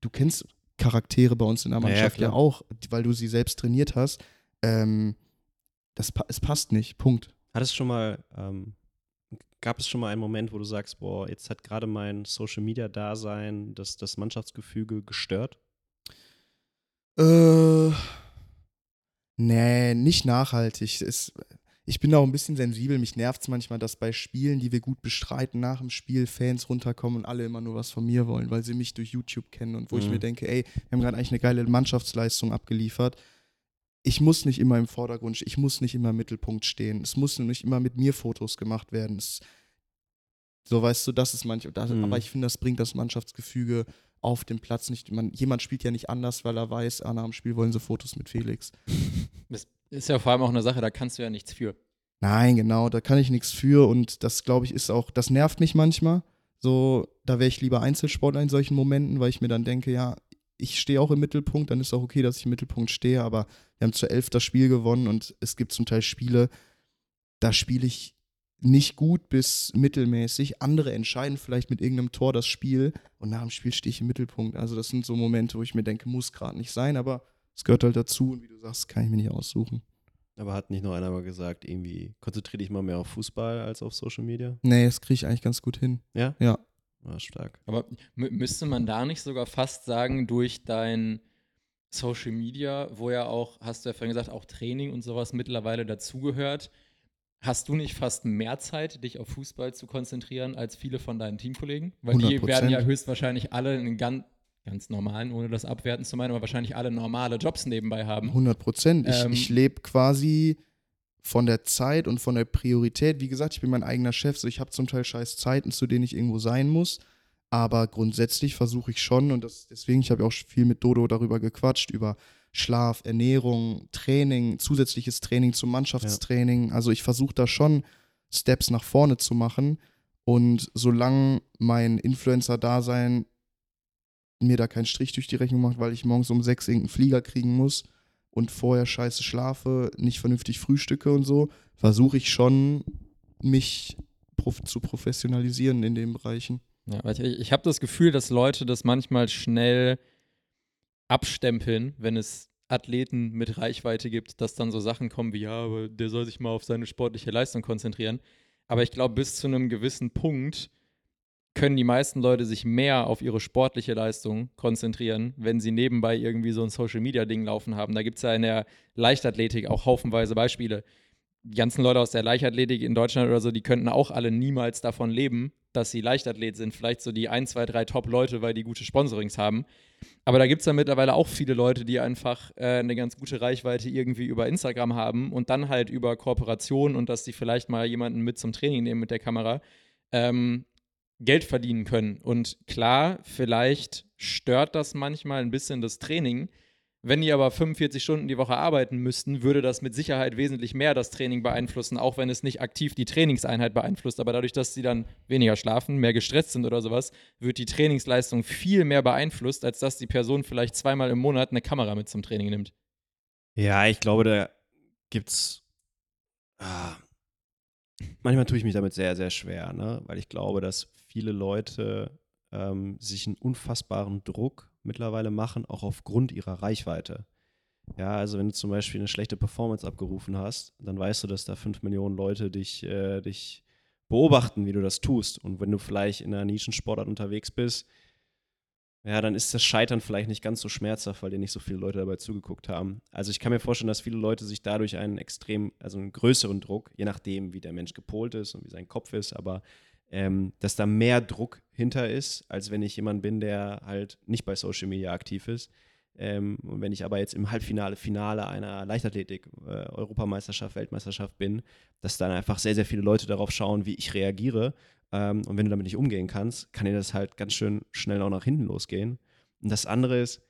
du kennst Charaktere bei uns in der Ja, ja, Mannschaft ja, klar. auch, weil du sie selbst trainiert hast. Ähm, das, es passt nicht. Punkt. Hattest du schon mal, ähm, gab es schon mal einen Moment, wo du sagst, boah, jetzt hat gerade mein Social Media Dasein das, das Mannschaftsgefüge gestört? Äh, nee, nicht nachhaltig. Es, ich bin da auch ein bisschen sensibel. Mich nervt es manchmal, dass bei Spielen, die wir gut bestreiten, nach dem Spiel Fans runterkommen und alle immer nur was von mir wollen, weil sie mich durch YouTube kennen und wo ich Mhm. mir denke, ey, wir haben gerade eigentlich eine geile Mannschaftsleistung abgeliefert. Ich muss nicht immer im Vordergrund, ich muss nicht immer im Mittelpunkt stehen. Es muss nicht immer mit mir Fotos gemacht werden. Es, so weißt du, das ist manchmal, Mhm. aber ich finde, das bringt das Mannschaftsgefüge auf dem Platz nicht. Man, jemand spielt ja nicht anders, weil er weiß, ah, nach dem Spiel wollen sie Fotos mit Felix. Ist ja vor allem auch eine Sache, da kannst du ja nichts für. Nein, genau, da kann ich nichts für und das, glaube ich, ist auch, das nervt mich manchmal. So, da wäre ich lieber Einzelsportler in solchen Momenten, weil ich mir dann denke, ja, ich stehe auch im Mittelpunkt, dann ist auch okay, dass ich im Mittelpunkt stehe, aber wir haben zu elf das Spiel gewonnen und es gibt zum Teil Spiele, da spiele ich nicht gut bis mittelmäßig. Andere entscheiden vielleicht mit irgendeinem Tor das Spiel und nach dem Spiel stehe ich im Mittelpunkt. Also das sind so Momente, wo ich mir denke, muss gerade nicht sein, aber es gehört halt dazu und wie du sagst, kann ich mir nicht aussuchen. Aber hat nicht noch einer mal gesagt, irgendwie konzentriere dich mal mehr auf Fußball als auf Social Media? Nee, das kriege ich eigentlich ganz gut hin. Ja? Ja. War stark. Aber mü- müsste man da nicht sogar fast sagen, durch dein Social Media, wo ja auch, hast du ja vorhin gesagt, auch Training und sowas mittlerweile dazugehört, hast du nicht fast mehr Zeit, dich auf Fußball zu konzentrieren, als viele von deinen Teamkollegen? Weil die 100%. werden ja höchstwahrscheinlich alle einen ganz, ganz normalen, ohne das abwerten zu meinen, aber wahrscheinlich alle normale Jobs nebenbei haben. 100 Prozent. Ich, Ähm, ich lebe quasi von der Zeit und von der Priorität. Wie gesagt, ich bin mein eigener Chef, so ich habe zum Teil scheiß Zeiten, zu denen ich irgendwo sein muss. Aber grundsätzlich versuche ich schon, und das, deswegen, ich habe ja auch viel mit Dodo darüber gequatscht, über Schlaf, Ernährung, Training, zusätzliches Training zum Mannschaftstraining. Also ich versuche da schon Steps nach vorne zu machen. Und solange mein Influencer-Dasein mir da keinen Strich durch die Rechnung macht, weil ich morgens um sechs irgendeinen Flieger kriegen muss und vorher scheiße schlafe, nicht vernünftig frühstücke und so, versuche ich schon, mich prof zu professionalisieren in den Bereichen. Ja, ich ich habe das Gefühl, dass Leute das manchmal schnell abstempeln, wenn es Athleten mit Reichweite gibt, dass dann so Sachen kommen wie, ja, aber der soll sich mal auf seine sportliche Leistung konzentrieren. Aber ich glaube, bis zu einem gewissen Punkt können die meisten Leute sich mehr auf ihre sportliche Leistung konzentrieren, wenn sie nebenbei irgendwie so ein Social-Media-Ding laufen haben. Da gibt es ja in der Leichtathletik auch haufenweise Beispiele. Die ganzen Leute aus der Leichtathletik in Deutschland oder so, die könnten auch alle niemals davon leben, dass sie Leichtathlet sind. Vielleicht so die ein, zwei, drei Top-Leute, weil die gute Sponsorings haben. Aber da gibt es ja mittlerweile auch viele Leute, die einfach äh, eine ganz gute Reichweite irgendwie über Instagram haben und dann halt über Kooperation und dass sie vielleicht mal jemanden mit zum Training nehmen mit der Kamera, ähm, Geld verdienen können. Und klar, vielleicht stört das manchmal ein bisschen das Training. Wenn die aber 45 Stunden die Woche arbeiten müssten, würde das mit Sicherheit wesentlich mehr das Training beeinflussen, auch wenn es nicht aktiv die Trainingseinheit beeinflusst. Aber dadurch, dass sie dann weniger schlafen, mehr gestresst sind oder sowas, wird die Trainingsleistung viel mehr beeinflusst, als dass die Person vielleicht zweimal im Monat eine Kamera mit zum Training nimmt. Ja, ich glaube, da gibt's. Ah, manchmal tue ich mich damit sehr, sehr schwer, ne? weil ich glaube, dass viele Leute ähm, sich einen unfassbaren Druck mittlerweile machen, auch aufgrund ihrer Reichweite. Ja, also wenn du zum Beispiel eine schlechte Performance abgerufen hast, dann weißt du, dass da fünf Millionen Leute dich, äh, dich beobachten, wie du das tust. Und wenn du vielleicht in einer Nischensportart unterwegs bist, ja, dann ist das Scheitern vielleicht nicht ganz so schmerzhaft, weil dir nicht so viele Leute dabei zugeguckt haben. Also ich kann mir vorstellen, dass viele Leute sich dadurch einen extrem, also einen größeren Druck, je nachdem, wie der Mensch gepolt ist und wie sein Kopf ist, aber ähm, dass da mehr Druck hinter ist, als wenn ich jemand bin, der halt nicht bei Social Media aktiv ist. Ähm, und wenn ich aber jetzt im Halbfinale, Finale einer Leichtathletik, äh, Europameisterschaft, Weltmeisterschaft bin, dass dann einfach sehr, sehr viele Leute darauf schauen, wie ich reagiere. Ähm, und wenn du damit nicht umgehen kannst, kann dir das halt ganz schön schnell auch nach hinten losgehen. Und das andere ist,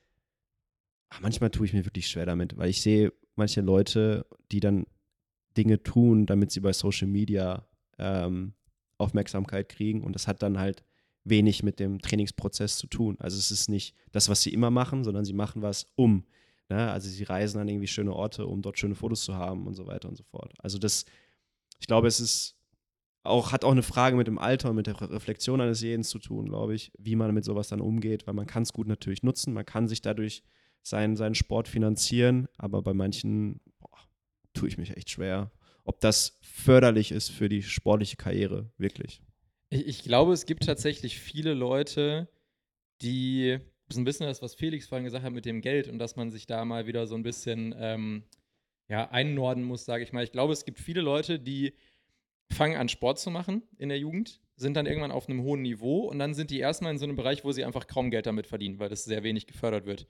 ach, manchmal tue ich mir wirklich schwer damit, weil ich sehe manche Leute, die dann Dinge tun, damit sie bei Social Media ähm, Aufmerksamkeit kriegen. Und das hat dann halt wenig mit dem Trainingsprozess zu tun. Also es ist nicht das, was sie immer machen, sondern sie machen was um. Ne? Also sie reisen an irgendwie schöne Orte, um dort schöne Fotos zu haben und so weiter und so fort. Also das, ich glaube, es ist auch, hat auch eine Frage mit dem Alter und mit der Reflexion eines jeden zu tun, glaube ich, wie man mit sowas dann umgeht, weil man kann es gut natürlich nutzen, man kann sich dadurch seinen, seinen Sport finanzieren, aber bei manchen boah, tue ich mich echt schwer, ob das förderlich ist für die sportliche Karriere, wirklich. Ich, ich glaube, es gibt tatsächlich viele Leute, die ist ein bisschen das, was Felix vorhin gesagt hat mit dem Geld und dass man sich da mal wieder so ein bisschen ähm, ja, einnorden muss, sage ich mal. Ich glaube, es gibt viele Leute, die fangen an, Sport zu machen in der Jugend, sind dann irgendwann auf einem hohen Niveau und dann sind die erstmal in so einem Bereich, wo sie einfach kaum Geld damit verdienen, weil das sehr wenig gefördert wird.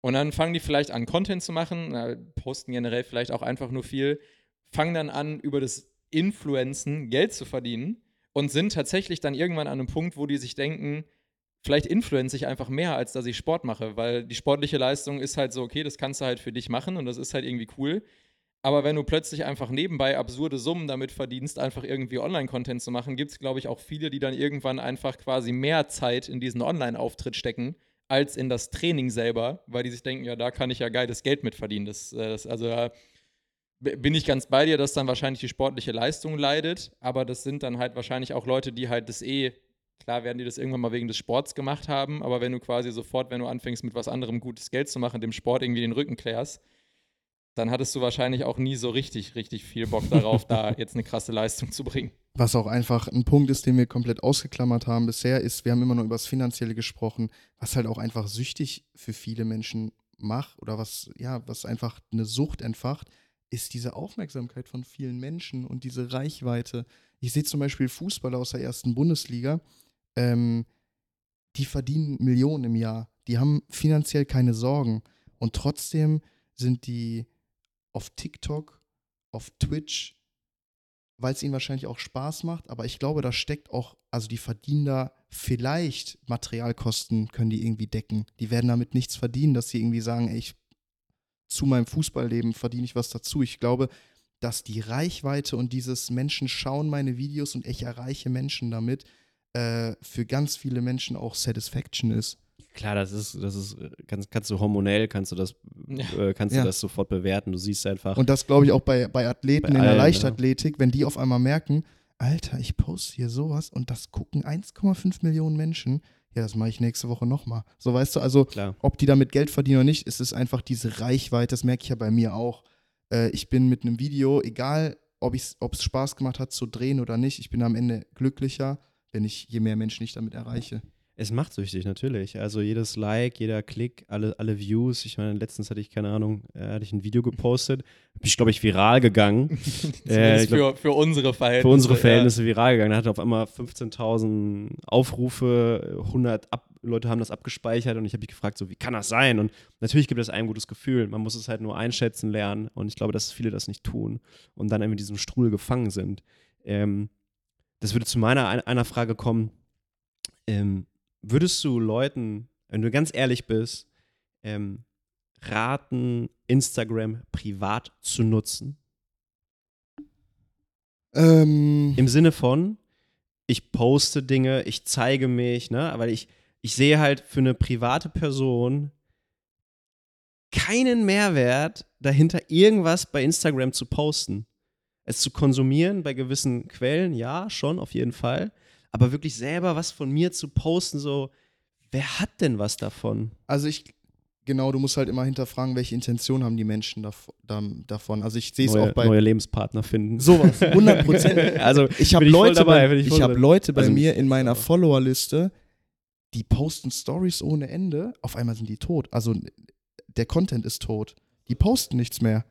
Und dann fangen die vielleicht an, Content zu machen, posten generell vielleicht auch einfach nur viel, fangen dann an, über das Influenzen Geld zu verdienen und sind tatsächlich dann irgendwann an einem Punkt, wo die sich denken, vielleicht influenze ich einfach mehr, als dass ich Sport mache, weil die sportliche Leistung ist halt so, okay, das kannst du halt für dich machen und das ist halt irgendwie cool. Aber wenn du plötzlich einfach nebenbei absurde Summen damit verdienst, einfach irgendwie Online-Content zu machen, gibt es, glaube ich, auch viele, die dann irgendwann einfach quasi mehr Zeit in diesen Online-Auftritt stecken, als in das Training selber, weil die sich denken, ja, da kann ich ja geiles Geld mit verdienen. Das, äh, das, also da bin ich ganz bei dir, dass dann wahrscheinlich die sportliche Leistung leidet, aber das sind dann halt wahrscheinlich auch Leute, die halt das eh, klar werden die das irgendwann mal wegen des Sports gemacht haben, aber wenn du quasi sofort, wenn du anfängst mit was anderem gutes Geld zu machen, dem Sport irgendwie den Rücken klärst, dann hattest du wahrscheinlich auch nie so richtig, richtig viel Bock darauf, da jetzt eine krasse Leistung zu bringen. Was auch einfach ein Punkt ist, den wir komplett ausgeklammert haben bisher, ist, wir haben immer nur über das Finanzielle gesprochen, was halt auch einfach süchtig für viele Menschen macht oder was, ja, was einfach eine Sucht entfacht, ist diese Aufmerksamkeit von vielen Menschen und diese Reichweite. Ich sehe zum Beispiel Fußballer aus der ersten Bundesliga, ähm, die verdienen Millionen im Jahr, die haben finanziell keine Sorgen und trotzdem sind die auf TikTok, auf Twitch, weil es ihnen wahrscheinlich auch Spaß macht, aber ich glaube, da steckt auch, also die verdienen da vielleicht Materialkosten, können die irgendwie decken. Die werden damit nichts verdienen, dass sie irgendwie sagen, ey, ich zu meinem Fußballleben verdiene ich was dazu. Ich glaube, dass die Reichweite und dieses Menschen schauen meine Videos und ich erreiche Menschen damit, äh, für ganz viele Menschen auch Satisfaction ist. Klar, das ist, das ist, äh, kannst, kannst du hormonell, kannst du das, Ja. äh, kannst Ja. du das sofort bewerten. Du siehst einfach. Und das glaube ich auch bei, bei Athleten Bei in der allen, Leichtathletik, wenn die auf einmal merken, Alter, ich poste hier sowas und das gucken 1,5 Millionen Menschen, ja, das mache ich nächste Woche nochmal. So weißt du, also klar. ob die damit Geld verdienen oder nicht, ist es einfach diese Reichweite, das merke ich ja bei mir auch. Äh, ich bin mit einem Video, egal ob es Spaß gemacht hat zu drehen oder nicht, ich bin am Ende glücklicher, wenn ich je mehr Menschen ich damit erreiche. Es macht süchtig, natürlich. Also jedes Like, jeder Klick, alle, alle Views. Ich meine, letztens hatte ich, keine Ahnung, äh, hatte ich ein Video gepostet. Bin ich, glaube ich, viral gegangen. Äh, ich glaub- für, für unsere Verhältnisse. Für unsere ja. Verhältnisse viral gegangen. Da hatte auf einmal 15.000 Aufrufe, 100 ab, Leute haben das abgespeichert und ich habe mich gefragt, so wie kann das sein? Und natürlich gibt es ein gutes Gefühl. Man muss es halt nur einschätzen lernen und ich glaube, dass viele das nicht tun und dann in diesem Strudel gefangen sind. Ähm, das würde zu meiner ein- einer Frage kommen. Ähm, würdest du Leuten, wenn du ganz ehrlich bist, ähm, raten, Instagram privat zu nutzen? Ähm, Im Sinne von, ich poste Dinge, ich zeige mich, ne? Aber ich, ich sehe halt für eine private Person keinen Mehrwert dahinter, irgendwas bei Instagram zu posten. Es zu konsumieren bei gewissen Quellen, ja, schon, auf jeden Fall. Aber wirklich selber was von mir zu posten, so, wer hat denn was davon? Also ich, genau, du musst halt immer hinterfragen, welche Intention haben die Menschen dav da, davon. Also ich sehe es auch bei neue Lebenspartner finden. sowas, 100 Prozent. Also, Ich habe Leute, dabei, bei, ich ich hab. Leute bei Also mir in meiner Followerliste, die posten Stories ohne Ende. Auf einmal sind die tot. Also der Content ist tot. Die posten nichts mehr.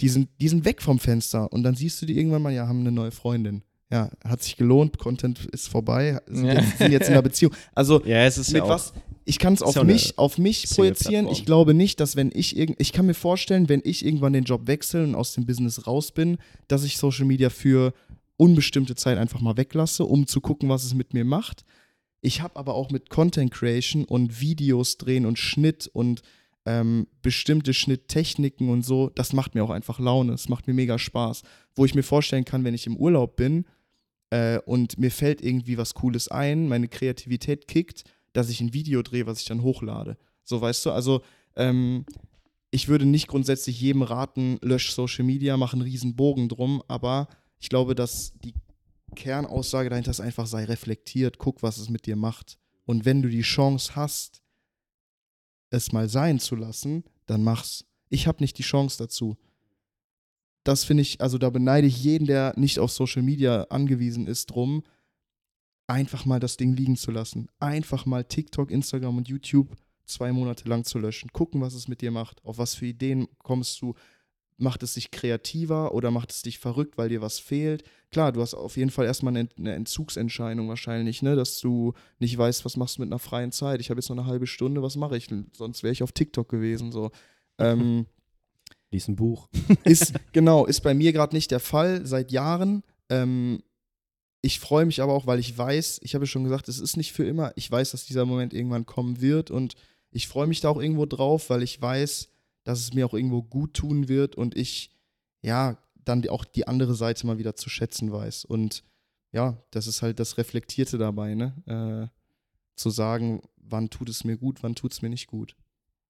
Die sind, die sind weg vom Fenster. Und dann siehst du die irgendwann mal, ja, haben eine neue Freundin. Ja, hat sich gelohnt, Content ist vorbei, sind, Ja. jetzt, sind jetzt in einer Beziehung. Also ja, es ist mit ja was ich kann es auf mich auf mich projizieren. Ich glaube nicht, dass wenn ich irgend ich kann mir vorstellen, wenn ich irgendwann den Job wechsle und aus dem Business raus bin, dass ich Social Media für unbestimmte Zeit einfach mal weglasse, um zu gucken, was es mit mir macht. Ich habe aber auch mit Content Creation und Videos drehen und Schnitt und ähm, bestimmte Schnitttechniken und so, das macht mir auch einfach Laune. Es macht mir mega Spaß. Wo ich mir vorstellen kann, wenn ich im Urlaub bin äh, und mir fällt irgendwie was Cooles ein, meine Kreativität kickt, dass ich ein Video drehe, was ich dann hochlade. So, weißt du, also ähm, ich würde nicht grundsätzlich jedem raten, lösch Social Media, mach einen riesen Bogen drum, aber ich glaube, dass die Kernaussage dahinter ist einfach, sei reflektiert, guck, was es mit dir macht. Und wenn du die Chance hast, es mal sein zu lassen, dann mach's. Ich habe nicht die Chance dazu. Das finde ich, also da beneide ich jeden, der nicht auf Social Media angewiesen ist, drum, einfach mal das Ding liegen zu lassen. Einfach mal TikTok, Instagram und YouTube zwei Monate lang zu löschen. Gucken, was es mit dir macht. Auf was für Ideen kommst du. Macht es dich kreativer oder macht es dich verrückt, weil dir was fehlt? Klar, du hast auf jeden Fall erstmal eine, Entzugsentscheidung wahrscheinlich, ne? dass du nicht weißt, was machst du mit einer freien Zeit. Ich habe jetzt noch eine halbe Stunde, was mache ich? Sonst wäre ich auf TikTok gewesen. So. Ähm, lies ein Buch. ist, genau, ist bei mir gerade nicht der Fall seit Jahren. Ähm, ich freue mich aber auch, weil ich weiß, ich habe ja schon gesagt, es ist nicht für immer. Ich weiß, dass dieser Moment irgendwann kommen wird und ich freue mich da auch irgendwo drauf, weil ich weiß, dass es mir auch irgendwo gut tun wird und ich, ja, dann auch die andere Seite mal wieder zu schätzen weiß. Und ja, das ist halt das Reflektierte dabei, ne? Äh, zu sagen, wann tut es mir gut, wann tut es mir nicht gut.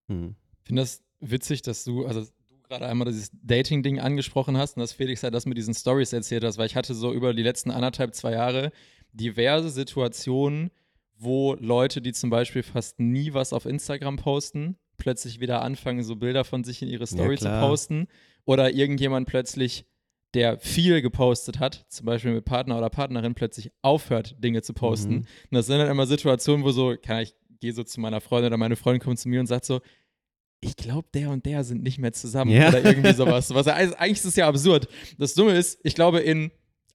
Hm. Ich finde das witzig, dass du, also du gerade einmal dieses Dating-Ding angesprochen hast und dass Felix halt das mit diesen Stories erzählt hast, weil ich hatte so über die letzten anderthalb, zwei Jahre diverse Situationen, wo Leute, die zum Beispiel fast nie was auf Instagram posten, plötzlich wieder anfangen, so Bilder von sich in ihre Story zu klar. posten. Oder irgendjemand plötzlich, der viel gepostet hat, zum Beispiel mit Partner oder Partnerin, plötzlich aufhört, Dinge zu posten. Mhm. Und das sind dann immer Situationen, wo so, kann ich gehe so zu meiner Freundin oder meine Freundin kommt zu mir und sagt so, ich glaube, der und der sind nicht mehr zusammen Ja. oder irgendwie sowas. Was, also eigentlich ist es ja absurd. Das Dumme ist, ich glaube, in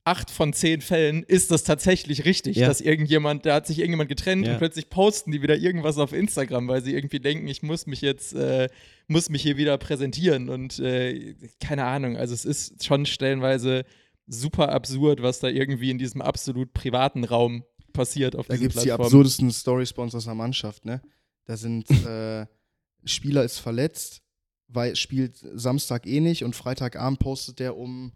acht von zehn Fällen ist das tatsächlich richtig, Ja. dass irgendjemand, da hat sich irgendjemand getrennt Ja. und plötzlich posten die wieder irgendwas auf Instagram, weil sie irgendwie denken, ich muss mich jetzt, äh, muss mich hier wieder präsentieren und äh, keine Ahnung. Also es ist schon stellenweise super absurd, was da irgendwie in diesem absolut privaten Raum passiert auf Da gibt es die absurdesten Story-Sponsors der Mannschaft, ne? Da sind, äh, Spieler ist verletzt, weil spielt Samstag eh nicht und Freitagabend postet der um,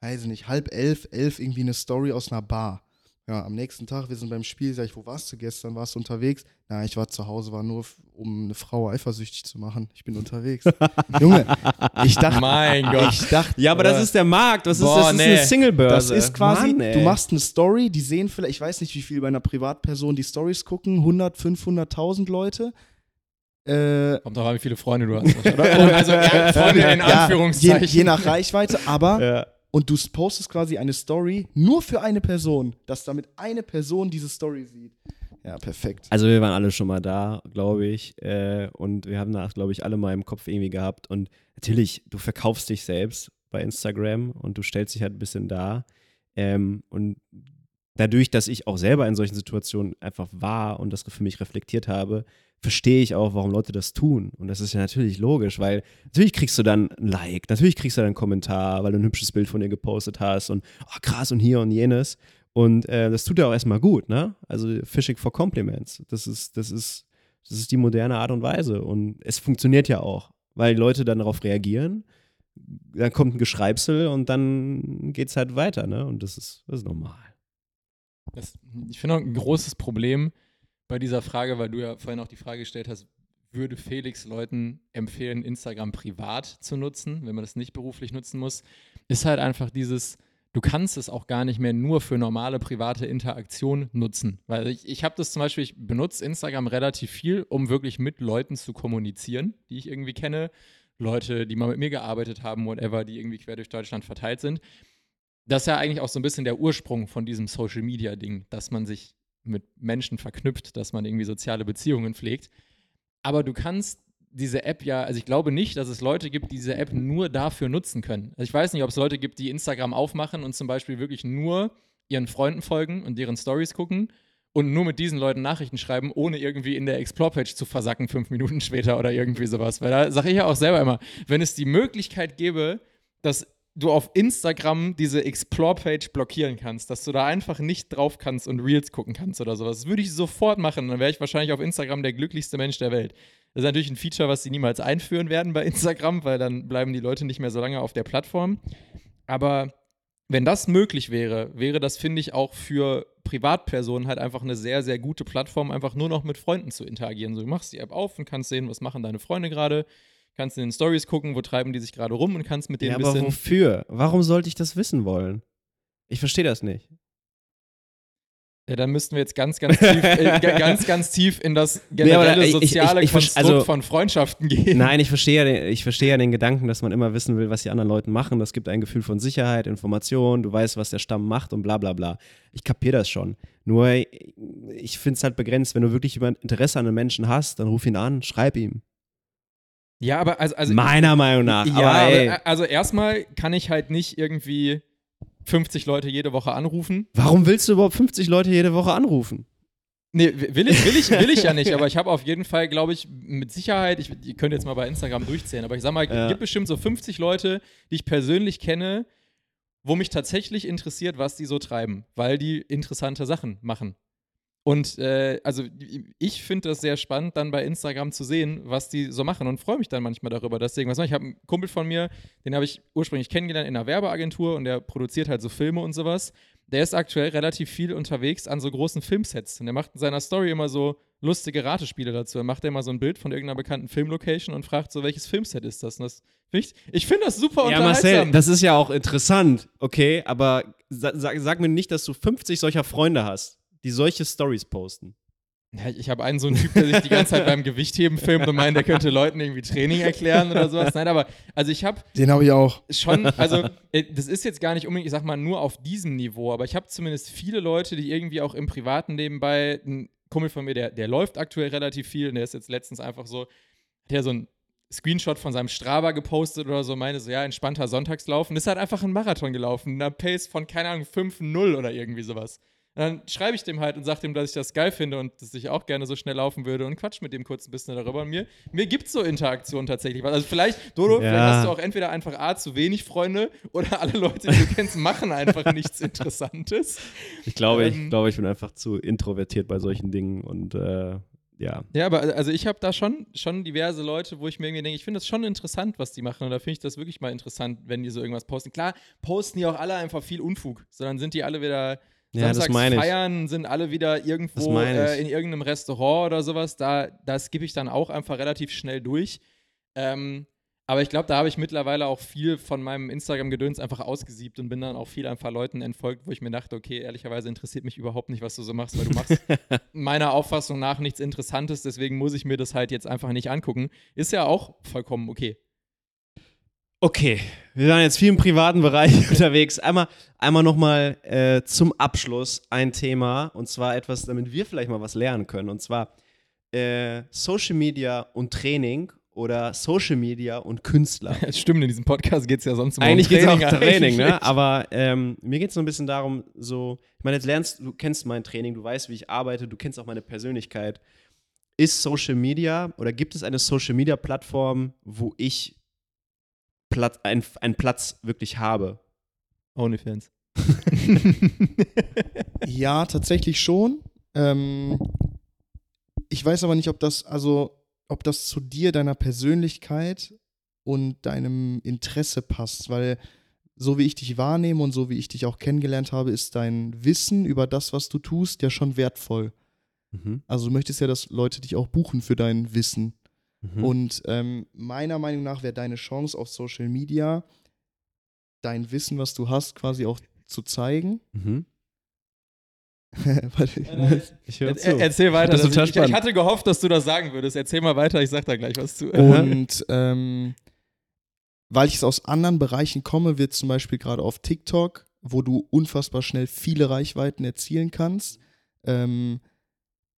weiß ich nicht, halb elf, elf irgendwie eine Story aus einer Bar. Ja, am nächsten Tag, wir sind beim Spiel, sag ich, wo warst du gestern? Warst du unterwegs? Na, ich war zu Hause, war nur, um eine Frau eifersüchtig zu machen. Ich bin unterwegs. Junge, ich dachte, Mein Gott. ich dachte, Ja, aber das ist der Markt. Das ist, Boah, das ist nee. eine Singlebörse. das ist quasi, Mann, du machst eine Story, die sehen vielleicht, ich weiß nicht, wie viel bei einer Privatperson die Stories gucken, 100, 500.000 Leute. Äh, Kommt drauf an, wie viele Freunde du hast. Oder? Also ja, Freunde in ja, je, Anführungszeichen. je nach Reichweite, aber Ja. und du postest quasi eine Story nur für eine Person, dass damit eine Person diese Story sieht. Ja, perfekt. Also wir waren alle schon mal da, glaube ich. Äh, und wir haben das, glaube ich, alle mal im Kopf irgendwie gehabt. Und natürlich, du verkaufst dich selbst bei Instagram und du stellst dich halt ein bisschen dar. Ähm, und dadurch, dass ich auch selber in solchen Situationen einfach war und das für mich reflektiert habe, verstehe ich auch, warum Leute das tun. Und das ist ja natürlich logisch, weil natürlich kriegst du dann ein Like, natürlich kriegst du dann einen Kommentar, weil du ein hübsches Bild von dir gepostet hast und oh, krass und hier und jenes. Und äh, das tut ja auch erstmal gut, ne? Also Fishing for Compliments. Das ist, das ist, das ist die moderne Art und Weise. Und es funktioniert ja auch, weil die Leute dann darauf reagieren. Dann kommt ein Geschreibsel und dann geht es halt weiter, ne? Und das ist, das ist normal. Das, ich finde auch ein großes Problem bei dieser Frage, weil du ja vorhin auch die Frage gestellt hast, würde Felix Leuten empfehlen, Instagram privat zu nutzen, wenn man das nicht beruflich nutzen muss, ist halt einfach dieses, du kannst es auch gar nicht mehr nur für normale private Interaktion nutzen. Weil ich, ich habe das zum Beispiel, ich benutze Instagram relativ viel, um wirklich mit Leuten zu kommunizieren, die ich irgendwie kenne. Leute, die mal mit mir gearbeitet haben, whatever, die irgendwie quer durch Deutschland verteilt sind. Das ist ja eigentlich auch so ein bisschen der Ursprung von diesem Social Media Ding, dass man sich mit Menschen verknüpft, dass man irgendwie soziale Beziehungen pflegt. Aber du kannst diese App ja, also ich glaube nicht, dass es Leute gibt, die diese App nur dafür nutzen können. Also ich weiß nicht, ob es Leute gibt, die Instagram aufmachen und zum Beispiel wirklich nur ihren Freunden folgen und deren Stories gucken und nur mit diesen Leuten Nachrichten schreiben, ohne irgendwie in der Explore-Page zu versacken, fünf Minuten später oder irgendwie sowas. Weil da sage ich ja auch selber immer, wenn es die Möglichkeit gäbe, dass du auf Instagram diese Explore-Page blockieren kannst, dass du da einfach nicht drauf kannst und Reels gucken kannst oder sowas. Das würde ich sofort machen. Dann wäre ich wahrscheinlich auf Instagram der glücklichste Mensch der Welt. Das ist natürlich ein Feature, was sie niemals einführen werden bei Instagram, weil dann bleiben die Leute nicht mehr so lange auf der Plattform. Aber wenn das möglich wäre, wäre das, finde ich, auch für Privatpersonen halt einfach eine sehr, sehr gute Plattform, einfach nur noch mit Freunden zu interagieren. So, du machst die App auf und kannst sehen, was machen deine Freunde gerade, kannst in den Stories gucken, wo treiben die sich gerade rum und kannst mit denen Ja, ein aber bisschen. wofür? Warum sollte ich das wissen wollen? Ich verstehe das nicht. Ja, dann müssten wir jetzt ganz, ganz tief, äh, ga- ganz, ganz tief in das generelle aber ich- ich- soziale ich- ich versch- Konstrukt also- von Freundschaften gehen. Nein, ich verstehe, ja den, ich verstehe ja den Gedanken, dass man immer wissen will, was die anderen Leute machen. Das gibt ein Gefühl von Sicherheit, Information, du weißt, was der Stamm macht und bla bla bla. Ich kapiere das schon. Nur ich finde es halt begrenzt, wenn du wirklich über Interesse an einem Menschen hast, dann ruf ihn an, schreib ihm. Ja, aber also, also Meiner Meinung nach. Ja, aber, also erstmal kann ich halt nicht irgendwie 50 Leute jede Woche anrufen. warum willst du überhaupt 50 Leute jede Woche anrufen? Nee, will ich, will ich, will ich ja nicht, aber ich habe auf jeden Fall, glaube ich, mit Sicherheit, ich, ihr könnt jetzt mal bei Instagram durchzählen, aber ich sag mal, es Ja. gibt bestimmt so 50 Leute, die ich persönlich kenne, wo mich tatsächlich interessiert, was die so treiben, weil die interessante Sachen machen. Und äh, also ich finde das sehr spannend, dann bei Instagram zu sehen, was die so machen und freue mich dann manchmal darüber, dass irgendwas machen. Ich habe einen Kumpel von mir, den habe ich ursprünglich kennengelernt in einer Werbeagentur und der produziert halt so Filme und sowas. Der ist aktuell relativ viel unterwegs an so großen Filmsets und der macht in seiner Story immer so lustige Ratespiele dazu. Er macht immer so ein Bild von irgendeiner bekannten Filmlocation und fragt so, welches Filmset ist das? Und das ich ich finde das super Ja, unterhaltsam. Marcel, das ist ja auch interessant, okay, aber sa sag, sag mir nicht, dass du 50 solcher Freunde hast, die solche Stories posten. Ja, ich habe einen so einen Typ, der sich die ganze Zeit beim Gewichtheben filmt und meint, der könnte Leuten irgendwie Training erklären oder sowas. Nein, aber also ich habe Den habe ich auch. schon, also äh, das ist jetzt gar nicht unbedingt, ich sag mal, nur auf diesem Niveau, aber ich habe zumindest viele Leute, die irgendwie auch im Privaten nebenbei, ein Kumpel von mir, der, der läuft aktuell relativ viel und der ist jetzt letztens einfach so, der so ein Screenshot von seinem Strava gepostet oder so, meine so, ja, entspannter Sonntagslauf und ist halt einfach einen Marathon gelaufen, in einer Pace von, keine Ahnung, 5-0 oder irgendwie sowas. Und dann schreibe ich dem halt und sage dem, dass ich das geil finde und dass ich auch gerne so schnell laufen würde und quatsch mit dem kurz ein bisschen darüber. Und mir, mir gibt es so Interaktionen tatsächlich. Also vielleicht, Dodo, vielleicht Ja. hast du auch entweder einfach A, zu wenig Freunde oder alle Leute, die du kennst, machen einfach nichts Interessantes. Ich glaube, Ähm. ich glaube, ich bin einfach zu introvertiert bei solchen Dingen und äh, ja. Ja, aber also ich habe da schon, schon diverse Leute, wo ich mir irgendwie denke, ich finde das schon interessant, was die machen. Und da finde ich das wirklich mal interessant, wenn die so irgendwas posten. Klar, posten die auch alle einfach viel Unfug, sondern sind die alle wieder Ja, das samstags meine ich. feiern, sind alle wieder Das irgendwo äh, in irgendeinem Restaurant oder sowas. Da, das gebe ich dann auch einfach relativ schnell durch. Ähm, aber ich glaube, da habe ich mittlerweile auch viel von meinem Instagram-Gedöns einfach ausgesiebt und bin dann auch viel einfach Leuten entfolgt, wo ich mir dachte, okay, ehrlicherweise interessiert mich überhaupt nicht, was du so machst, weil du machst meiner Auffassung nach nichts Interessantes, deswegen muss ich mir das halt jetzt einfach nicht angucken. Ist ja auch vollkommen okay. Okay, wir waren jetzt viel im privaten Bereich unterwegs. Einmal, einmal nochmal äh, zum Abschluss ein Thema und zwar etwas, damit wir vielleicht mal was lernen können. Und zwar äh, Social Media und Training oder Social Media und Künstler. Stimmt, in diesem Podcast geht es ja sonst immer Eigentlich um geht es auch Training. um Training, ne? Aber ähm, mir geht es so ein bisschen darum, so, ich meine, jetzt lernst du, kennst mein Training, du weißt, wie ich arbeite, du kennst auch meine Persönlichkeit. Ist Social Media oder gibt es eine Social Media Plattform, wo ich Platz, ein, einen Platz wirklich habe? Onlyfans. Ja, tatsächlich schon. Ähm, ich weiß aber nicht, ob das, also, ob das zu dir, deiner Persönlichkeit und deinem Interesse passt, weil so wie ich dich wahrnehme und so wie ich dich auch kennengelernt habe, ist dein Wissen über das, was du tust, ja schon wertvoll. Mhm. Also du möchtest ja, dass Leute dich auch buchen für dein Wissen. Mhm. Und ähm, meiner Meinung nach wäre deine Chance auf Social Media, dein Wissen, was du hast, quasi auch zu zeigen. Mhm. Warte, Ich höre Er, zu. erzähl weiter. Das ist total ich, ich, spannend. ich hatte gehofft, dass du das sagen würdest. Erzähl mal weiter, ich sag da gleich was zu. Und ähm, weil ich es aus anderen Bereichen komme, wird zum Beispiel gerade auf TikTok, wo du unfassbar schnell viele Reichweiten erzielen kannst, ähm,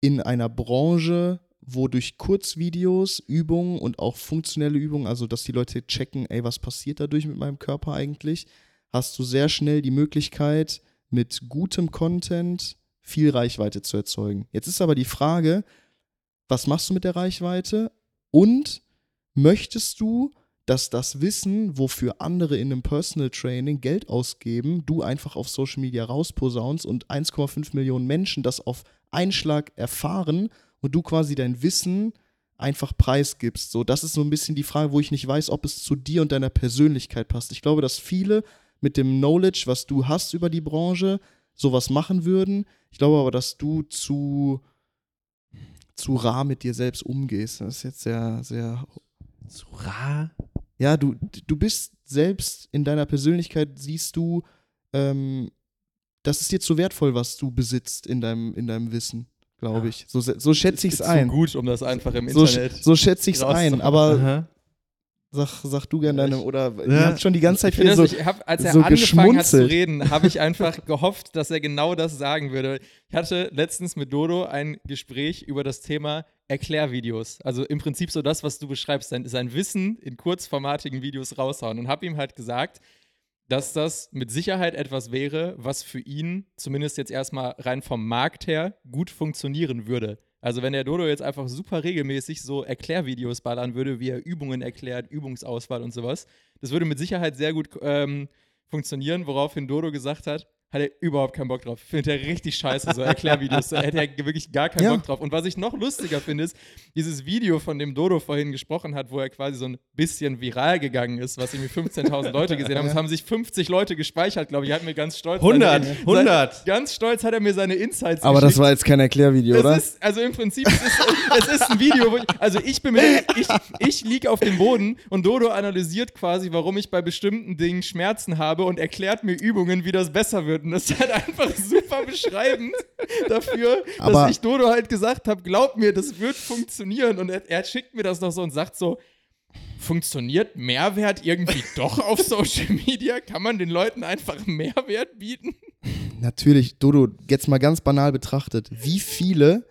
in einer Branche, wo durch Kurzvideos, Übungen und auch funktionelle Übungen, also dass die Leute checken, ey, was passiert dadurch mit meinem Körper eigentlich, hast du sehr schnell die Möglichkeit, mit gutem Content viel Reichweite zu erzeugen. Jetzt ist aber die Frage, was machst du mit der Reichweite und möchtest du, dass das Wissen, wofür andere in einem Personal Training Geld ausgeben, du einfach auf Social Media rausposaunst und 1,5 Millionen Menschen das auf einen Schlag erfahren und du quasi dein Wissen einfach preisgibst. So, das ist so ein bisschen die Frage, wo ich nicht weiß, ob es zu dir und deiner Persönlichkeit passt. Ich glaube, dass viele mit dem Knowledge, was du hast über die Branche, sowas machen würden. Ich glaube aber, dass du zu, zu rar mit dir selbst umgehst. Das ist jetzt sehr, sehr. zu rar. Ja, du, du bist selbst in deiner Persönlichkeit, siehst du, ähm, das ist dir zu wertvoll, was du besitzt in deinem, in deinem Wissen, glaube Ja. ich. So, so schätze ich es Zu ein. gut, um das einfach im So, Internet. sch- so schätze ich es ein. Aber Aha. sag, sag du gerne deine, oder ihr Ja. habt schon die ganze Zeit Ich hier so. ich hab, als er so angefangen hat zu reden, habe ich einfach gehofft, dass er genau das sagen würde. Ich hatte letztens mit Dodo ein Gespräch über das Thema Erklärvideos. Also im Prinzip so das, was du beschreibst, sein, sein Wissen in kurzformatigen Videos raushauen. Und habe ihm halt gesagt, dass das mit Sicherheit etwas wäre, was für ihn, zumindest jetzt erstmal rein vom Markt her, gut funktionieren würde. Also wenn der Dodo jetzt einfach super regelmäßig so Erklärvideos ballern würde, wie er Übungen erklärt, Übungsauswahl und sowas, das würde mit Sicherheit sehr gut ähm, funktionieren, woraufhin Dodo gesagt hat, hat er überhaupt keinen Bock drauf. Findet er richtig scheiße, so Erklärvideos. Da hätte er wirklich gar keinen Ja. Bock drauf. Und was ich noch lustiger finde, ist, dieses Video, von dem Dodo vorhin gesprochen hat, wo er quasi so ein bisschen viral gegangen ist, was irgendwie 15.000 Leute gesehen haben. Es haben sich 50 Leute gespeichert, glaube ich. Er hat mir ganz stolz. 100, seine- 100. Seine, ganz stolz hat er mir seine Insights Aber das geschickt. war jetzt kein Erklärvideo, Es oder? ist, also im Prinzip, es ist, es ist ein Video, wo ich, also ich bin mit, ich, ich liege auf dem Boden und Dodo analysiert quasi, warum ich bei bestimmten Dingen Schmerzen habe und erklärt mir Übungen, wie das besser wird. Und das ist halt einfach super beschreibend dafür, Aber- dass ich Dodo halt gesagt habe, glaub mir, das wird funktionieren. Und er, er schickt mir das noch so und sagt so, funktioniert Mehrwert irgendwie doch auf Social Media? Kann man den Leuten einfach Mehrwert bieten? Natürlich, Dodo, jetzt mal ganz banal betrachtet, wie viele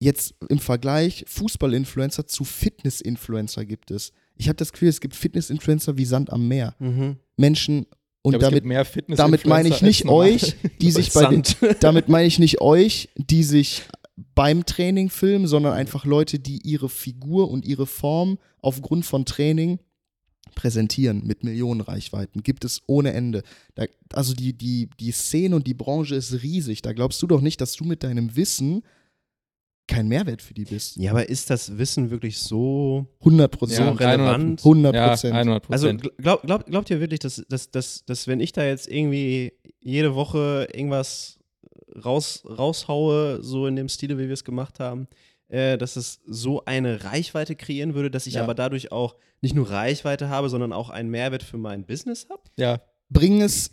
jetzt im Vergleich Fußball-Influencer zu Fitness-Influencer gibt es? Ich habe das Gefühl, es gibt Fitness-Influencer wie Sand am Meer. Mhm. Menschen, und glaube, damit, gibt mehr Fitness damit meine ich nicht euch, die sich bei den, damit meine ich nicht euch, die sich beim Training filmen, sondern einfach Leute, die ihre Figur und ihre Form aufgrund von Training präsentieren mit Millionenreichweiten. Gibt es ohne Ende. Da, also die, die, die Szene und die Branche ist riesig. Da glaubst du doch nicht, dass du mit deinem Wissen kein Mehrwert für die bist. Ja, aber ist das Wissen wirklich so 100 so Prozent. relevant? 100 Ja, Prozent. 100 Also glaub, glaub, glaubt ihr wirklich, dass, dass, dass, dass wenn ich da jetzt irgendwie jede Woche irgendwas raus, raushaue, so in dem Stile, wie wir es gemacht haben, äh, dass es so eine Reichweite kreieren würde, dass ich Ja. aber dadurch auch nicht nur Reichweite habe, sondern auch einen Mehrwert für mein Business habe? ja, Bring es.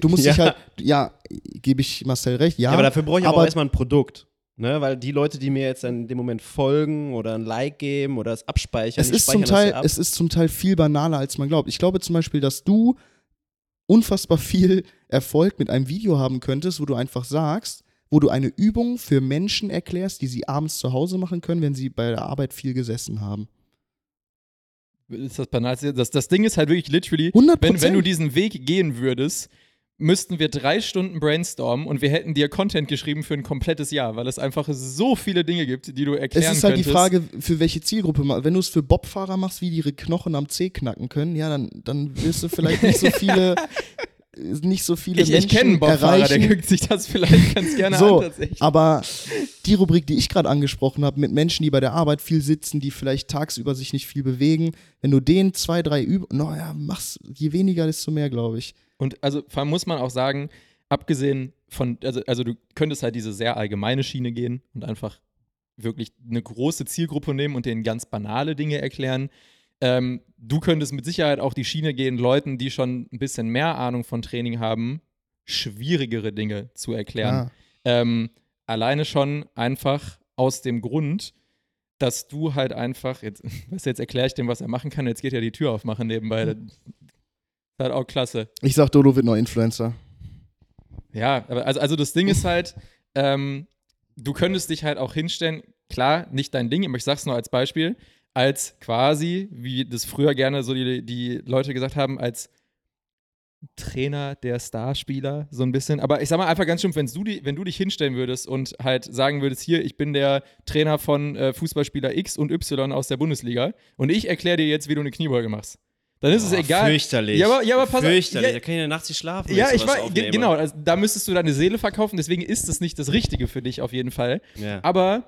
Du musst dich Ja. halt, ja, gebe ich Marcel recht, ja. Ja, aber dafür brauche ich aber, aber- auch erstmal ein Produkt. Ne? Weil die Leute, die mir jetzt in dem Moment folgen oder ein Like geben oder es abspeichern, es ist, zum Teil, ja ab. es ist zum Teil viel banaler, als man glaubt. Ich glaube zum Beispiel, dass du unfassbar viel Erfolg mit einem Video haben könntest, wo du einfach sagst, wo du eine Übung für Menschen erklärst, die sie abends zu Hause machen können, wenn sie bei der Arbeit viel gesessen haben. ist das banalste. Das, das Ding ist halt wirklich literally, 100 wenn, wenn du diesen Weg gehen würdest, müssten wir drei Stunden brainstormen und wir hätten dir Content geschrieben für ein komplettes Jahr, weil es einfach so viele Dinge gibt, die du erklären Es ist halt die könntest. Frage, für welche Zielgruppe. Wenn du es für Bobfahrer machst, wie die ihre Knochen am Zeh knacken können, ja, dann, dann wirst du vielleicht nicht so viele, nicht so viele Ich, ich Menschen kenne einen Bobfahrer, der erreichen. guckt sich das vielleicht ganz gerne So, an tatsächlich. Aber die Rubrik, die ich gerade angesprochen habe, mit Menschen, die bei der Arbeit viel sitzen, die vielleicht tagsüber sich nicht viel bewegen, wenn du den zwei, drei Übungen, naja, machst, je weniger, desto mehr, glaube ich. Und also vor allem muss man auch sagen, abgesehen von, also, also du könntest halt diese sehr allgemeine Schiene gehen und einfach wirklich eine große Zielgruppe nehmen und denen ganz banale Dinge erklären. Ähm, du könntest mit Sicherheit auch die Schiene gehen, Leuten, die schon ein bisschen mehr Ahnung von Training haben, schwierigere Dinge zu erklären. Ja. Ähm, alleine schon einfach aus dem Grund, dass du halt einfach, jetzt, jetzt erkläre ich dem, was er machen kann, jetzt geht ja die Tür aufmachen nebenbei. Das ist halt auch klasse. Ich sag, Dodo wird noch Influencer. Ja, aber also, also das Ding ist halt, ähm, du könntest dich halt auch hinstellen, klar, nicht dein Ding, aber ich sag's nur als Beispiel, als quasi, wie das früher gerne so die, die Leute gesagt haben, als Trainer der Starspieler, so ein bisschen. Aber ich sag mal einfach ganz stumpf, wenn du, die, wenn du dich hinstellen würdest und halt sagen würdest, hier, ich bin der Trainer von äh, Fußballspieler X und Y aus der Bundesliga und ich erkläre dir jetzt, wie du eine Kniebeuge machst. Dann ist es Boah, egal. Fürchterlich. Ja, aber- ja, aber pass auf, Fürchterlich. ja- da kann ich ja nachts nicht schlafen. Ja, ich sowas weiß, genau, also, da müsstest du deine Seele verkaufen, deswegen ist es nicht das Richtige für dich auf jeden Fall. Ja. Aber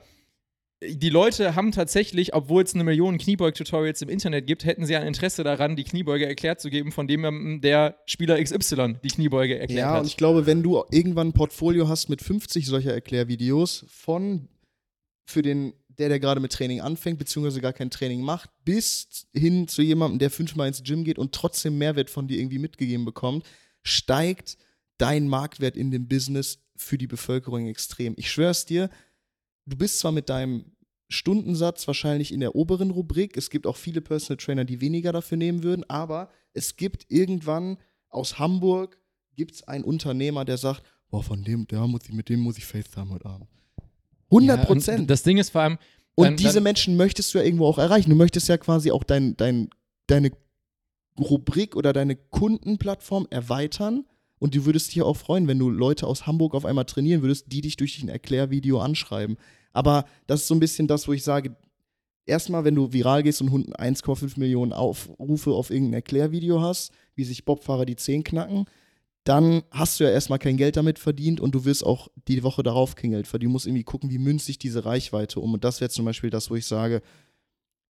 die Leute haben tatsächlich, obwohl es eine Million Kniebeug-Tutorials im Internet gibt, hätten sie ein Interesse daran, die Kniebeuge erklärt zu geben, von dem der Spieler XY die Kniebeuge erklärt Ja, und hat. ich glaube, wenn du irgendwann ein Portfolio hast mit 50 solcher Erklärvideos von für den, der, der gerade mit Training anfängt, beziehungsweise gar kein Training macht, bis hin zu jemandem, der fünfmal ins Gym geht und trotzdem Mehrwert von dir irgendwie mitgegeben bekommt, steigt dein Marktwert in dem Business für die Bevölkerung extrem. Ich schwör's dir, du bist zwar mit deinem Stundensatz wahrscheinlich in der oberen Rubrik. Es gibt auch viele Personal Trainer, die weniger dafür nehmen würden, aber es gibt irgendwann aus Hamburg gibt es einen Unternehmer, der sagt, boah, von dem, der muss ich, mit dem muss ich FaceTime heute Abend. 100 Ja, und Prozent. Das Ding ist vor allem. Und dann- diese dann- Menschen möchtest du ja irgendwo auch erreichen. Du möchtest ja quasi auch dein, dein, deine Rubrik oder deine Kundenplattform erweitern. Und du würdest dich auch freuen, wenn du Leute aus Hamburg auf einmal trainieren würdest, die dich durch ein Erklärvideo anschreiben. Aber das ist so ein bisschen das, wo ich sage, erstmal, wenn du viral gehst und Hunden 1,5 Millionen Aufrufe auf irgendein Erklärvideo hast, wie sich Bobfahrer die Zehen knacken, dann hast du ja erstmal kein Geld damit verdient und du wirst auch die Woche darauf kein Geld verdienen. Du musst irgendwie gucken, wie münzt sich diese Reichweite um. Und das wäre zum Beispiel das, wo ich sage,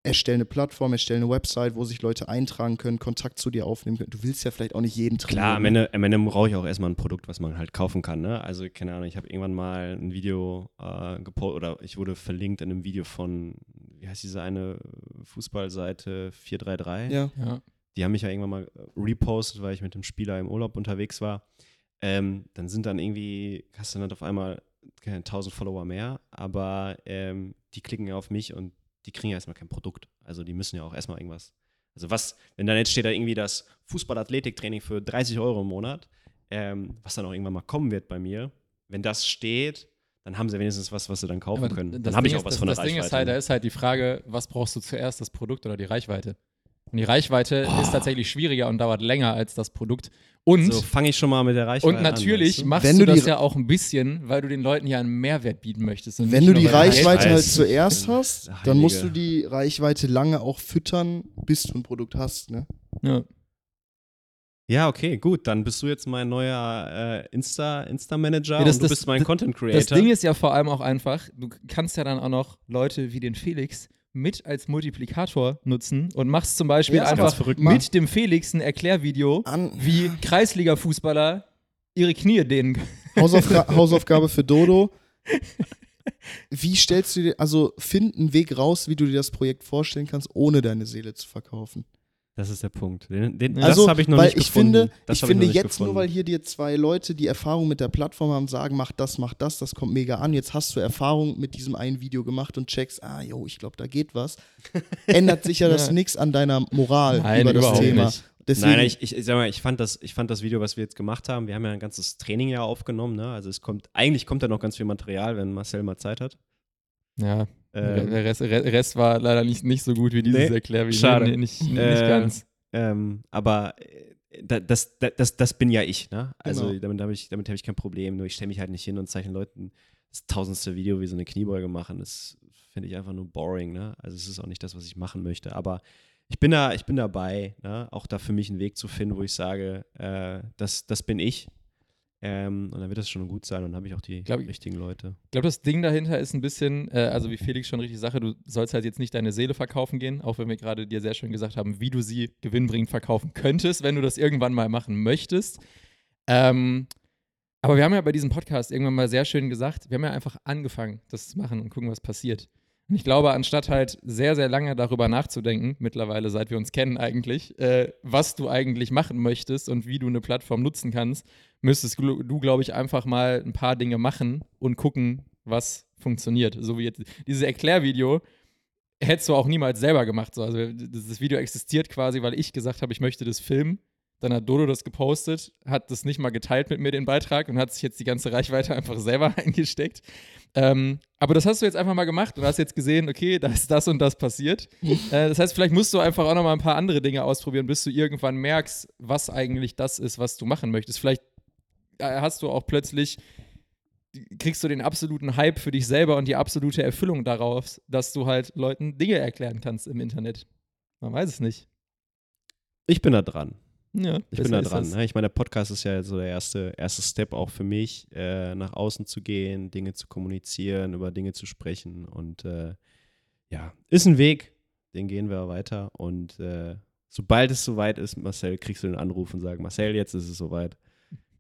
erstell eine Plattform, erstell eine Website, wo sich Leute eintragen können, Kontakt zu dir aufnehmen können. Du willst ja vielleicht auch nicht jeden trainieren. Klar, am Ende, am Ende brauche ich auch erstmal ein Produkt, was man halt kaufen kann. Ne? Also, keine Ahnung, ich habe irgendwann mal ein Video äh, gepostet oder ich wurde verlinkt in einem Video von, wie heißt diese eine Fußballseite 433? Ja. ja. Die haben mich ja irgendwann mal äh, repostet, weil ich mit dem Spieler im Urlaub unterwegs war. Ähm, dann sind dann irgendwie, hast du dann auf einmal keine 1000 Follower mehr, aber ähm, die klicken ja auf mich und die kriegen ja erstmal kein Produkt. Also die müssen ja auch erstmal irgendwas. Also was, wenn dann jetzt steht da irgendwie das Fußball-Athletik-Training für 30 Euro im Monat, ähm, was dann auch irgendwann mal kommen wird bei mir, wenn das steht, dann haben sie wenigstens was, was sie dann kaufen Aber können. das Dann habe ich Ding auch ist- was das, von der Das Ding Reichweite. ist halt, da ist halt die Frage, was brauchst du zuerst, das Produkt oder die Reichweite? Und die Reichweite ist tatsächlich schwieriger und dauert länger als das Produkt. Und, so fange ich schon mal mit der Reichweite und natürlich an. machst Wenn du du das ja auch ein bisschen, weil du den Leuten ja einen Mehrwert bieten möchtest. und Wenn du die Reichweite halt zuerst hast, Heilige. dann musst du die Reichweite lange auch füttern, bis du ein Produkt hast. Ne? Ja. Ja, okay, gut. Dann bist du jetzt mein neuer äh, Insta, Insta-Manager Ja, das- und du das- bist mein das- Content Creator. Das Ding ist ja vor allem auch einfach, du kannst ja dann auch noch Leute wie den Felix mit als Multiplikator nutzen und machst zum Beispiel Ja, einfach verrückt. mit dem Felix ein Erklärvideo, An wie Kreisliga-Fußballer ihre Knie dehnen können. Hausaufga Hausaufgabe für Dodo. Wie stellst du dir, also find einen Weg raus, wie du dir das Projekt vorstellen kannst, ohne deine Seele zu verkaufen. Das ist der Punkt. Den, den, Ja. das habe ich noch weil nicht ich gefunden. Finde, das ich finde nicht jetzt nur, gefunden. weil hier dir zwei Leute, die Erfahrung mit der Plattform haben, sagen, mach das, mach das, das kommt mega an. Jetzt hast du Erfahrung mit diesem einen Video gemacht und checkst, ah, jo, ich glaube, da geht was. Ändert sich ja das nichts an deiner Moral Nein, über das Thema. nicht. Deswegen, Nein, nein, ich, ich, ich sag mal, ich fand, das, ich fand das Video, was wir jetzt gemacht haben, wir haben ja ein ganzes Training ja aufgenommen, ne? Also es kommt, eigentlich kommt da noch ganz viel Material, wenn Marcel mal Zeit hat. Ja, Ähm, der Rest, Re- Rest war leider nicht, nicht so gut wie dieses Nee, Erklärvideo. schade. Nee, nicht, nicht Äh, ganz. Ähm, aber äh, da- das, da- das, das bin ja ich, ne? Also Genau. damit habe ich, damit hab ich kein Problem. Nur ich stelle mich halt nicht hin und zeichne Leuten das tausendste Video, wie so eine Kniebeuge machen. Das finde ich einfach nur boring, ne? Also es ist auch nicht das, was ich machen möchte. Aber ich bin da, ich bin dabei, ne? auch da für mich einen Weg zu finden, wo ich sage, äh, das, das bin ich. Ähm, und dann wird das schon gut sein und dann habe ich auch die Glaub ich- richtigen Leute. Ich glaube, das Ding dahinter ist ein bisschen, äh, also wie Felix schon richtig sagte, du sollst halt jetzt nicht deine Seele verkaufen gehen, auch wenn wir gerade dir sehr schön gesagt haben, wie du sie gewinnbringend verkaufen könntest, wenn du das irgendwann mal machen möchtest. Ähm, aber wir haben ja bei diesem Podcast irgendwann mal sehr schön gesagt, wir haben ja einfach angefangen, das zu machen und gucken, was passiert. Und ich glaube, anstatt halt sehr, sehr lange darüber nachzudenken, mittlerweile seit wir uns kennen eigentlich, äh, was du eigentlich machen möchtest und wie du eine Plattform nutzen kannst, müsstest du, du glaube ich, einfach mal ein paar Dinge machen und gucken, was funktioniert. So wie jetzt dieses Erklärvideo hättest du auch niemals selber gemacht. So. Also das Video existiert quasi, weil ich gesagt habe, ich möchte das filmen. Dann hat Dodo das gepostet, hat das nicht mal geteilt mit mir, den Beitrag, und hat sich jetzt die ganze Reichweite einfach selber eingesteckt. Ähm, aber das hast du jetzt einfach mal gemacht und hast jetzt gesehen, okay, da ist das und das passiert. äh, das heißt, vielleicht musst du einfach auch noch mal ein paar andere Dinge ausprobieren, bis du irgendwann merkst, was eigentlich das ist, was du machen möchtest. Vielleicht hast du auch plötzlich, kriegst du den absoluten Hype für dich selber und die absolute Erfüllung daraus, dass du halt Leuten Dinge erklären kannst im Internet. Man weiß es nicht. Ich bin da dran. Ja, Ich bin da dran. das. Ich meine, der Podcast ist ja so der erste, erste Step auch für mich, äh, nach außen zu gehen, Dinge zu kommunizieren, über Dinge zu sprechen. Und äh, ja, ist ein Weg, den gehen wir weiter. Und äh, sobald es soweit ist, Marcel, kriegst du den Anruf und sagst, Marcel, jetzt ist es soweit.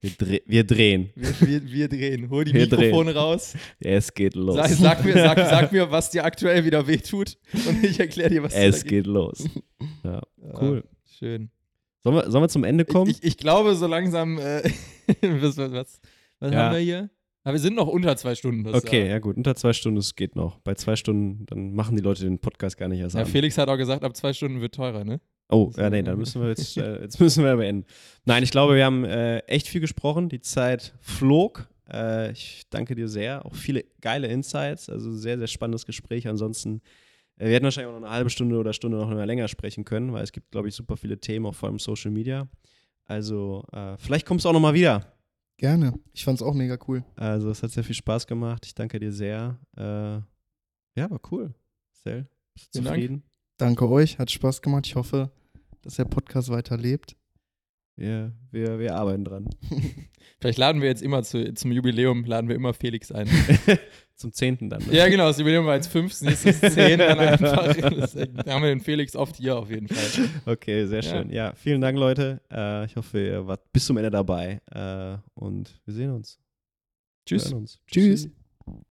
Wir, dreh, wir drehen. Wir, wir, wir drehen. Hol die Wir Mikrofone raus. Es geht los. Sag, sag, mir, sag, sag mir, was dir aktuell wieder wehtut. Und ich erkläre dir, was es dir geht los. Ja, cool. Schön. Sollen wir, sollen wir zum Ende kommen? Ich, ich, ich glaube, so langsam. Äh, was was, was, Ja. haben wir hier? Aber wir sind noch unter zwei Stunden. Okay, Ja. ja gut. Unter zwei Stunden, es geht noch. Bei zwei Stunden, dann machen die Leute den Podcast gar nicht erst Ja, an. Felix hat auch gesagt, ab zwei Stunden wird teurer, ne? Oh, ja, nee, dann müssen wir jetzt, äh, jetzt müssen wir beenden. Nein, ich glaube, wir haben äh, echt viel gesprochen. Die Zeit flog. Äh, ich danke dir sehr. Auch viele geile Insights. Also sehr, sehr spannendes Gespräch. Ansonsten, äh, wir hätten wahrscheinlich auch noch eine halbe Stunde oder Stunde noch länger sprechen können, weil es gibt, glaube ich, super viele Themen, auch vor allem Social Media. Also, äh, vielleicht kommst du auch noch mal wieder. Gerne. Ich fand's auch mega cool. Also, es hat sehr viel Spaß gemacht. Ich danke dir sehr. Äh, ja, war cool. Sel, bist du Vielen Dank. Danke euch, hat Spaß gemacht. Ich hoffe, dass der Podcast weiterlebt. Wir, wir, wir arbeiten dran. Vielleicht laden wir jetzt immer zu, zum Jubiläum, laden wir immer Felix ein. Zum 10. dann. Ne? ja, genau, das Jubiläum war jetzt fünf, das nächste ist zehn, dann einfach. Deswegen haben wir den Felix oft hier auf jeden Fall. Okay, sehr Ja. schön. Ja, vielen Dank, Leute. Äh, ich hoffe, ihr wart bis zum Ende dabei. Äh, und wir sehen uns. Wir Tschüss. uns. Tschüss. Tschüssi.